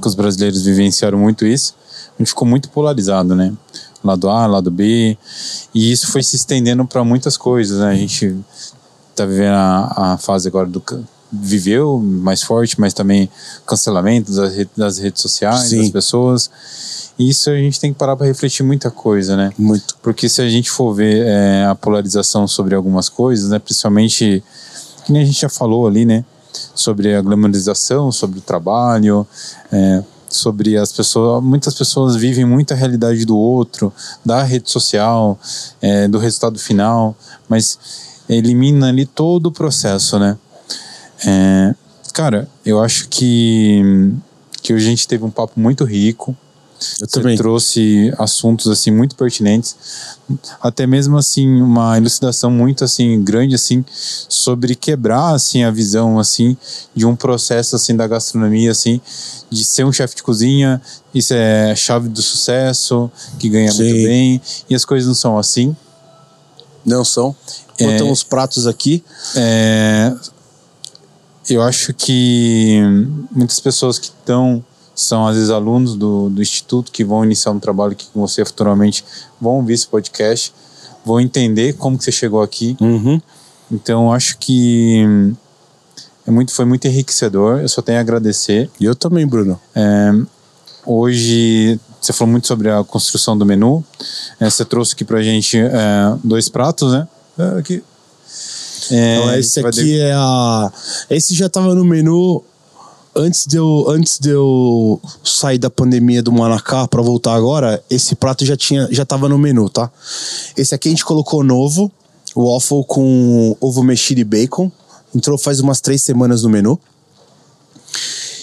Speaker 1: Que os brasileiros vivenciaram muito isso. A gente ficou muito polarizado, né? Lado A, lado B. E isso foi se estendendo para muitas coisas, né? A gente tá vivendo a, a fase agora do viveu mais forte, mas também cancelamento das, redes, das redes sociais, Sim. das pessoas. E isso a gente tem que parar para refletir muita coisa, né?
Speaker 2: Muito.
Speaker 1: Porque se a gente for ver é, a polarização sobre algumas coisas, né? Principalmente, que nem a gente já falou ali, né? Sobre a glamorização, sobre o trabalho, é, sobre as pessoas. Muitas pessoas vivem muita realidade do outro, da rede social, é, do resultado final, mas elimina ali todo o processo, né? É, cara, eu acho que, que a gente teve um papo muito rico. Eu Você também. trouxe assuntos assim muito pertinentes, até mesmo assim uma elucidação muito assim grande assim sobre quebrar assim a visão assim de um processo assim da gastronomia assim de ser um chefe de cozinha, isso é chave do sucesso, que ganha Sim. muito bem e as coisas não são assim.
Speaker 2: Não são. Botamos é, os pratos aqui.
Speaker 1: É, eu acho que muitas pessoas que estão são às vezes alunos do, do instituto que vão iniciar um trabalho aqui com você futuramente vão ouvir esse podcast vão entender como que você chegou aqui.
Speaker 2: Uhum.
Speaker 1: então acho que é muito foi muito enriquecedor. Eu só tenho a agradecer.
Speaker 2: E eu também Bruno.
Speaker 1: É, hoje você falou muito sobre a construção do menu. É, você trouxe aqui pra gente é, dois pratos né? É, aqui.
Speaker 2: É, então esse aqui de... é a. Esse já tava no menu antes de eu, antes de eu sair da pandemia do Manacá para voltar agora. Esse prato já tinha, já tava no menu, tá? Esse aqui a gente colocou novo, waffle com ovo mexido e bacon. Entrou faz umas três semanas no menu.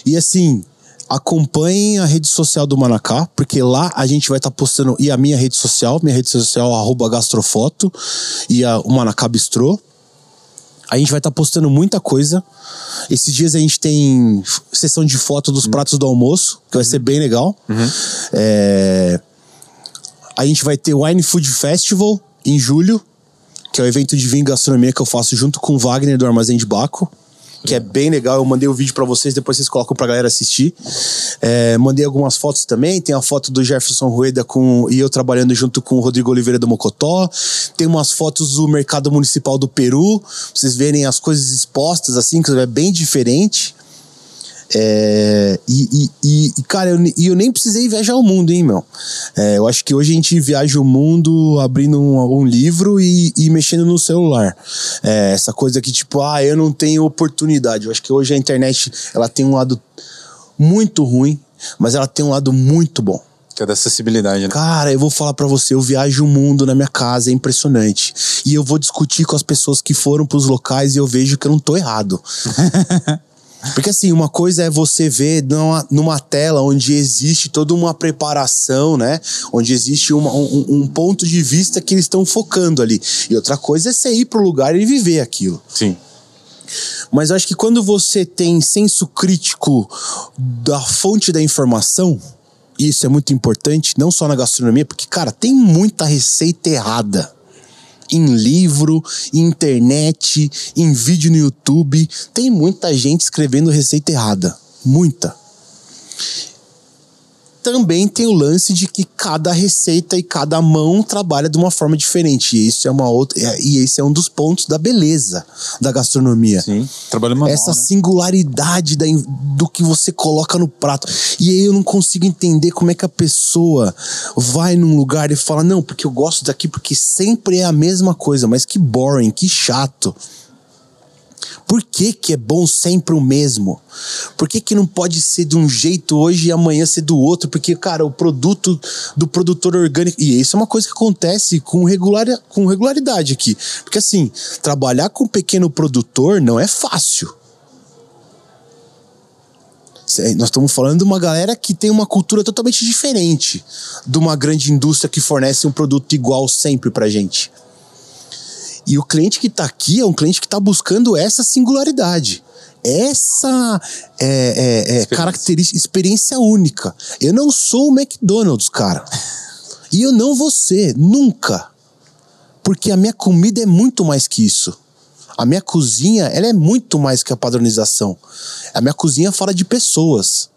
Speaker 2: E assim, acompanhem a rede social do Manacá, porque lá a gente vai estar tá postando, e a minha rede social, minha rede social, arroba gastrofoto, e a, o Manacá Bistrô. A gente vai estar tá postando muita coisa. Esses dias a gente tem sessão de foto dos uhum. pratos do almoço, que vai ser bem legal.
Speaker 1: Uhum.
Speaker 2: É... A gente vai ter o Wine Food Festival em julho, que é o evento de vinho e gastronomia que eu faço junto com o Wagner do Armazém de Baco que é bem legal. Eu mandei o vídeo para vocês, depois vocês colocam pra galera assistir. É, mandei algumas fotos também. Tem a foto do Jefferson Rueda com, e eu trabalhando junto com o Rodrigo Oliveira do Mocotó. Tem umas fotos do Mercado Municipal do Peru. Pra vocês verem as coisas expostas, assim, que é bem diferente. É, e, e, e, cara, eu, eu nem precisei viajar o mundo, hein, meu? É, eu acho que hoje a gente viaja o mundo abrindo um, um livro e, e, mexendo no celular. É, essa coisa que, tipo, ah, eu não tenho oportunidade. Eu acho que hoje a internet ela tem um lado muito ruim, mas ela tem um lado muito bom.
Speaker 1: Que é da acessibilidade, né?
Speaker 2: Cara, eu vou falar para você, eu viajo o mundo na minha casa, é impressionante. E eu vou discutir com as pessoas que foram pros locais e eu vejo que eu não tô errado. Porque assim, uma coisa é você ver numa, numa tela onde existe toda uma preparação, né? Onde existe uma, um, um, ponto de vista que eles estão focando ali. E outra coisa é você ir pro lugar e viver aquilo.
Speaker 1: Sim.
Speaker 2: Mas eu acho que quando você tem senso crítico da fonte da informação, isso é muito importante, não só na gastronomia, porque, cara, tem muita receita errada em livro, em internet, em vídeo no YouTube. Tem muita gente escrevendo receita errada. Muita também tem o lance de que cada receita e cada mão trabalha de uma forma diferente. E isso é uma outra. É, e esse é um dos pontos da beleza da gastronomia.
Speaker 1: Sim, trabalho manual,
Speaker 2: Essa
Speaker 1: né?
Speaker 2: singularidade da, do que você coloca no prato. E aí eu não consigo entender como é que a pessoa vai num lugar e fala: não, porque eu gosto daqui, porque sempre é a mesma coisa, mas que boring, que chato. Por que, que é bom sempre o mesmo? Por que, que não pode ser de um jeito hoje e amanhã ser do outro? Porque, cara, o produto do produtor orgânico. E isso é uma coisa que acontece com, regular, com regularidade aqui. Porque, assim, trabalhar com pequeno produtor não é fácil. Nós estamos falando de uma galera que tem uma cultura totalmente diferente de uma grande indústria que fornece um produto igual sempre pra gente. E o cliente que está aqui é um cliente que está buscando essa singularidade. Essa é, é, é característica, experiência única. Eu não sou o McDonald's, cara. E eu não vou ser, nunca. Porque a minha comida é muito mais que isso. A minha cozinha, ela é muito mais que a padronização. A minha cozinha fala de pessoas.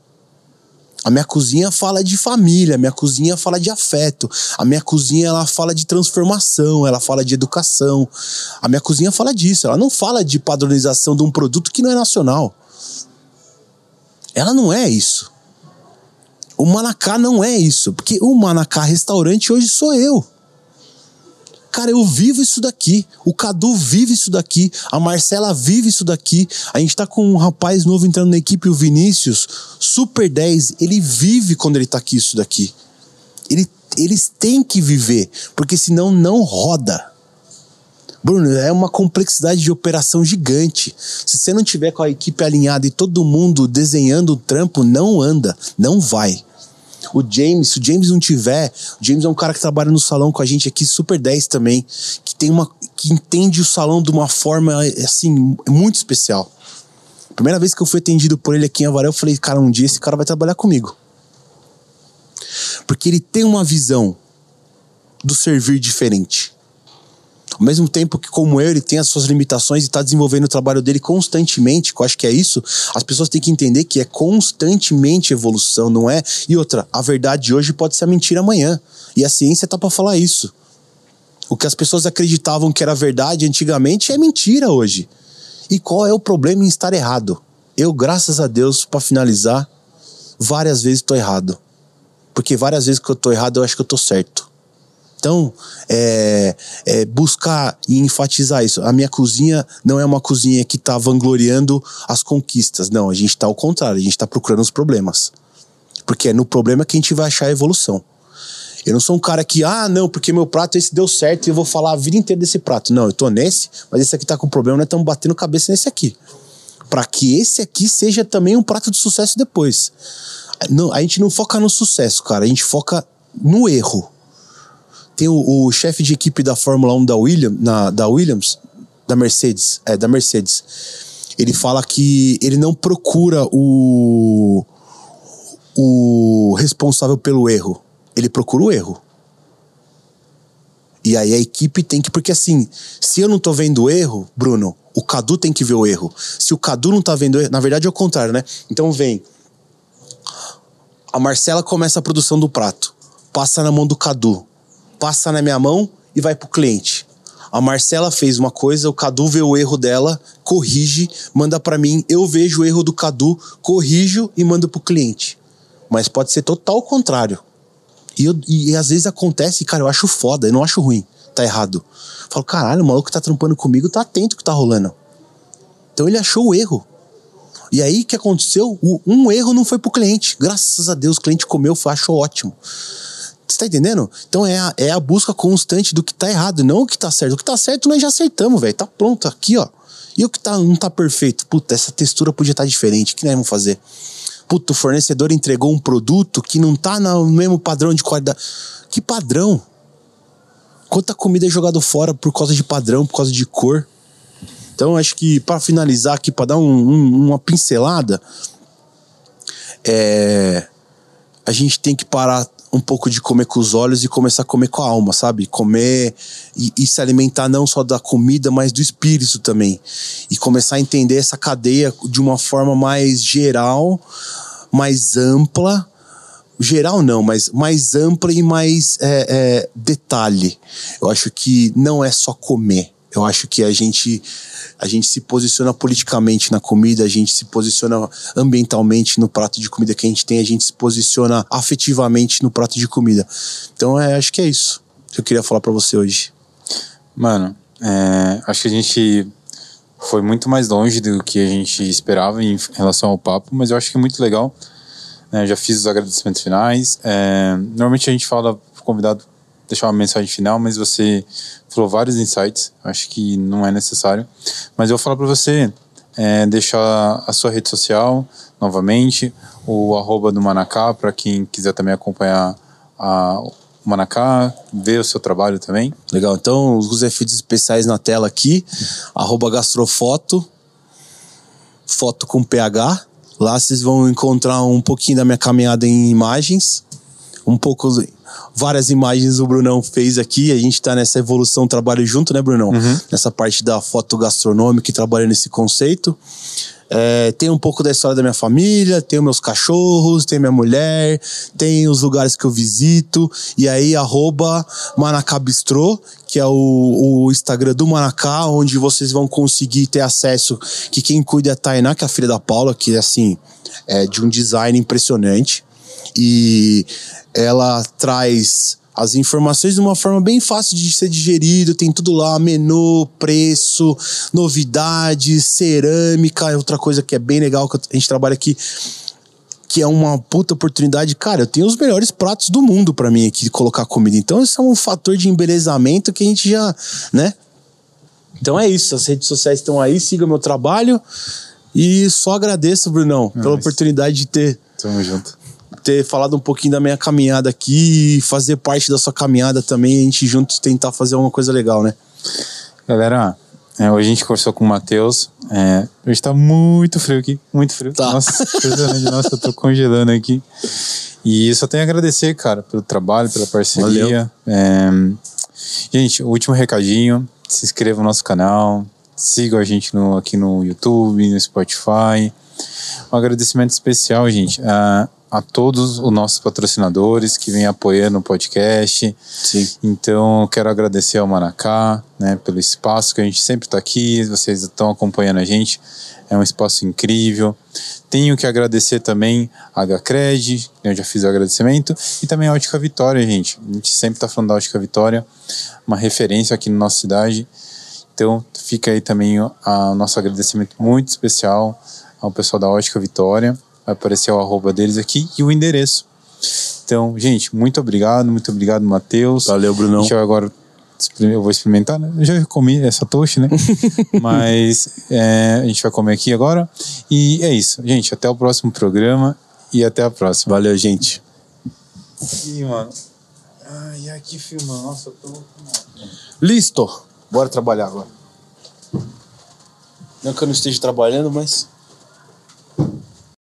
Speaker 2: A minha cozinha fala de família, a minha cozinha fala de afeto, a minha cozinha ela fala de transformação, ela fala de educação. A minha cozinha fala disso, ela não fala de padronização de um produto que não é nacional. Ela não é isso. O Manacá não é isso, porque o Manacá restaurante hoje sou eu. Cara, eu vivo isso daqui. O Cadu vive isso daqui. A Marcela vive isso daqui. A gente tá com um rapaz novo entrando na equipe, o Vinícius, super 10. Ele vive quando ele tá aqui isso daqui. Ele, eles têm que viver, porque senão não roda. Bruno, é uma complexidade de operação gigante. Se você não tiver com a equipe alinhada e todo mundo desenhando o trampo, não anda, não vai. O James, se o James não tiver, o James é um cara que trabalha no salão com a gente aqui, super 10 também, que tem uma que entende o salão de uma forma assim muito especial. Primeira vez que eu fui atendido por ele aqui em Avaré, eu falei, cara, um dia esse cara vai trabalhar comigo. Porque ele tem uma visão do servir diferente. Ao mesmo tempo que, como eu, ele tem as suas limitações e está desenvolvendo o trabalho dele constantemente, que eu acho que é isso, as pessoas têm que entender que é constantemente evolução, não é? E outra, a verdade hoje pode ser a mentira amanhã. E a ciência tá para falar isso. O que as pessoas acreditavam que era verdade antigamente é mentira hoje. E qual é o problema em estar errado? Eu, graças a Deus, para finalizar, várias vezes estou errado. Porque várias vezes que eu estou errado, eu acho que eu estou certo. Então, é, é, buscar e enfatizar isso. A minha cozinha não é uma cozinha que está vangloriando as conquistas. Não, a gente está ao contrário, a gente está procurando os problemas. Porque é no problema que a gente vai achar a evolução. Eu não sou um cara que, ah, não, porque meu prato esse deu certo e eu vou falar a vida inteira desse prato. Não, eu tô nesse, mas esse aqui tá com problema, nós estamos batendo cabeça nesse aqui. Para que esse aqui seja também um prato de sucesso depois. Não, a gente não foca no sucesso, cara, a gente foca no erro. Tem o, o chefe de equipe da Fórmula 1 da, William, na, da Williams, da Mercedes, é, da Mercedes. Ele fala que ele não procura o, o responsável pelo erro. Ele procura o erro. E aí a equipe tem que. Porque assim, se eu não tô vendo o erro, Bruno, o Cadu tem que ver o erro. Se o Cadu não tá vendo o erro, na verdade é o contrário, né? Então vem. A Marcela começa a produção do prato. Passa na mão do Cadu passa na minha mão e vai pro cliente. A Marcela fez uma coisa, o Cadu vê o erro dela, corrige, manda para mim, eu vejo o erro do Cadu, corrijo e mando pro cliente. Mas pode ser total o contrário. E, eu, e, às vezes acontece, cara, eu acho foda, eu não acho ruim, tá errado. Eu falo, caralho, o maluco que tá trampando comigo tá atento que tá rolando. Então ele achou o erro. E aí o que aconteceu? um erro não foi pro cliente. Graças a Deus, o cliente comeu, achou ótimo. Você tá entendendo? Então é a, é a busca constante do que tá errado, não o que tá certo. O que tá certo nós já acertamos, velho. Tá pronto aqui, ó. E o que tá, não tá perfeito? Puta, essa textura podia estar tá diferente. O que nós vamos fazer? Puta, o fornecedor entregou um produto que não tá no mesmo padrão de qualidade. Que padrão? Quanta comida é jogada fora por causa de padrão, por causa de cor? Então, acho que para finalizar aqui, para dar um, um, uma pincelada, é, a gente tem que parar um pouco de comer com os olhos e começar a comer com a alma, sabe? Comer e, e, se alimentar não só da comida, mas do espírito também. E começar a entender essa cadeia de uma forma mais geral, mais ampla. Geral não, mas mais ampla e mais é, é, detalhe. Eu acho que não é só comer eu acho que a gente, a gente se posiciona politicamente na comida, a gente se posiciona ambientalmente no prato de comida que a gente tem, a gente se posiciona afetivamente no prato de comida. Então, é, acho que é isso que eu queria falar para você hoje.
Speaker 1: Mano, é, acho que a gente foi muito mais longe do que a gente esperava em relação ao papo, mas eu acho que é muito legal. É, já fiz os agradecimentos finais. É, normalmente a gente fala pro convidado deixar uma mensagem final, mas você falou vários insights, acho que não é necessário. Mas eu vou falar para você é, deixar a sua rede social novamente, o arroba do Manacá, para quem quiser também acompanhar a, Manacá, ver o seu trabalho também.
Speaker 2: Legal, então os efeitos especiais na tela aqui, arroba gastrofoto, foto com PH. Lá vocês vão encontrar um pouquinho da minha caminhada em imagens, um pouco, várias imagens o Brunão fez aqui. A gente tá nessa evolução, trabalho junto, né, Brunão? Nessa parte da foto gastronômica e trabalhando nesse conceito. É, tem um pouco da história da minha família, tem os meus cachorros, tem minha mulher, tem os lugares que eu visito. E aí, arroba Manacá Bistrô, que é o, o Instagram do Manacá, onde vocês vão conseguir ter acesso. Que quem cuida é a Tainá, que é a filha da Paula, que assim, é de um design impressionante. E ela traz as informações de uma forma bem fácil de ser digerido, tem tudo lá, menu, preço, novidades, cerâmica, é outra coisa que é bem legal que a gente trabalha aqui que é uma puta oportunidade. Cara, eu tenho os melhores pratos do mundo para mim aqui colocar comida. Então, isso é um fator de embelezamento que a gente já, né? Então é isso, as redes sociais estão aí, siga meu trabalho e só agradeço, Brunão, pela
Speaker 1: Nice.
Speaker 2: oportunidade de ter
Speaker 1: Tamo junto.
Speaker 2: Ter falado um pouquinho da minha caminhada aqui e fazer parte da sua caminhada também, a gente juntos tentar fazer alguma coisa legal, né?
Speaker 1: Galera, é, hoje a gente conversou com o Matheus. É, hoje tá muito frio aqui, muito frio.
Speaker 2: Tá.
Speaker 1: Nossa, impressionante. Nossa, eu tô congelando aqui. E só tenho a agradecer, cara, pelo trabalho, pela parceria. É, gente, último recadinho: se inscreva no nosso canal, sigam a gente no, aqui no YouTube, no Spotify. Um agradecimento especial, gente, a, a todos os nossos patrocinadores que vêm apoiando o podcast.
Speaker 2: Sim.
Speaker 1: Então, quero agradecer ao Manacá, né, pelo espaço que a gente sempre está aqui, vocês estão acompanhando a gente, é um espaço incrível. Tenho que agradecer também a HCred, eu já fiz o agradecimento, e também a Ótica Vitória, gente. A gente sempre está falando da Ótica Vitória, uma referência aqui na nossa cidade. Então, fica aí também o nosso agradecimento muito especial ao pessoal da Ótica Vitória. Vai aparecer o arroba deles aqui e o endereço. Então, gente, muito obrigado, muito obrigado, Matheus.
Speaker 2: Valeu, Brunão.
Speaker 1: A gente vai agora eu vou experimentar, né? Eu já comi essa toast, né? Mas é, a gente vai comer aqui agora. E é isso. Gente, até o próximo programa e até a próxima.
Speaker 2: Valeu, gente.
Speaker 1: Ih, mano. Ai, aqui filma. Nossa, eu tô.
Speaker 2: Listo. Bora trabalhar agora. Não que eu não esteja trabalhando, mas